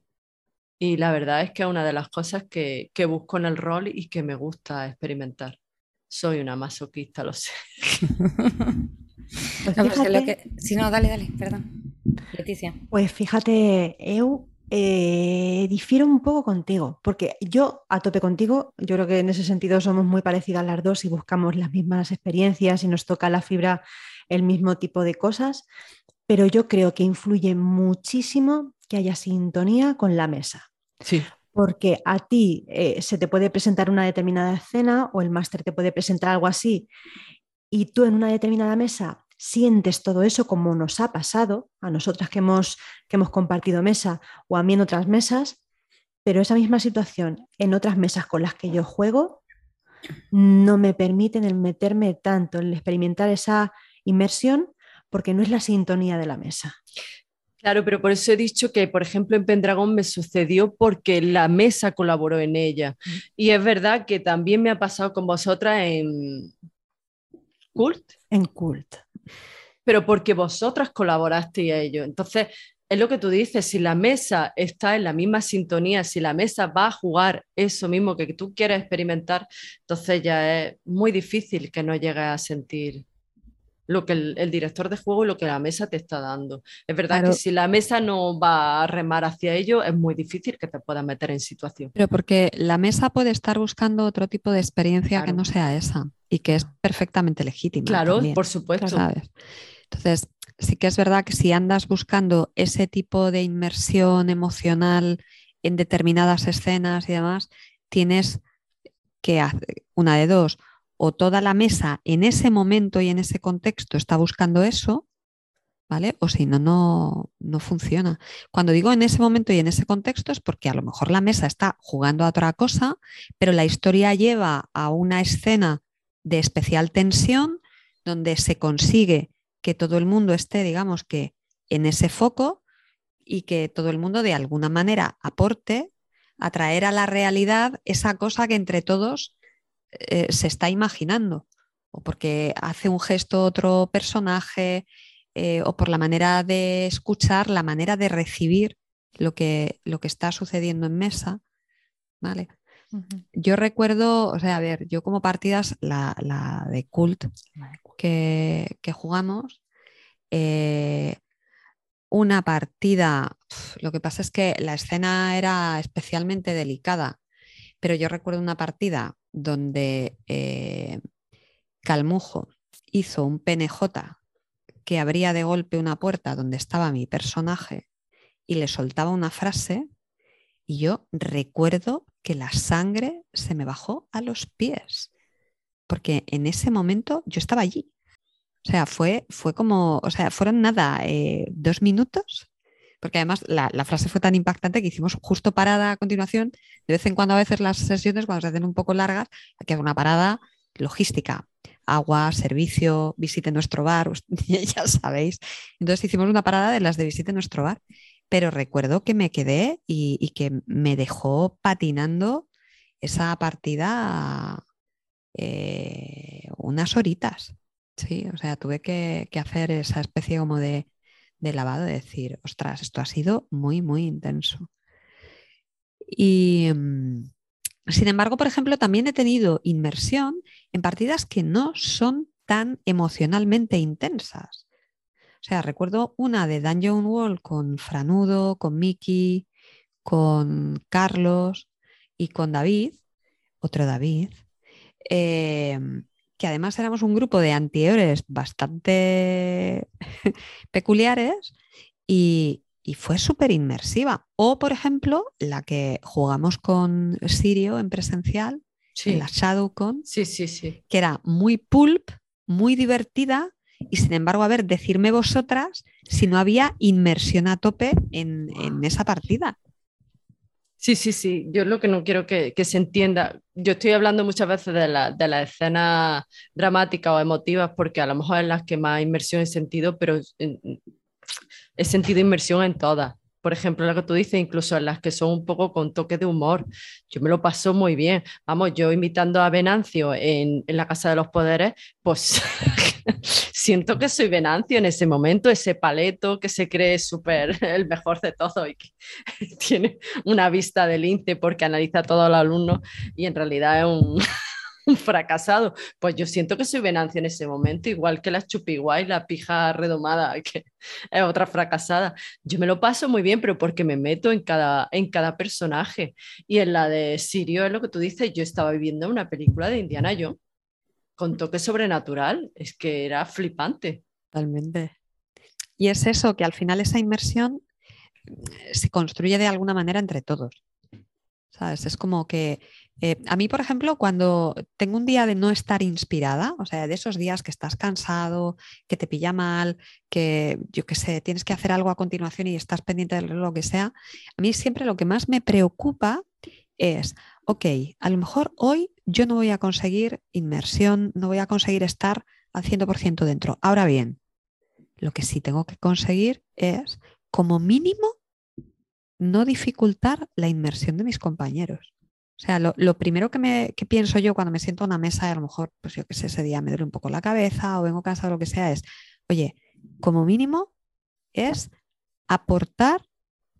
Y la verdad es que es una de las cosas que, que busco en el rol y que me gusta experimentar. Soy una masoquista, lo sé. Pues No, pero es que lo fíjate- que- Si no, dale, dale, perdón. Leticia. Pues fíjate, Eu, eh, difiero un poco contigo, porque yo a tope contigo, yo creo que en ese sentido somos muy parecidas las dos y buscamos las mismas experiencias y nos toca la fibra el mismo tipo de cosas, pero yo creo que influye muchísimo que haya sintonía con la mesa. Sí. Porque a ti eh, se te puede presentar una determinada escena o el máster te puede presentar algo así y tú en una determinada mesa sientes todo eso como nos ha pasado a nosotras que hemos, que hemos compartido mesa o a mí en otras mesas, pero esa misma situación en otras mesas con las que yo juego no me permiten el meterme tanto, el experimentar esa inmersión porque no es la sintonía de la mesa. Claro, pero por eso he dicho que, por ejemplo, en Pendragón me sucedió porque la mesa colaboró en ella. Y es verdad que también me ha pasado con vosotras en Cult, En cult. pero porque vosotras colaborasteis a ello. Entonces, es lo que tú dices, si la mesa está en la misma sintonía, si la mesa va a jugar eso mismo que tú quieres experimentar, entonces ya es muy difícil que no llegues a sentir lo que el, el director de juego y lo que la mesa te está dando. Es verdad Claro. que si la mesa no va a remar hacia ello, es muy difícil que te puedas meter en situación. Pero porque la mesa puede estar buscando otro tipo de experiencia que no sea esa y que es perfectamente legítima. Claro, también, por supuesto. ¿sabes? Entonces, sí que es verdad que si andas buscando ese tipo de inmersión emocional en determinadas escenas y demás, tienes que hacer una de dos, o toda la mesa en ese momento y en ese contexto está buscando eso, ¿vale? O si no, no, no funciona. Cuando digo en ese momento y en ese contexto es porque a lo mejor la mesa está jugando a otra cosa, pero la historia lleva a una escena de especial tensión donde se consigue que todo el mundo esté, digamos que, en ese foco y que todo el mundo de alguna manera aporte a traer a la realidad esa cosa que entre todos eh, se está imaginando, o porque hace un gesto otro personaje, eh, o por la manera de escuchar, la manera de recibir lo que, lo que está sucediendo en mesa. ¿vale? Yo recuerdo, o sea, a ver, yo como partidas, la, de cult que, jugamos, eh, una partida, lo que pasa es que la escena era especialmente delicada, pero yo recuerdo una partida donde eh, Calmujo hizo un PNJ que abría de golpe una puerta donde estaba mi personaje y le soltaba una frase y yo recuerdo que la sangre se me bajó a los pies, porque en ese momento yo estaba allí. O sea, fue, fue como, o sea, fueron nada, eh, dos minutos, porque además la, frase fue tan impactante que hicimos justo parada a continuación. De vez en cuando, a veces las sesiones, cuando se hacen un poco largas, hay que una parada logística, agua, servicio, visite nuestro bar, ya sabéis. Entonces hicimos una parada de las de visite nuestro bar pero recuerdo que me quedé y, que me dejó patinando esa partida eh, unas horitas. Sí, o sea, tuve que, hacer esa especie como de, lavado, de decir, ostras, esto ha sido muy, muy intenso. Y mm, sin embargo, por ejemplo, también he tenido inmersión en partidas que no son tan emocionalmente intensas. O sea, recuerdo una de Dungeon Wall con Franudo, con Miki, con Carlos y con David, otro David, em, que además éramos un grupo de antihéroes bastante peculiares y, fue súper inmersiva. O, por ejemplo, la que jugamos con Sirio en presencial, en la ShadowCon, sí, sí, sí. que era muy pulp, muy divertida, y sin embargo, a ver, decirme vosotras si no había inmersión a tope en, esa partida. Sí, sí, sí. Yo lo que no quiero que, se entienda, yo estoy hablando muchas veces de la, de la escena dramática o emotivas porque a lo mejor es las que más inmersión he sentido, pero he sentido inmersión en todas por ejemplo, lo que tú dices, incluso las que son un poco con toque de humor. Yo me lo paso muy bien. Vamos, yo invitando a Venancio en, en la Casa de los Poderes, pues siento que soy Venancio en ese momento, ese paleto que se cree súper el mejor de todo y que tiene una vista del lince porque analiza a todos los alumnos y en realidad es un fracasado. Pues yo siento que soy Venancia en ese momento, igual que la chupiguay, la pija redomada, que es otra fracasada. Yo me lo paso muy bien, pero porque me meto en cada, en cada personaje. Y en la de Sirio, es lo que tú dices, yo estaba viviendo una película de Indiana Jones con toque sobrenatural, es que era flipante. Totalmente. Y es eso, que al final esa inmersión eh, se construye de alguna manera entre todos. ¿Sabes? Es como que eh, a mí, por ejemplo, cuando tengo un día de no estar inspirada, o sea, de esos días que estás cansado, que te pilla mal, que yo qué sé, tienes que hacer algo a continuación y estás pendiente de lo que sea, a mí siempre lo que más me preocupa es, ok, a lo mejor hoy yo no voy a conseguir inmersión, no voy a conseguir estar al 100% dentro. Ahora bien, lo que sí tengo que conseguir es, como mínimo, no dificultar la inmersión de mis compañeros. O sea, lo, primero que, me, pienso yo cuando me siento a una mesa y a lo mejor, pues yo que sé, ese día me duele un poco la cabeza o vengo cansado o lo que sea, es, oye, como mínimo es aportar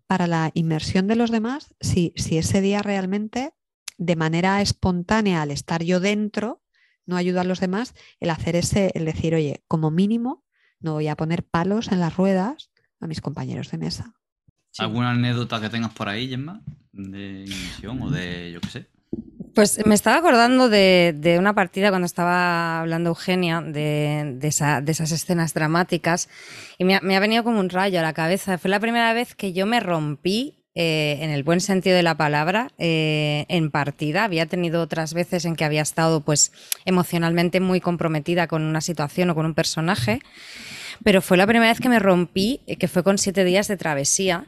para la inmersión de los demás si, si ese día realmente, de manera espontánea, al estar yo dentro, no ayuda a los demás, el hacer ese, el decir, oye, como mínimo, no voy a poner palos en las ruedas a mis compañeros de mesa. ¿Alguna anécdota que tengas por ahí, Gemma? De inmersión o de, yo qué sé. Pues me estaba acordando de, una partida cuando estaba hablando Eugenia de, esas escenas dramáticas y me ha, venido como un rayo a la cabeza. Fue la primera vez que yo me rompí eh, en el buen sentido de la palabra, eh, en partida. Había tenido otras veces en que había estado pues emocionalmente muy comprometida con una situación o con un personaje, pero fue la primera vez que me rompí, eh, que fue con siete días de travesía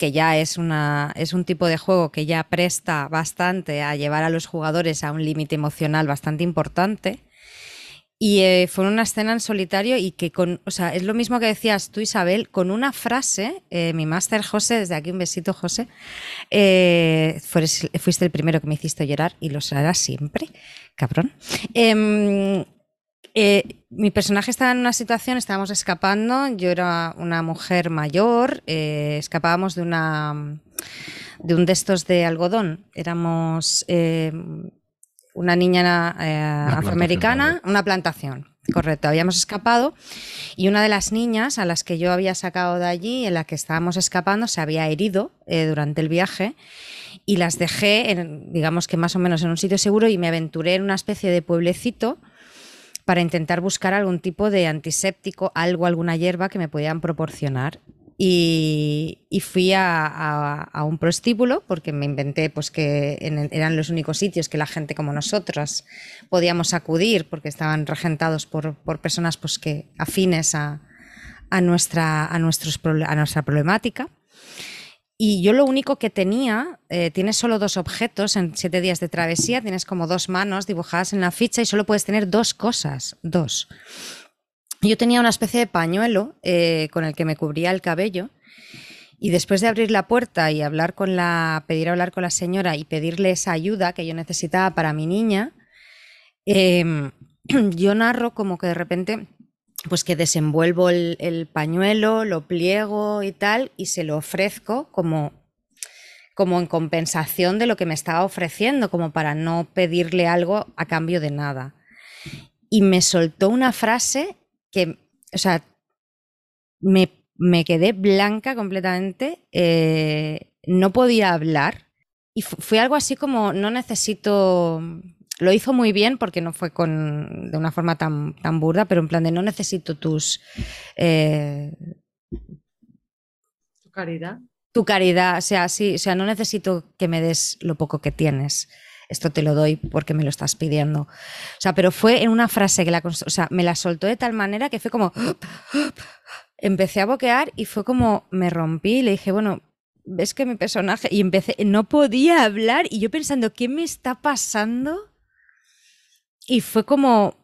que ya es, una, es un tipo de juego que ya presta bastante a llevar a los jugadores a un límite emocional bastante importante. Y eh, fue una escena en solitario y que con, o sea, es lo mismo que decías tú, Isabel, con una frase, eh, mi máster José, desde aquí un besito, José, eh, fuiste el primero que me hiciste llorar y lo será siempre, cabrón. Eh, mi personaje estaba en una situación, estábamos escapando, yo era una mujer mayor, eh, escapábamos de una de un de estos de algodón, éramos eh, una niña afroamericana, una plantación, correcto, habíamos escapado y una de las niñas a las que yo había sacado de allí, en la que estábamos escapando, se había herido durante el viaje y las dejé, en, digamos que más o menos en un sitio seguro y me aventuré en una especie de pueblecito para intentar buscar algún tipo de antiséptico, algo, alguna hierba que me pudieran proporcionar. Y, fui a, un prostíbulo porque me inventé pues, que eran los únicos sitios que la gente como nosotros podíamos acudir porque estaban regentados por, personas pues, que afines a, nuestra, a, nuestros, a nuestra problemática. Y yo lo único que tenía, eh, tienes solo dos objetos en siete días de travesía, tienes como dos manos dibujadas en la ficha y solo puedes tener dos cosas, dos. Yo tenía una especie de pañuelo eh, con el que me cubría el cabello y después de abrir la puerta y hablar con la, pedir hablar con la señora y pedirle esa ayuda que yo necesitaba para mi niña, em, yo narro como que de repente pues que desenvuelvo el, pañuelo, lo pliego y tal, y se lo ofrezco como, como en compensación de lo que me estaba ofreciendo, como para no pedirle algo a cambio de nada. Y me soltó una frase que, o sea, me, quedé blanca completamente, eh, no podía hablar, y fue algo así como, no necesito lo hizo muy bien porque no fue con, de una forma tan, tan burda, pero en plan de no necesito tus... Eh, tu caridad. Tu caridad, o sea, sí, o sea, no necesito que me des lo poco que tienes. Esto te lo doy porque me lo estás pidiendo. O sea, pero fue en una frase que la, o sea, me la soltó de tal manera que fue como... Empecé a boquear y fue como me rompí y le dije, bueno, ves que mi personaje y empecé no podía hablar y yo pensando qué me está pasando y fue como,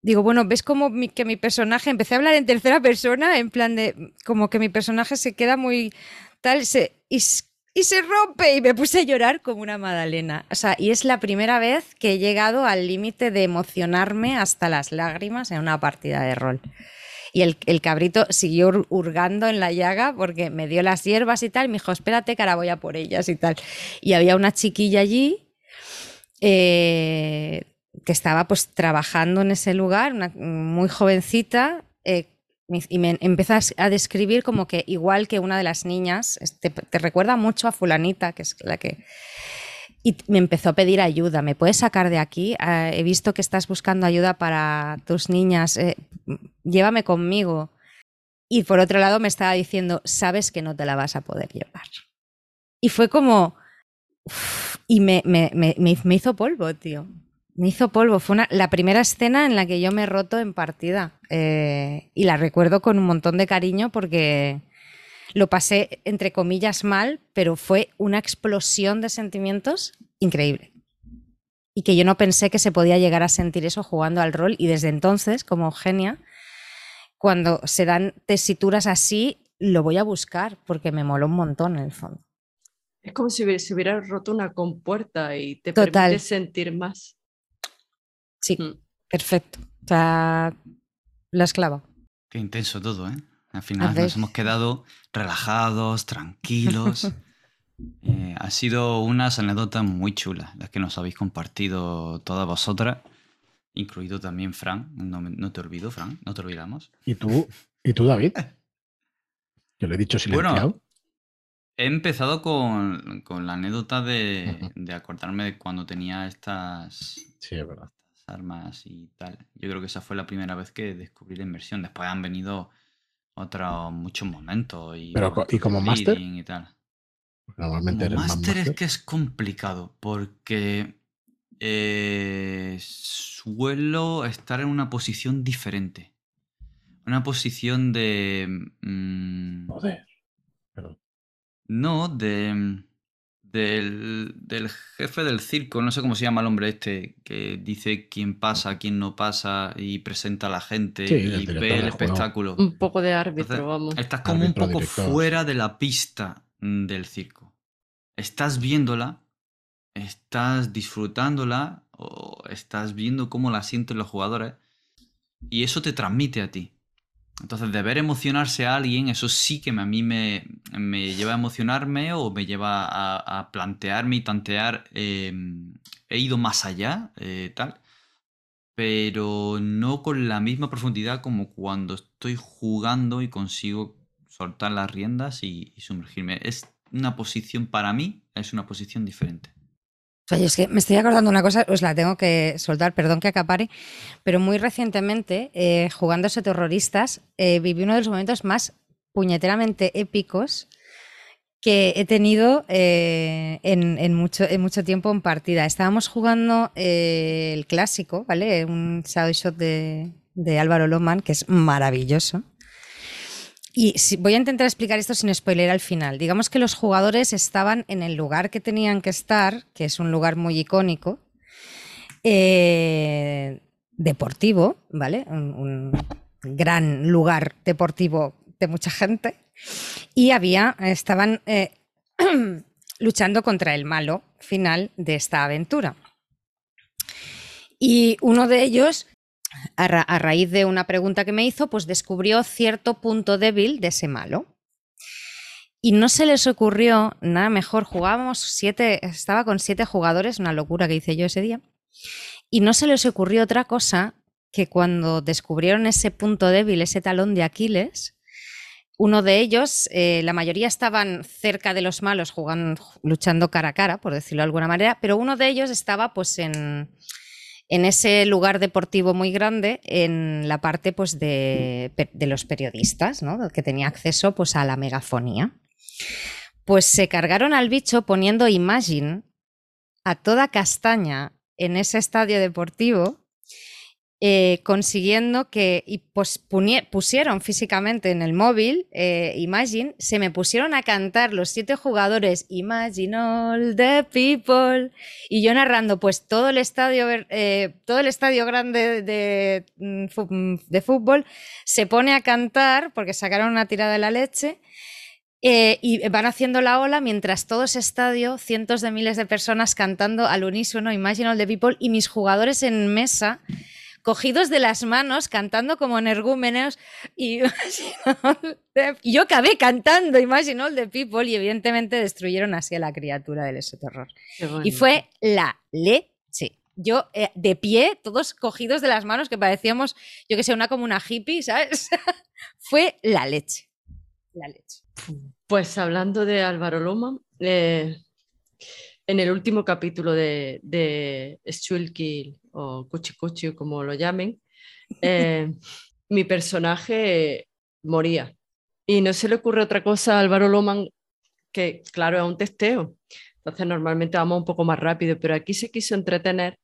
digo, bueno, ves como que mi personaje, empecé a hablar en tercera persona, en plan de, como que mi personaje se queda muy tal, se, y, se rompe y me puse a llorar como una magdalena. O sea, y es la primera vez que he llegado al límite de emocionarme hasta las lágrimas en una partida de rol. Y el, el, cabrito siguió hurgando en la llaga porque me dio las hierbas y tal. Me dijo, espérate que ahora voy a por ellas y tal. Y había una chiquilla allí eh, que estaba pues trabajando en ese lugar, una, muy jovencita, eh, y me empezas a describir como que igual que una de las niñas, te, te, recuerda mucho a fulanita, que es la que... Y me empezó a pedir ayuda, ¿me puedes sacar de aquí? Ah, he visto que estás buscando ayuda para tus niñas, eh, llévame conmigo. Y por otro lado me estaba diciendo, sabes que no te la vas a poder llevar. Y fue como... y me, me, me, me hizo polvo, tío. Me hizo polvo. Fue la primera escena en la que yo me he roto en partida. Eh, y la recuerdo con un montón de cariño porque lo pasé, entre comillas, mal, pero fue una explosión de sentimientos increíble. Y que yo no pensé que se podía llegar a sentir eso jugando al rol. Y desde entonces, como genia, cuando se dan tesituras así, lo voy a buscar porque me moló un montón en el fondo. Es como si se hubiera roto una compuerta y te permite sentir más. Sí, mm. perfecto. O sea, la esclava. Qué intenso todo, ¿eh? Al final nos hemos quedado relajados, tranquilos. Eh, ha sido unas anécdotas muy chulas las que nos habéis compartido todas vosotras, incluido también Fran. No, te olvido, Fran, no te olvidamos. ¿Y tú, ¿Y tú David? Yo le he dicho silenciado. Bueno, he empezado con, la anécdota de, de, acordarme de cuando tenía estas, sí, es verdad armas y tal. Yo creo que esa fue la primera vez que descubrí la inversión. Después han venido otros muchos momentos y, Pero, ¿y como máster? Y tal. Normalmente Como máster es que es complicado porque eh, suelo estar en una posición diferente. Una posición de... mm, Joder. Pero, no, de... Del, del jefe del circo, no sé cómo se llama el hombre este, que dice quién pasa, quién no pasa y presenta a la gente Sí, y ve el juego. espectáculo. Un poco de árbitro, Entonces, vamos. Estás como un poco director. fuera de la pista mm, del circo. Estás viéndola, estás disfrutándola o estás viendo cómo la sienten los jugadores y eso te transmite a ti. Entonces, de ver emocionarse a alguien, eso sí que a mí me, me lleva a emocionarme o me lleva a, plantearme y tantear. eh, he ido más allá, eh, tal pero no con la misma profundidad como cuando estoy jugando y consigo soltar las riendas y sumergirme. Es una posición, para mí, es una posición diferente. Oye, es que me estoy acordando una cosa, os la tengo que soltar, perdón que acapare, pero muy recientemente, eh, jugando ese terroristas, eh, viví uno de los momentos más puñeteramente épicos que he tenido eh, en, en mucho, en mucho tiempo en partida. Estábamos jugando eh, el clásico, ¿vale? Un Shadow Shot de, de Álvaro Loman, que es maravilloso. Y si- voy a intentar explicar esto sin spoiler al final. Digamos que los jugadores estaban en el lugar que tenían que estar, que es un lugar muy icónico, eh, deportivo, ¿vale? Un, gran lugar deportivo de mucha gente. Y había, estaban eh, luchando contra el malo final de esta aventura. Y uno de ellos a, ra- a raíz de una pregunta que me hizo, pues descubrió cierto punto débil de ese malo. Y no se les ocurrió nada mejor. Jugábamos siete, estaba con siete jugadores, una locura que hice yo ese día. Y no se les ocurrió otra cosa que cuando descubrieron ese punto débil, ese talón de Aquiles, uno de ellos, eh, la mayoría estaban cerca de los malos, jugando, luchando cara a cara, por decirlo de alguna manera, pero uno de ellos estaba pues en, en ese lugar deportivo muy grande, en la parte pues, de, los periodistas, ¿no? que tenía acceso pues, a la megafonía. Pues se cargaron al bicho poniendo Imagine a toda castaña en ese estadio deportivo, eh, consiguiendo que, y pues pusieron físicamente en el móvil eh, Imagine, se me pusieron a cantar los siete jugadores Imagine all the people y yo narrando pues todo el estadio eh, todo el estadio grande de, mm, de fútbol se pone a cantar porque sacaron una tirada de la leche eh, y van haciendo la ola mientras todo ese estadio, cientos de miles de personas cantando al unísono Imagine all the people y mis jugadores en mesa cogidos de las manos, cantando como energúmenos, y, the- yo acabé cantando Imagine All the People, y evidentemente destruyeron así a la criatura del ese terror. Qué Y fue la leche. Yo eh, de pie, todos cogidos de las manos, que parecíamos, yo que sé, una como una hippie, ¿sabes? fue la leche. La leche. Pues hablando de Álvaro Loma, eh, en el último capítulo de, de Schulkill o Cuchi Cuchi, como lo llamen, eh, mi personaje moría. Y no se le ocurre otra cosa a Álvaro Loman que, claro, es un testeo. Entonces normalmente vamos un poco más rápido, pero aquí se quiso entretener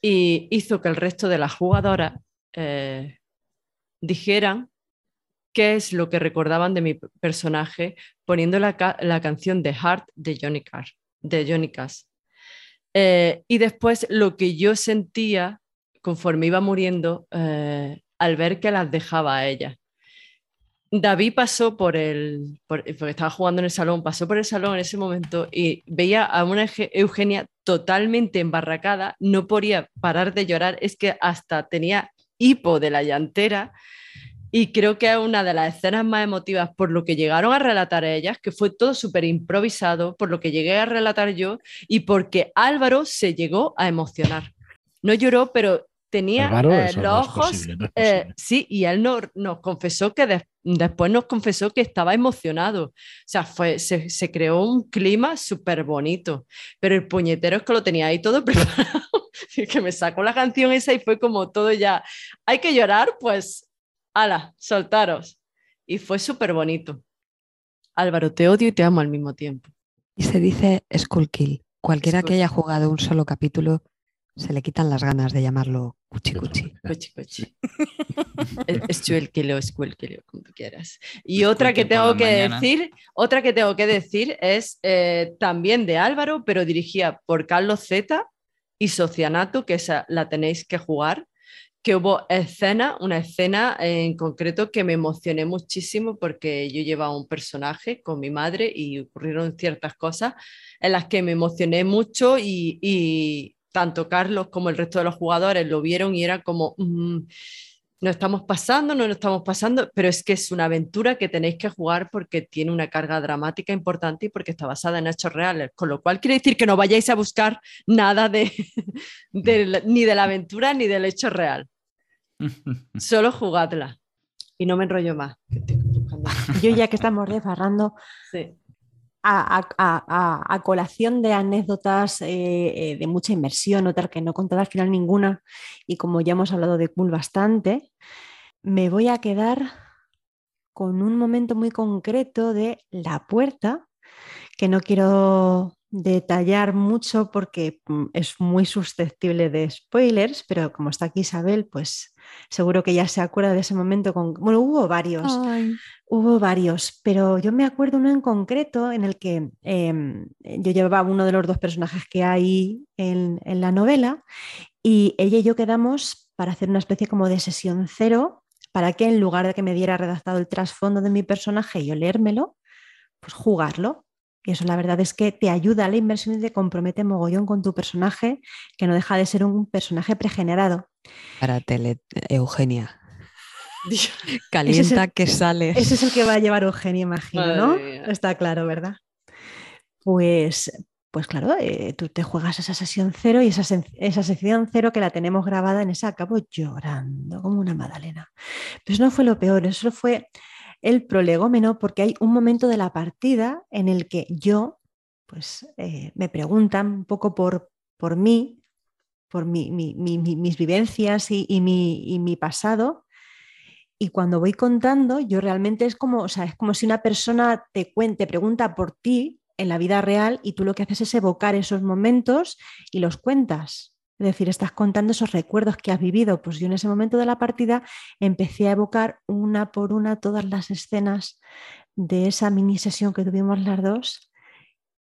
y hizo que el resto de las jugadoras eh, dijeran qué es lo que recordaban de mi personaje poniendo la, ca- la canción de Heart de Johnny Cash. De Johnny Cash. Eh, y después lo que yo sentía conforme iba muriendo eh, al ver que las dejaba a ellas. David pasó por el, por- porque estaba jugando en el salón, pasó por el salón en ese momento y veía a una Eugenia totalmente embarracada, no podía parar de llorar, es que hasta tenía hipo de la llantera y creo que es una de las escenas más emotivas por lo que llegaron a relatar ellas, que fue todo súper improvisado, por lo que llegué a relatar yo y porque Álvaro se llegó a emocionar. No lloró, pero tenía Álvaro, eh, los no ojos posible, no eh, sí, y él no- nos confesó que des- después nos confesó que estaba emocionado. O sea, fue, se, se creó un clima súper bonito. Pero el puñetero es que lo tenía ahí todo preparado. Que me sacó la canción esa y fue como todo ya. Hay que llorar, pues, ala, soltaros. Y fue súper bonito. Álvaro, te odio y te amo al mismo tiempo. Y se dice Skull Kill. Cualquiera que haya jugado un solo capítulo se le quitan las ganas de llamarlo cuchi cuchi. Cuchi, cuchi. es chuel que lo, es que lo, como tú quieras. Y otra que tengo que decir, otra que tengo que decir es eh, también de Álvaro, pero dirigida por Carlos Z y Socianato, que esa la tenéis que jugar que hubo escena, una escena en concreto que me emocioné muchísimo porque yo llevaba un personaje con mi madre y ocurrieron ciertas cosas en las que me emocioné mucho y, tanto Carlos como el resto de los jugadores lo vieron y era como, mm, no estamos pasando, no nos estamos pasando, pero es que es una aventura que tenéis que jugar porque tiene una carga dramática importante y porque está basada en hechos reales, con lo cual quiere decir que no vayáis a buscar nada de, ni de la aventura ni del hecho real. Solo jugadla. Y no me enrollo más. Yo ya que estamos desbarrando, a, colación de anécdotas eh, eh, de mucha inversión, otra que no contar al final ninguna, y como ya hemos hablado de Cool bastante, me voy a quedar con un momento muy concreto de la puerta, que no quiero detallar mucho porque mm, es muy susceptible de spoilers, pero como está aquí Isabel, pues seguro que ya se acuerda de ese momento. Con... Bueno, hubo varios, hubo varios, pero yo me acuerdo uno en concreto en el que em, yo llevaba uno de los dos personajes que hay en, en la novela y ella y yo quedamos para hacer una especie como de sesión cero para que en lugar de que me diera redactado el trasfondo de mi personaje y yo leérmelo, pues jugarlo y eso la verdad es que te ayuda a la inversión y te compromete mogollón con tu personaje, que no deja de ser un personaje pregenerado. Para tele, Eugenia. Calienta que sale. Ese es el que va a llevar Eugenia, imagino, ¿no? Está claro, ¿verdad? Pues, pues claro, eh, tú te juegas esa sesión cero y esa, esa sesión cero que la tenemos grabada en esa acabo llorando como una magdalena. Pero eso no fue lo peor, eso fue el prolegómeno porque hay un momento de la partida en el que yo, pues eh, me preguntan un poco por, por mí, por mis vivencias y, mi, pasado. Y cuando voy contando, yo realmente es como, o sea, es como si una persona te, cuente, pregunta por ti en la vida real y tú lo que haces es evocar esos momentos y los cuentas. Es decir, estás contando esos recuerdos que has vivido. Pues yo en ese momento de la partida empecé a evocar una por una todas las escenas de esa mini sesión que tuvimos las dos.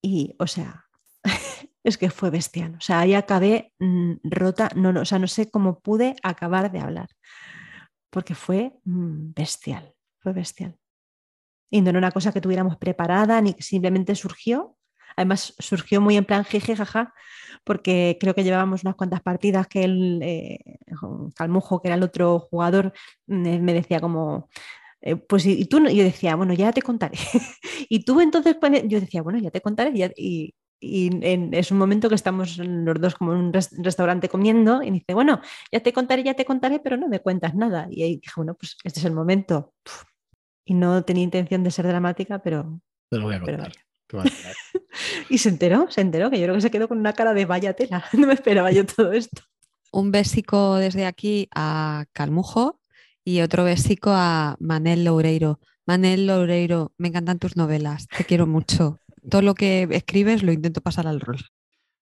Y, o sea, es que fue bestial. O sea, ahí acabé mm, rota. No, o sea, no sé cómo pude acabar de hablar. Porque fue mm, bestial. Fue bestial. Y no era una cosa que tuviéramos preparada ni que simplemente surgió. Además, surgió muy en plan jeje, jaja, porque creo que llevábamos unas cuantas partidas que el eh, Calmujo, que era el otro jugador, mm, me decía como, eh, pues y, tú, yo decía, bueno, ya te contaré. y tú entonces, yo decía, bueno, ya te contaré. Y, es un momento que estamos los dos como en un restaurante comiendo y dice, bueno, ya te contaré, ya te contaré, pero no me cuentas nada. Y ahí dije, bueno, pues este es el momento. Y no tenía intención de ser dramática, pero... Te lo voy a contar. y se enteró, se enteró, que yo creo que se quedó con una cara de vaya tela. No me esperaba yo todo esto. Un besico desde aquí a Calmujo y otro besico a Manel Loureiro. Manel Loureiro, me encantan tus novelas, te quiero mucho. Todo lo que escribes lo intento pasar al rol.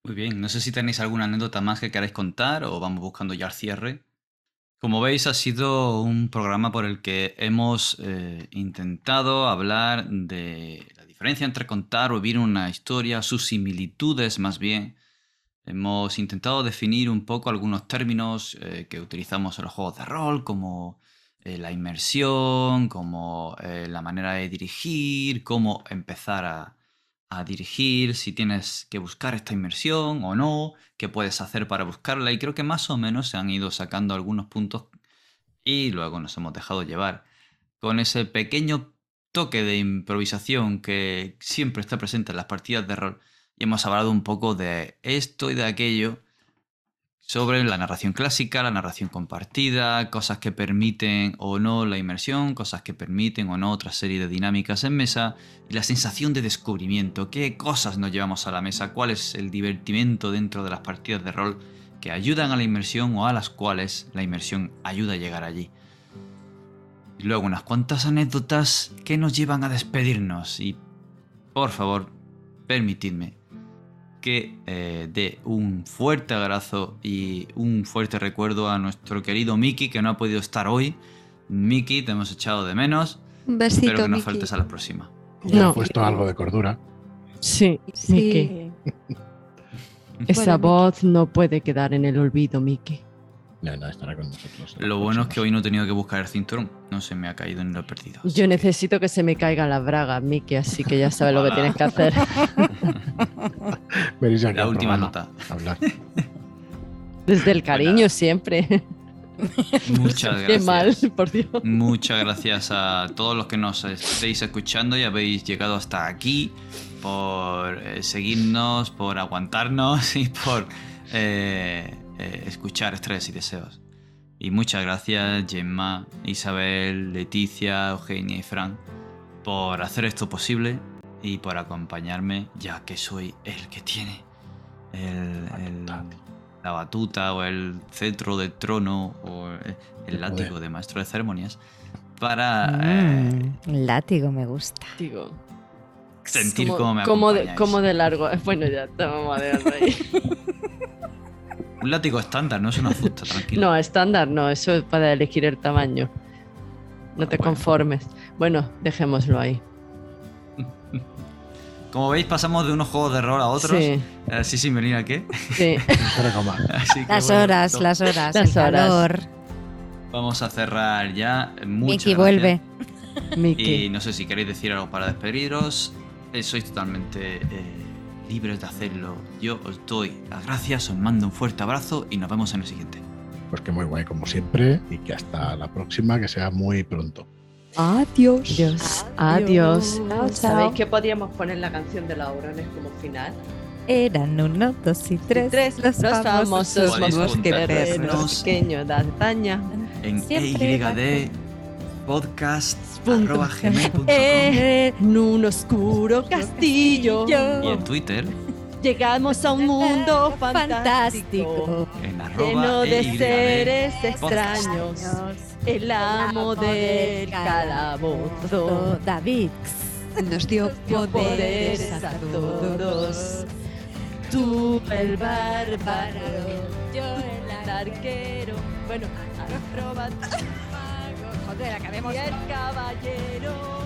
Muy bien, no sé si tenéis alguna anécdota más que queráis contar o vamos buscando ya el cierre. Como veis, ha sido un programa por el que hemos eh, intentado hablar de diferencia entre contar o vivir una historia, sus similitudes más bien. Hemos intentado definir un poco algunos términos eh, que utilizamos en los juegos de rol, como eh, la inmersión, como eh, la manera de dirigir, cómo empezar a, a, dirigir, si tienes que buscar esta inmersión o no, qué puedes hacer para buscarla. Y creo que más o menos se han ido sacando algunos puntos y luego nos hemos dejado llevar con ese pequeño toque de improvisación que siempre está presente en las partidas de rol y hemos hablado un poco de esto y de aquello sobre la narración clásica, la narración compartida, cosas que permiten o no la inmersión, cosas que permiten o no otra serie de dinámicas en mesa y la sensación de descubrimiento, qué cosas nos llevamos a la mesa, cuál es el divertimento dentro de las partidas de rol que ayudan a la inmersión o a las cuales la inmersión ayuda a llegar allí. Y luego unas cuantas anécdotas que nos llevan a despedirnos. Y por favor, permitidme que eh, dé un fuerte abrazo y un fuerte recuerdo a nuestro querido Miki que no ha podido estar hoy. Miki, te hemos echado de menos. Un besito, Espero que no faltes a la próxima. Le No. he puesto algo de cordura. Sí, Sí. Miki. Esa Bueno, voz no puede quedar en el olvido, Miki. Ya, no, estará con nosotros. Lo bueno es que hoy no he tenido que buscar el cinturón. No se me ha caído ni lo he perdido. Yo necesito que se me caigan las bragas, Miki, así que ya sabes lo que tienes que hacer. La última nota. hablar. Desde el cariño siempre. Muchas Qué mal, gracias. por Dios. Muchas gracias a todos los que nos estéis escuchando y habéis llegado hasta aquí por eh, seguirnos, por aguantarnos y por eh, eh, escuchar Estrés y Deseos. Y muchas gracias Gemma, Isabel, Leticia, Eugenia y Fran por hacer esto posible y por acompañarme ya que soy el que tiene el- el- la batuta o el cetro del trono o el- el látigo de maestro de ceremonias para eh, Mm, látigo me gusta. Digo, sentir como- cómo me como de, como de largo. Bueno, ya te vamos a ahí. Un látigo estándar, no es una fusta, tranquilo. No, estándar no, eso es para elegir el tamaño. No te Bueno. conformes. Bueno, dejémoslo ahí. Como veis, pasamos de unos juegos de rol a otros. Sí, Así sin venir a qué. sí. Así que, Las bueno, horas, las horas, Las el horas. calor. Vamos a cerrar ya. Muchas Miki vuelve. Miki. Y no sé si queréis decir algo para despediros. Eh, sois totalmente eh, libres de hacerlo. Yo os doy las gracias, os mando un fuerte abrazo y nos vemos en el siguiente. Pues que muy guay como siempre y que hasta la próxima, que sea muy pronto. Adiós. Adiós. Adiós. Chao. ¿Sabéis que podríamos poner la canción de la Orones como final? Eran uno, dos y tres. Tres, los famosos Podéis mosqueteros contactarnos pequeños de Antaña. En Siempre EYD podcast Punto. arroba gmail.com Eh, en un oscuro castillo y en Twitter llegamos a un mundo fantástico, en arroba lleno de EYD. seres podcast. extraños. El amo del calabozo David. Nos dio poderes a todos. Tú el bárbaro, Yo el arquero, bueno, de la que habemos... Y el caballero